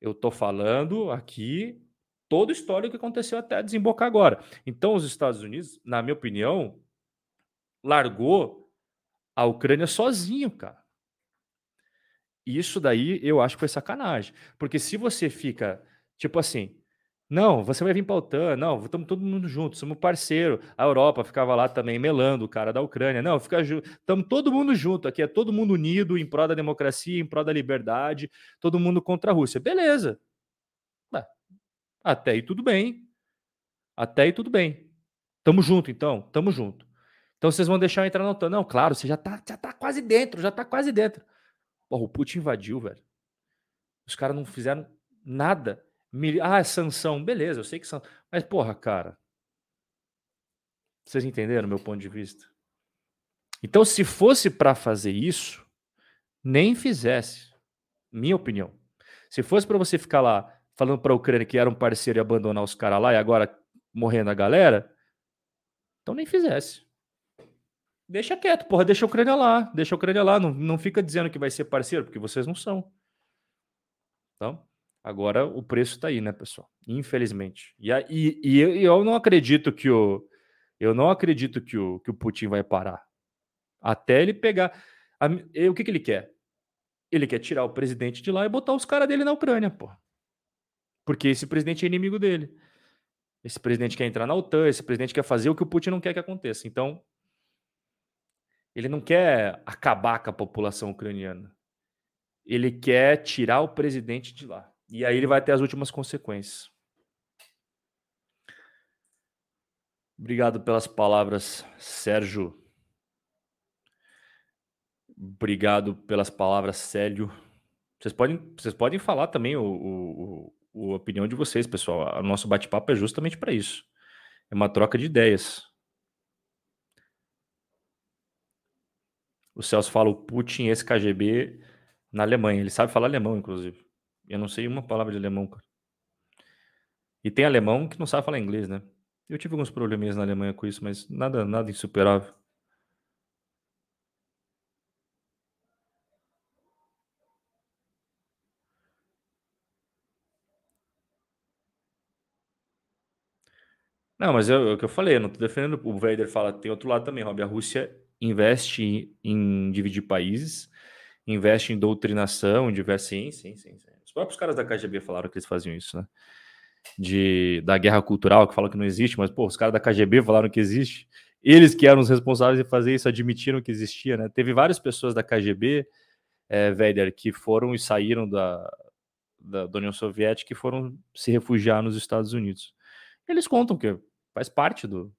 Eu estou falando aqui todo o histórico que aconteceu até desembocar agora. Então, os Estados Unidos, na minha opinião, largou a Ucrânia sozinho, cara. Isso daí eu acho que foi sacanagem. Porque se você fica, tipo assim, não, você vai vir para a OTAN. Não, estamos todo mundo junto, somos parceiro. A Europa ficava lá também melando o cara da Ucrânia. Não, fica estamos todo mundo junto aqui, é todo mundo unido em prol da democracia, em prol da liberdade, todo mundo contra a Rússia. Beleza. Até aí tudo bem. Até aí tudo bem. Tamo junto então, tamo junto. Então vocês vão deixar eu entrar na OTAN. Não, claro, você já tá, já tá quase dentro, já tá quase dentro. Porra, o Putin invadiu, velho. Os caras não fizeram nada ah, sanção, beleza, eu sei que são. Mas, porra, cara. Vocês entenderam meu ponto de vista? Então, se fosse para fazer isso, nem fizesse. Minha opinião. Se fosse para você ficar lá falando para a Ucrânia que era um parceiro e abandonar os caras lá e agora morrendo a galera, então nem fizesse. Deixa quieto, porra, deixa a Ucrânia lá, deixa a Ucrânia lá, não, não fica dizendo que vai ser parceiro, porque vocês não são. Então, Agora o preço está aí, né, pessoal? Infelizmente. E, e, e, eu não acredito que o eu não acredito que o, que o Putin vai parar até ele pegar. A, o que, que ele quer? Ele quer tirar o presidente de lá e botar os caras dele na Ucrânia, pô. Porque esse presidente é inimigo dele. Esse presidente quer entrar na OTAN, esse presidente quer fazer o que o Putin não quer que aconteça. Então, ele não quer acabar com a população ucraniana. Ele quer tirar o presidente de lá. E aí ele vai ter as últimas consequências. Obrigado pelas palavras, Sérgio. Obrigado pelas palavras, Célio. Vocês podem, vocês podem falar também o, o, o a opinião de vocês, pessoal. O nosso bate-papo é justamente para isso. É uma troca de ideias. O Celso fala o Putin, esse KGB na Alemanha. Ele sabe falar alemão, inclusive. Eu não sei uma palavra de alemão, cara. E tem alemão que não sabe falar inglês, né? Eu tive alguns probleminhas na Alemanha com isso, mas nada, nada insuperável. Não, mas é o que eu falei, eu não tô defendendo. O Vader fala, tem outro lado também, Rob. A Rússia investe em dividir países, investe em doutrinação, em diversos. Sim, sim, sim, sim próprios caras da KGB falaram que eles faziam isso, né? De, da guerra cultural, que falam que não existe, mas, pô, os caras da KGB falaram que existe. Eles que eram os responsáveis de fazer isso admitiram que existia, né? Teve várias pessoas da KGB, é, Véder, que foram e saíram da, da, da União Soviética e foram se refugiar nos Estados Unidos. Eles contam que faz parte do,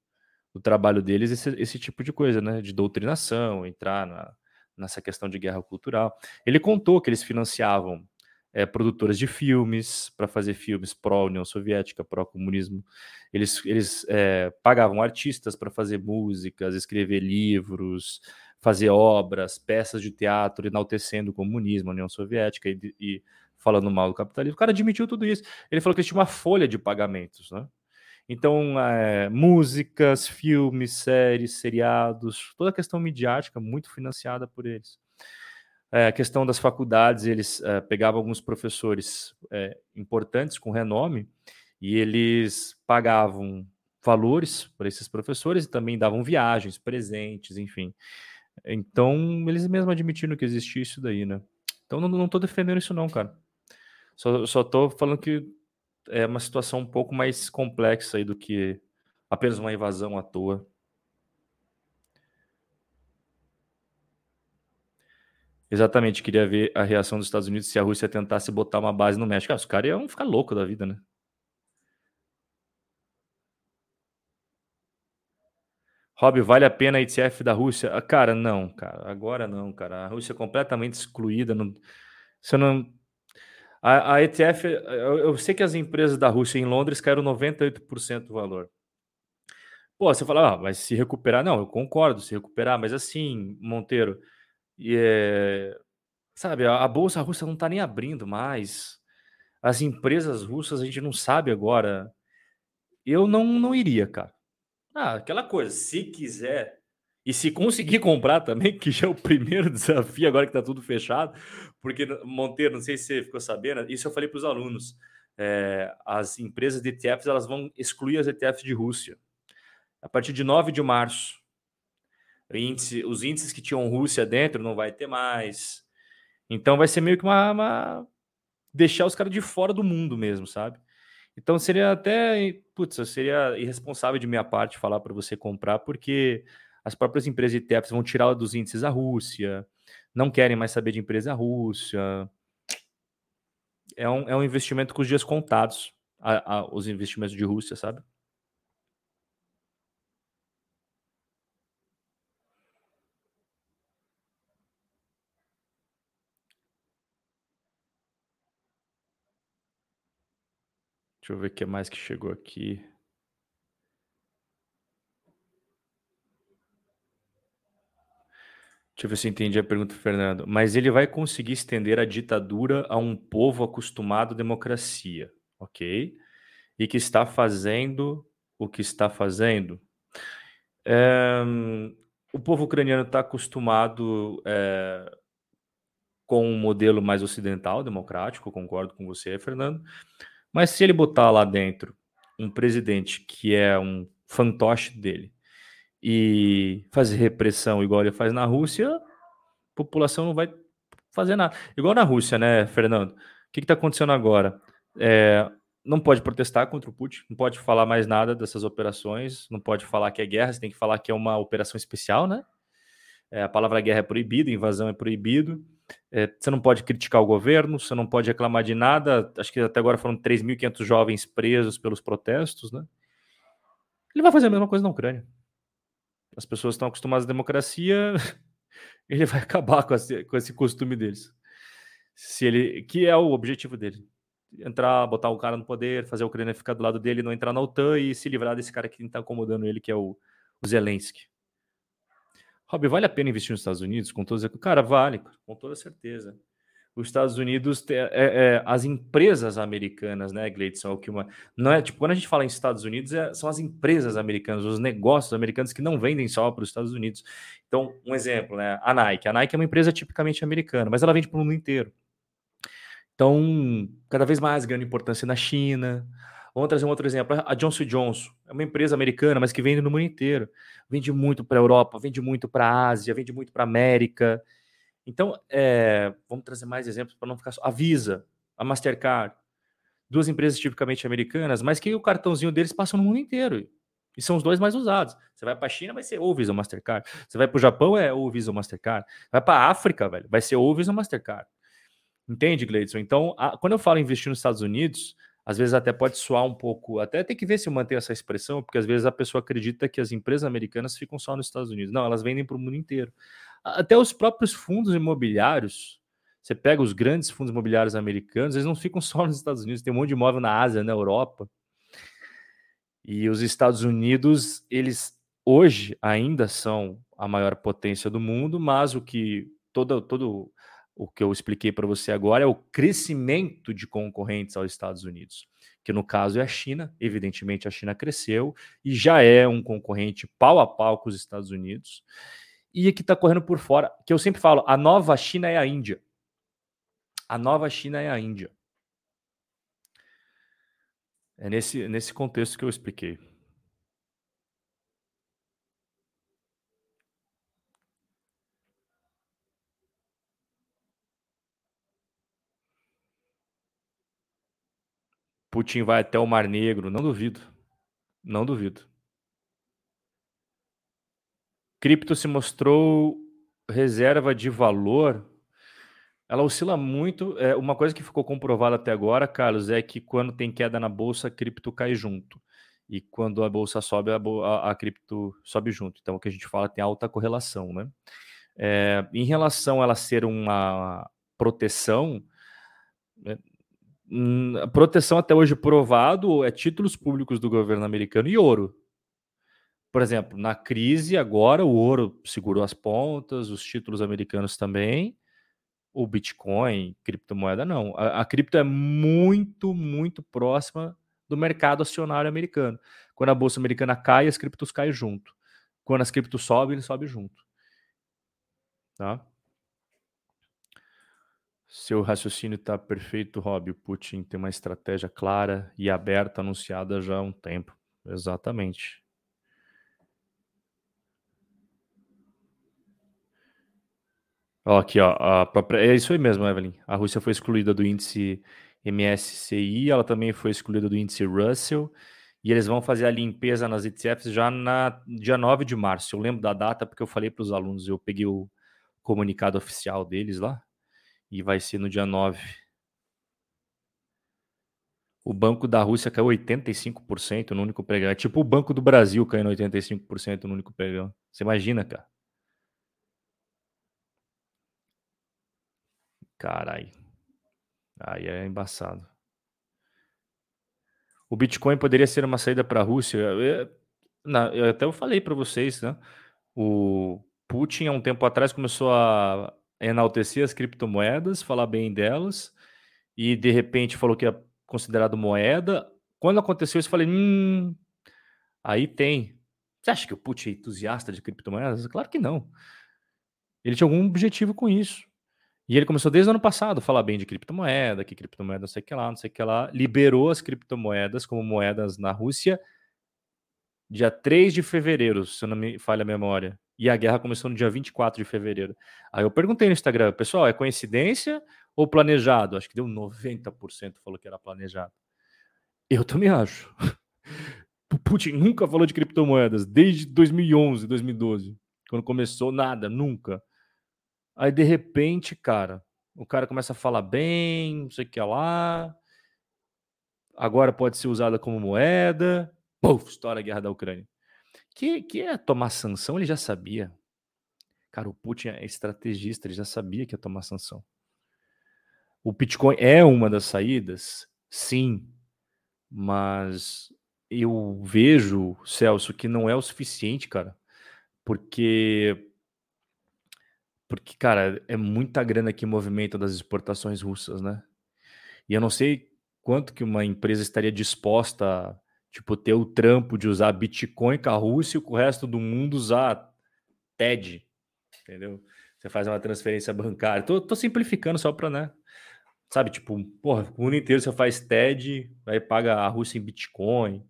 do trabalho deles esse, esse, tipo de coisa, né? De doutrinação, entrar na, nessa questão de guerra cultural. Ele contou que eles financiavam é, produtoras de filmes para fazer filmes pró-União Soviética, pró-comunismo. Eles, eles é, pagavam artistas para fazer músicas, escrever livros, fazer obras, peças de teatro, enaltecendo o comunismo, a União Soviética e, e falando mal do capitalismo. O cara admitiu tudo isso. Ele falou que eles tinham uma folha de pagamentos, né? Então, é, músicas, filmes, séries, seriados, toda a questão midiática muito financiada por eles. É, a questão das faculdades, eles é, pegavam alguns professores importantes com renome e eles pagavam valores para esses professores e também davam viagens, presentes, enfim. Então, eles mesmo admitiram que existia isso daí, né? Então, não, tô defendendo isso não, cara. Só, tô falando que é uma situação um pouco mais complexa aí do que apenas uma invasão à toa. Exatamente, queria ver a reação dos Estados Unidos se a Rússia tentasse botar uma base no México. Ah, os caras iam ficar loucos da vida, né? Rob, vale a pena a ETF da Rússia? Ah, cara, não, cara. Agora não, cara. A Rússia é completamente excluída. Não... Você não. A, a ETF, eu, eu, sei que as empresas da Rússia em Londres caíram 98% do valor. Pô, você fala, ah, mas se recuperar, não, eu concordo, se recuperar, mas assim, Monteiro, é, sabe, a, a bolsa russa não está nem abrindo mais. As empresas russas a gente não sabe agora. Eu não, não iria, cara. Ah, aquela coisa, se quiser e se conseguir comprar também, que já é o primeiro [laughs] desafio agora que está tudo fechado, porque Monteiro, não sei se você ficou sabendo, isso eu falei para os alunos. É, as empresas de ETFs elas vão excluir as ETFs de Rússia a partir de 9 de março. Índice, os índices que tinham Rússia dentro não vai ter mais. Então vai ser meio que uma, uma... deixar os caras de fora do mundo mesmo, sabe? Então seria até, putz, seria irresponsável de minha parte falar para você comprar, porque as próprias empresas de ETFs vão tirar dos índices a Rússia, não querem mais saber de empresa Rússia. É um, é um investimento com os dias contados, a, a, os investimentos de Rússia, sabe? Deixa eu ver o que mais que chegou aqui. Deixa eu ver se eu entendi a pergunta, Fernando. Mas ele vai conseguir estender a ditadura a um povo acostumado à democracia, ok? E que está fazendo o que está fazendo. É, o povo ucraniano está acostumado é, com um modelo mais ocidental, democrático, concordo com você, Fernando. Mas se ele botar lá dentro um presidente que é um fantoche dele e fazer repressão igual ele faz na Rússia, a população não vai fazer nada. Igual na Rússia, né, Fernando? O que está acontecendo agora? É, não pode protestar contra o Putin, não pode falar mais nada dessas operações, não pode falar que é guerra, você tem que falar que é uma operação especial, né? É, a palavra guerra é proibida, invasão é proibido. É, você não pode criticar o governo, você não pode reclamar de nada. Acho que até agora foram 3.500 jovens presos pelos protestos, né? Ele vai fazer a mesma coisa na Ucrânia. As pessoas estão acostumadas à democracia, [laughs] ele vai acabar com esse, com esse costume deles. Se ele, que é o objetivo dele. Entrar, botar o cara no poder, fazer a Ucrânia ficar do lado dele, não entrar na OTAN e se livrar desse cara que está incomodando ele, que é o, o Zelensky. Rob, vale a pena investir nos Estados Unidos? Com todas Cara, vale, com toda certeza. Os Estados Unidos, é, é, as empresas americanas, né, Gleidson, é que uma. Não é, tipo, quando a gente fala em Estados Unidos, é, são as empresas americanas, os negócios americanos que não vendem só para os Estados Unidos. Então, um exemplo, né? A Nike. A Nike é uma empresa tipicamente americana, mas ela vende para o mundo inteiro. Então, cada vez mais ganhando importância na China, Vamos trazer um outro exemplo. A Johnson Johnson é uma empresa americana, mas que vende no mundo inteiro. Vende muito para a Europa, vende muito para a Ásia, vende muito para a América. Então, é, vamos trazer mais exemplos para não ficar só. A Visa, a Mastercard, duas empresas tipicamente americanas, mas que o cartãozinho deles passa no mundo inteiro. E são os dois mais usados. Você vai para a China, vai ser ou Visa ou Mastercard. Você vai para o Japão, é ou Visa ou Mastercard. Vai para a África, velho, vai ser ou Visa ou Mastercard. Entende, Gleidson? Então, a, quando eu falo investir nos Estados Unidos, às vezes até pode soar um pouco, até tem que ver se eu mantenho essa expressão, porque às vezes a pessoa acredita que as empresas americanas ficam só nos Estados Unidos. Não, elas vendem para o mundo inteiro. Até os próprios fundos imobiliários, você pega os grandes fundos imobiliários americanos, eles não ficam [laughs] só nos Estados Unidos, tem um monte de imóvel na Ásia, na Europa. E os Estados Unidos, eles hoje ainda são a maior potência do mundo, mas o que todo, todo o que eu expliquei para você agora é o crescimento de concorrentes aos Estados Unidos, que no caso é a China. Evidentemente, a China cresceu e já é um concorrente pau a pau com os Estados Unidos. E que está correndo por fora, que eu sempre falo, a nova China é a Índia. A nova China é a Índia. É nesse, nesse contexto que eu expliquei. Putin vai até o Mar Negro, não duvido. Não duvido. Cripto se mostrou reserva de valor. Ela oscila muito. É, uma coisa que ficou comprovada até agora, Carlos, é que quando tem queda na bolsa, a cripto cai junto. E quando a bolsa sobe, a, a, a cripto sobe junto. Então, o que a gente fala tem alta correlação, né? É, em relação a ela ser uma proteção, né, Hum, proteção até hoje provado é títulos públicos do governo americano e ouro. Por exemplo, na crise agora o ouro segurou as pontas, os títulos americanos também, o Bitcoin, criptomoeda não. A, a cripto é muito, muito próxima do mercado acionário americano. Quando a bolsa americana cai, as criptos caem junto. Quando as criptos sobem, ele sobe junto. Tá? Seu raciocínio está perfeito, Rob. O Putin tem uma estratégia clara e aberta, anunciada já há um tempo. Exatamente. Ó, aqui, ó, a própria... É isso aí mesmo, Evelyn. A Rússia foi excluída do índice MSCI, ela também foi excluída do índice Russell, e eles vão fazer a limpeza nas ETFs já na dia 9 de março. Eu lembro da data porque eu falei para os alunos, eu peguei o comunicado oficial deles lá e vai ser no dia 9. O Banco da Rússia caiu 85% no único pregão. É tipo o Banco do Brasil caindo 85% no único pregão. Você imagina, cara? Carai. Aí é embaçado. O Bitcoin poderia ser uma saída para a Rússia. Eu, eu até falei para vocês, né? O Putin, há um tempo atrás, começou a enaltecer as criptomoedas, falar bem delas, e de repente falou que é considerado moeda. Quando aconteceu isso, eu falei, hum, aí tem. Você acha que o Putin é entusiasta de criptomoedas? Claro que não. Ele tinha algum objetivo com isso. E ele começou desde o ano passado a falar bem de criptomoeda, que criptomoeda não sei o que lá, não sei o que lá. Liberou as criptomoedas como moedas na Rússia dia 3 de fevereiro, se não me falha a memória. E a guerra começou no dia 24 de fevereiro. Aí eu perguntei no Instagram, pessoal, é coincidência ou planejado? Acho que deu 90% falou que era planejado. Eu também acho. [laughs] O Putin nunca falou de criptomoedas desde 2011, 2012. Quando começou, nada, nunca. Aí de repente, cara, o cara começa a falar bem, não sei o que lá. Agora pode ser usada como moeda. Puf, estoura a guerra da Ucrânia. Que, que ia tomar sanção, ele já sabia. Cara, o Putin é estrategista, ele já sabia que ia tomar sanção. O Bitcoin é uma das saídas? Sim. Mas eu vejo, Celso, que não é o suficiente, cara. Porque. Porque, cara, é muita grana que movimenta das exportações russas, né? E eu não sei quanto que uma empresa estaria disposta Tipo, ter o trampo de usar Bitcoin com a Rússia e o resto do mundo usar TED. Entendeu? Você faz uma transferência bancária. Tô, tô simplificando só para, né? Sabe, tipo, porra, o mundo inteiro você faz TED, aí paga a Rússia em Bitcoin.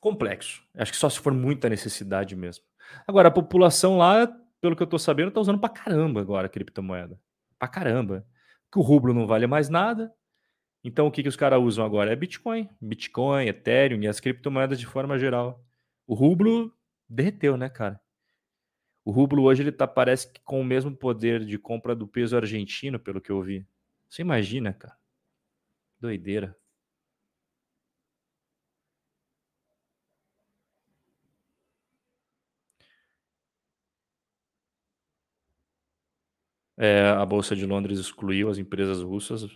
Complexo. Acho que só se for muita necessidade mesmo. Agora, a população lá, pelo que eu tô sabendo, tá usando pra caramba agora a criptomoeda. Pra caramba. Que o rublo não vale mais nada, então, o que, que os caras usam agora? É Bitcoin. Bitcoin, Ethereum e as criptomoedas de forma geral. O rublo derreteu, né, cara? O rublo hoje ele tá, parece que com o mesmo poder de compra do peso argentino, pelo que eu vi. Você imagina, cara? Doideira. É, a Bolsa de Londres excluiu as empresas russas.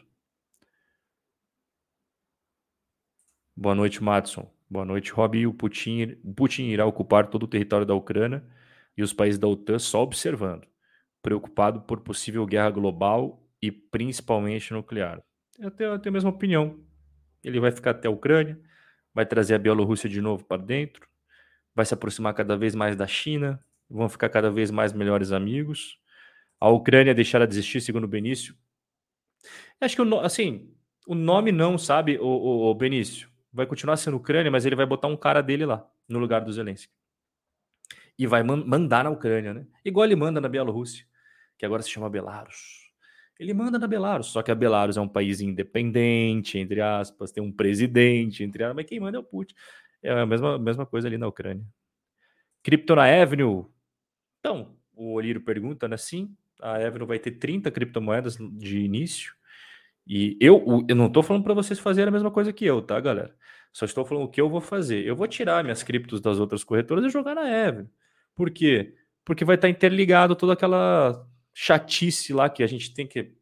Boa noite, Matson. Boa noite, Rob. O Putin, Putin irá ocupar todo o território da Ucrânia e os países da OTAN só observando, preocupado por possível guerra global e principalmente nuclear. Eu tenho, eu tenho a mesma opinião. Ele vai ficar até a Ucrânia, vai trazer a Bielorrússia de novo para dentro, vai se aproximar cada vez mais da China, vão ficar cada vez mais melhores amigos. A Ucrânia deixará de existir, segundo o Benício. Acho que, assim, o nome não, sabe, o, o, o Benício? Vai continuar sendo Ucrânia, mas ele vai botar um cara dele lá, no lugar do Zelensky. E vai man mandar na Ucrânia, né? Igual ele manda na Bielorrússia, que agora se chama Belarus. Ele manda na Belarus, só que a Belarus é um país independente, entre aspas, tem um presidente, entre aspas, mas quem manda é o Putin. É a mesma, mesma coisa ali na Ucrânia. Cripto na Avenue. Então, o Olírio pergunta, né? Sim, a Avenue vai ter 30 criptomoedas de início. E eu, eu não estou falando para vocês fazerem a mesma coisa que eu, tá, galera? Só estou falando o que eu vou fazer. Eu vou tirar minhas criptos das outras corretoras e jogar na Avenue. Por quê? Porque vai estar interligado toda aquela chatice lá que a gente tem que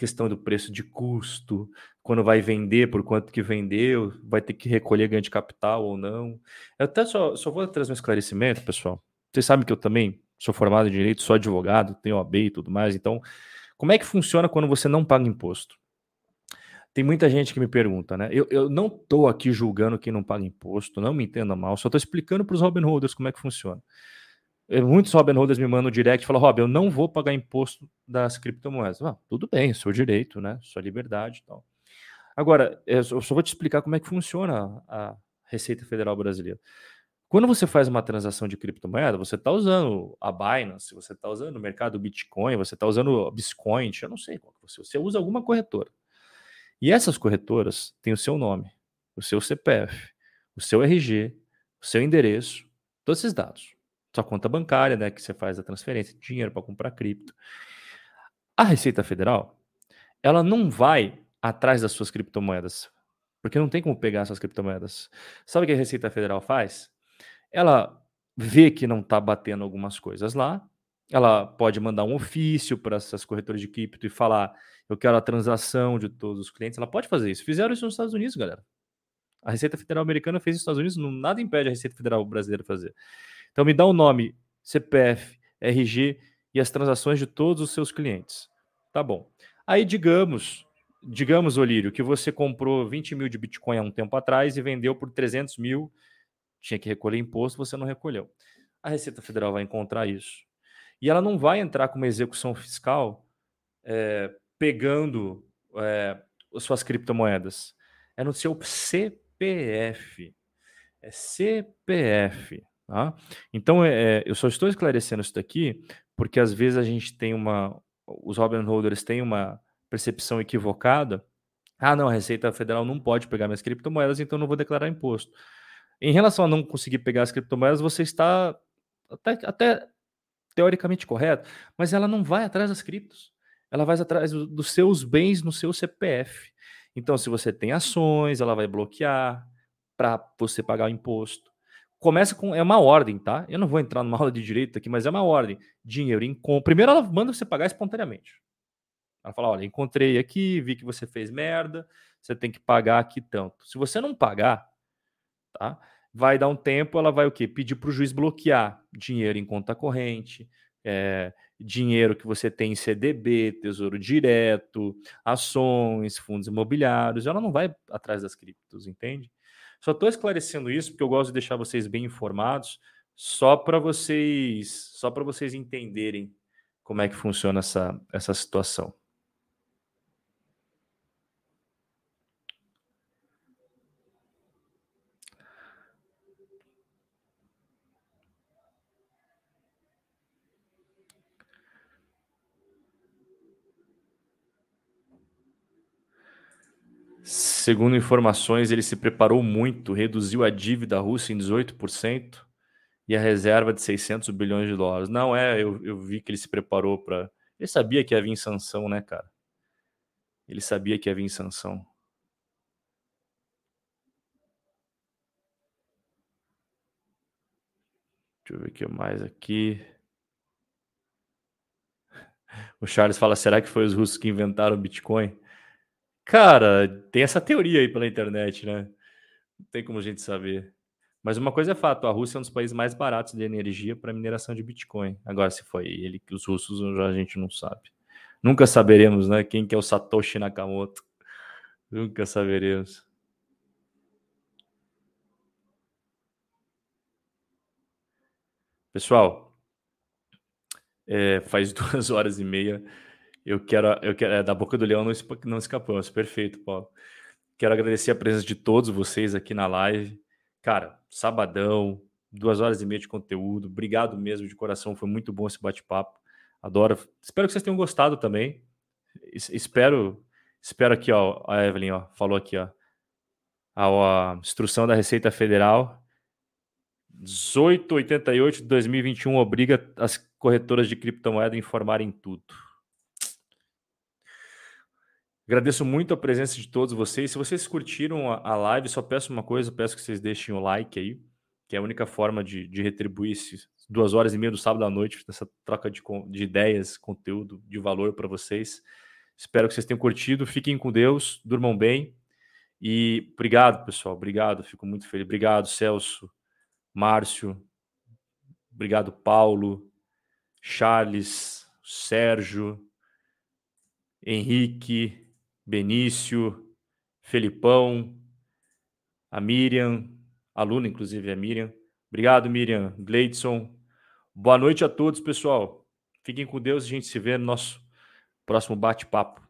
questão do preço de custo, quando vai vender, por quanto que vendeu, vai ter que recolher ganho de capital ou não. Eu até só, só vou trazer um esclarecimento, pessoal. Vocês sabem que eu também sou formado em direito, sou advogado, tenho OAB e tudo mais. Então, como é que funciona quando você não paga imposto? Tem muita gente que me pergunta, né? Eu, eu não estou aqui julgando quem não paga imposto, não me entenda mal, só estou explicando para os Robin Holders como é que funciona. Muitos Robin Holders me mandam direct e falam, Rob, eu não vou pagar imposto das criptomoedas. Ah, tudo bem, seu direito, né? Sua liberdade e tal. Agora, eu só vou te explicar como é que funciona a Receita Federal Brasileira. Quando você faz uma transação de criptomoeda, você está usando a Binance, você está usando o mercado Bitcoin, você está usando o Bitcoin, eu não sei qual que você, você usa alguma corretora. E essas corretoras têm o seu nome, o seu CPF, o seu RG, o seu endereço, todos esses dados sua conta bancária, né, que você faz a transferência de dinheiro para comprar cripto. A Receita Federal, ela não vai atrás das suas criptomoedas, porque não tem como pegar essas criptomoedas. Sabe o que a Receita Federal faz? Ela vê que não está batendo algumas coisas lá, ela pode mandar um ofício para essas corretoras de cripto e falar: eu quero a transação de todos os clientes. Ela pode fazer isso. Fizeram isso nos Estados Unidos, galera. A Receita Federal americana fez isso nos Estados Unidos, nada impede a Receita Federal brasileira fazer. Então me dá o nome, CPF, RG e as transações de todos os seus clientes. Tá bom. Aí digamos, digamos, Olírio, que você comprou 20 mil de Bitcoin há um tempo atrás e vendeu por 300 mil, tinha que recolher imposto, você não recolheu. A Receita Federal vai encontrar isso. E ela não vai entrar com uma execução fiscal é, pegando é, as suas criptomoedas. É no seu CPF. É CPF. Tá? Então, é, eu só estou esclarecendo isso daqui porque às vezes a gente tem uma. Os Robin Holders têm uma percepção equivocada. Ah, não, a Receita Federal não pode pegar minhas criptomoedas, então não vou declarar imposto. Em relação a não conseguir pegar as criptomoedas, você está até, até teoricamente correto, mas ela não vai atrás das criptos. Ela vai atrás dos seus bens no seu CPF. Então, se você tem ações, ela vai bloquear para você pagar o imposto começa com. É uma ordem, tá? Eu não vou entrar numa [laughs] aula de direito aqui, mas é uma ordem. Dinheiro em compra. Primeiro ela manda você pagar espontaneamente. Ela fala: olha, encontrei aqui, vi que você fez merda, você tem que pagar aqui tanto. Se você não pagar, tá? Vai dar um tempo, ela vai o quê? Pedir para o juiz bloquear dinheiro em conta corrente, é, dinheiro que você tem em CDB, tesouro direto, ações, fundos imobiliários. Ela não vai atrás das criptos, entende? Só estou esclarecendo isso porque eu gosto de deixar vocês bem informados, só para vocês, só para vocês entenderem como é que funciona essa, essa situação. Segundo informações, ele se preparou muito, reduziu a dívida russa em 18% e a reserva de 600 bilhões de dólares. Não é, eu, eu vi que ele se preparou para. Ele sabia que ia vir sanção, né, cara? Ele sabia que ia vir sanção. Deixa eu ver o que mais aqui. [laughs] O Charles fala: será que foi os russos que inventaram o Bitcoin? Cara, tem essa teoria aí pela internet, né? Não tem como a gente saber. Mas uma coisa é fato: a Rússia é um dos países mais baratos de energia para mineração de Bitcoin. Agora, se foi ele que os russos, a gente não sabe. Nunca saberemos, né? Quem que é o Satoshi Nakamoto. Nunca saberemos. Pessoal, é, faz [laughs] duas horas e meia. Eu quero, eu quero, é, da boca do leão não, não escapamos. Perfeito, Paulo. Quero agradecer a presença de todos vocês aqui na live. Cara, sabadão, duas horas e meia de conteúdo. Obrigado mesmo de coração, foi muito bom esse bate-papo. Adoro. Espero que vocês tenham gostado também. espero, espero aqui, ó, a Evelyn, ó, falou aqui, ó. A, a instrução da Receita Federal 1888 de 2021 obriga as corretoras de criptomoeda a informarem tudo. Agradeço muito a presença de todos vocês. Se vocês curtiram a, live, só peço uma coisa, peço que vocês deixem o like aí, que é a única forma de, de retribuir esses duas horas e meia do sábado à noite, nessa troca de, de ideias, conteúdo, de valor para vocês. Espero que vocês tenham curtido. Fiquem com Deus, durmam bem. E obrigado, pessoal. Obrigado, fico muito feliz. Obrigado, Celso, Márcio. Obrigado, Paulo, Charles, Sérgio, Henrique, Benício, Felipão, a Miriam, aluna inclusive a Miriam. Obrigado, Miriam, Gleidson. Boa noite a todos, pessoal. Fiquem com Deus e a gente se vê no nosso próximo bate-papo.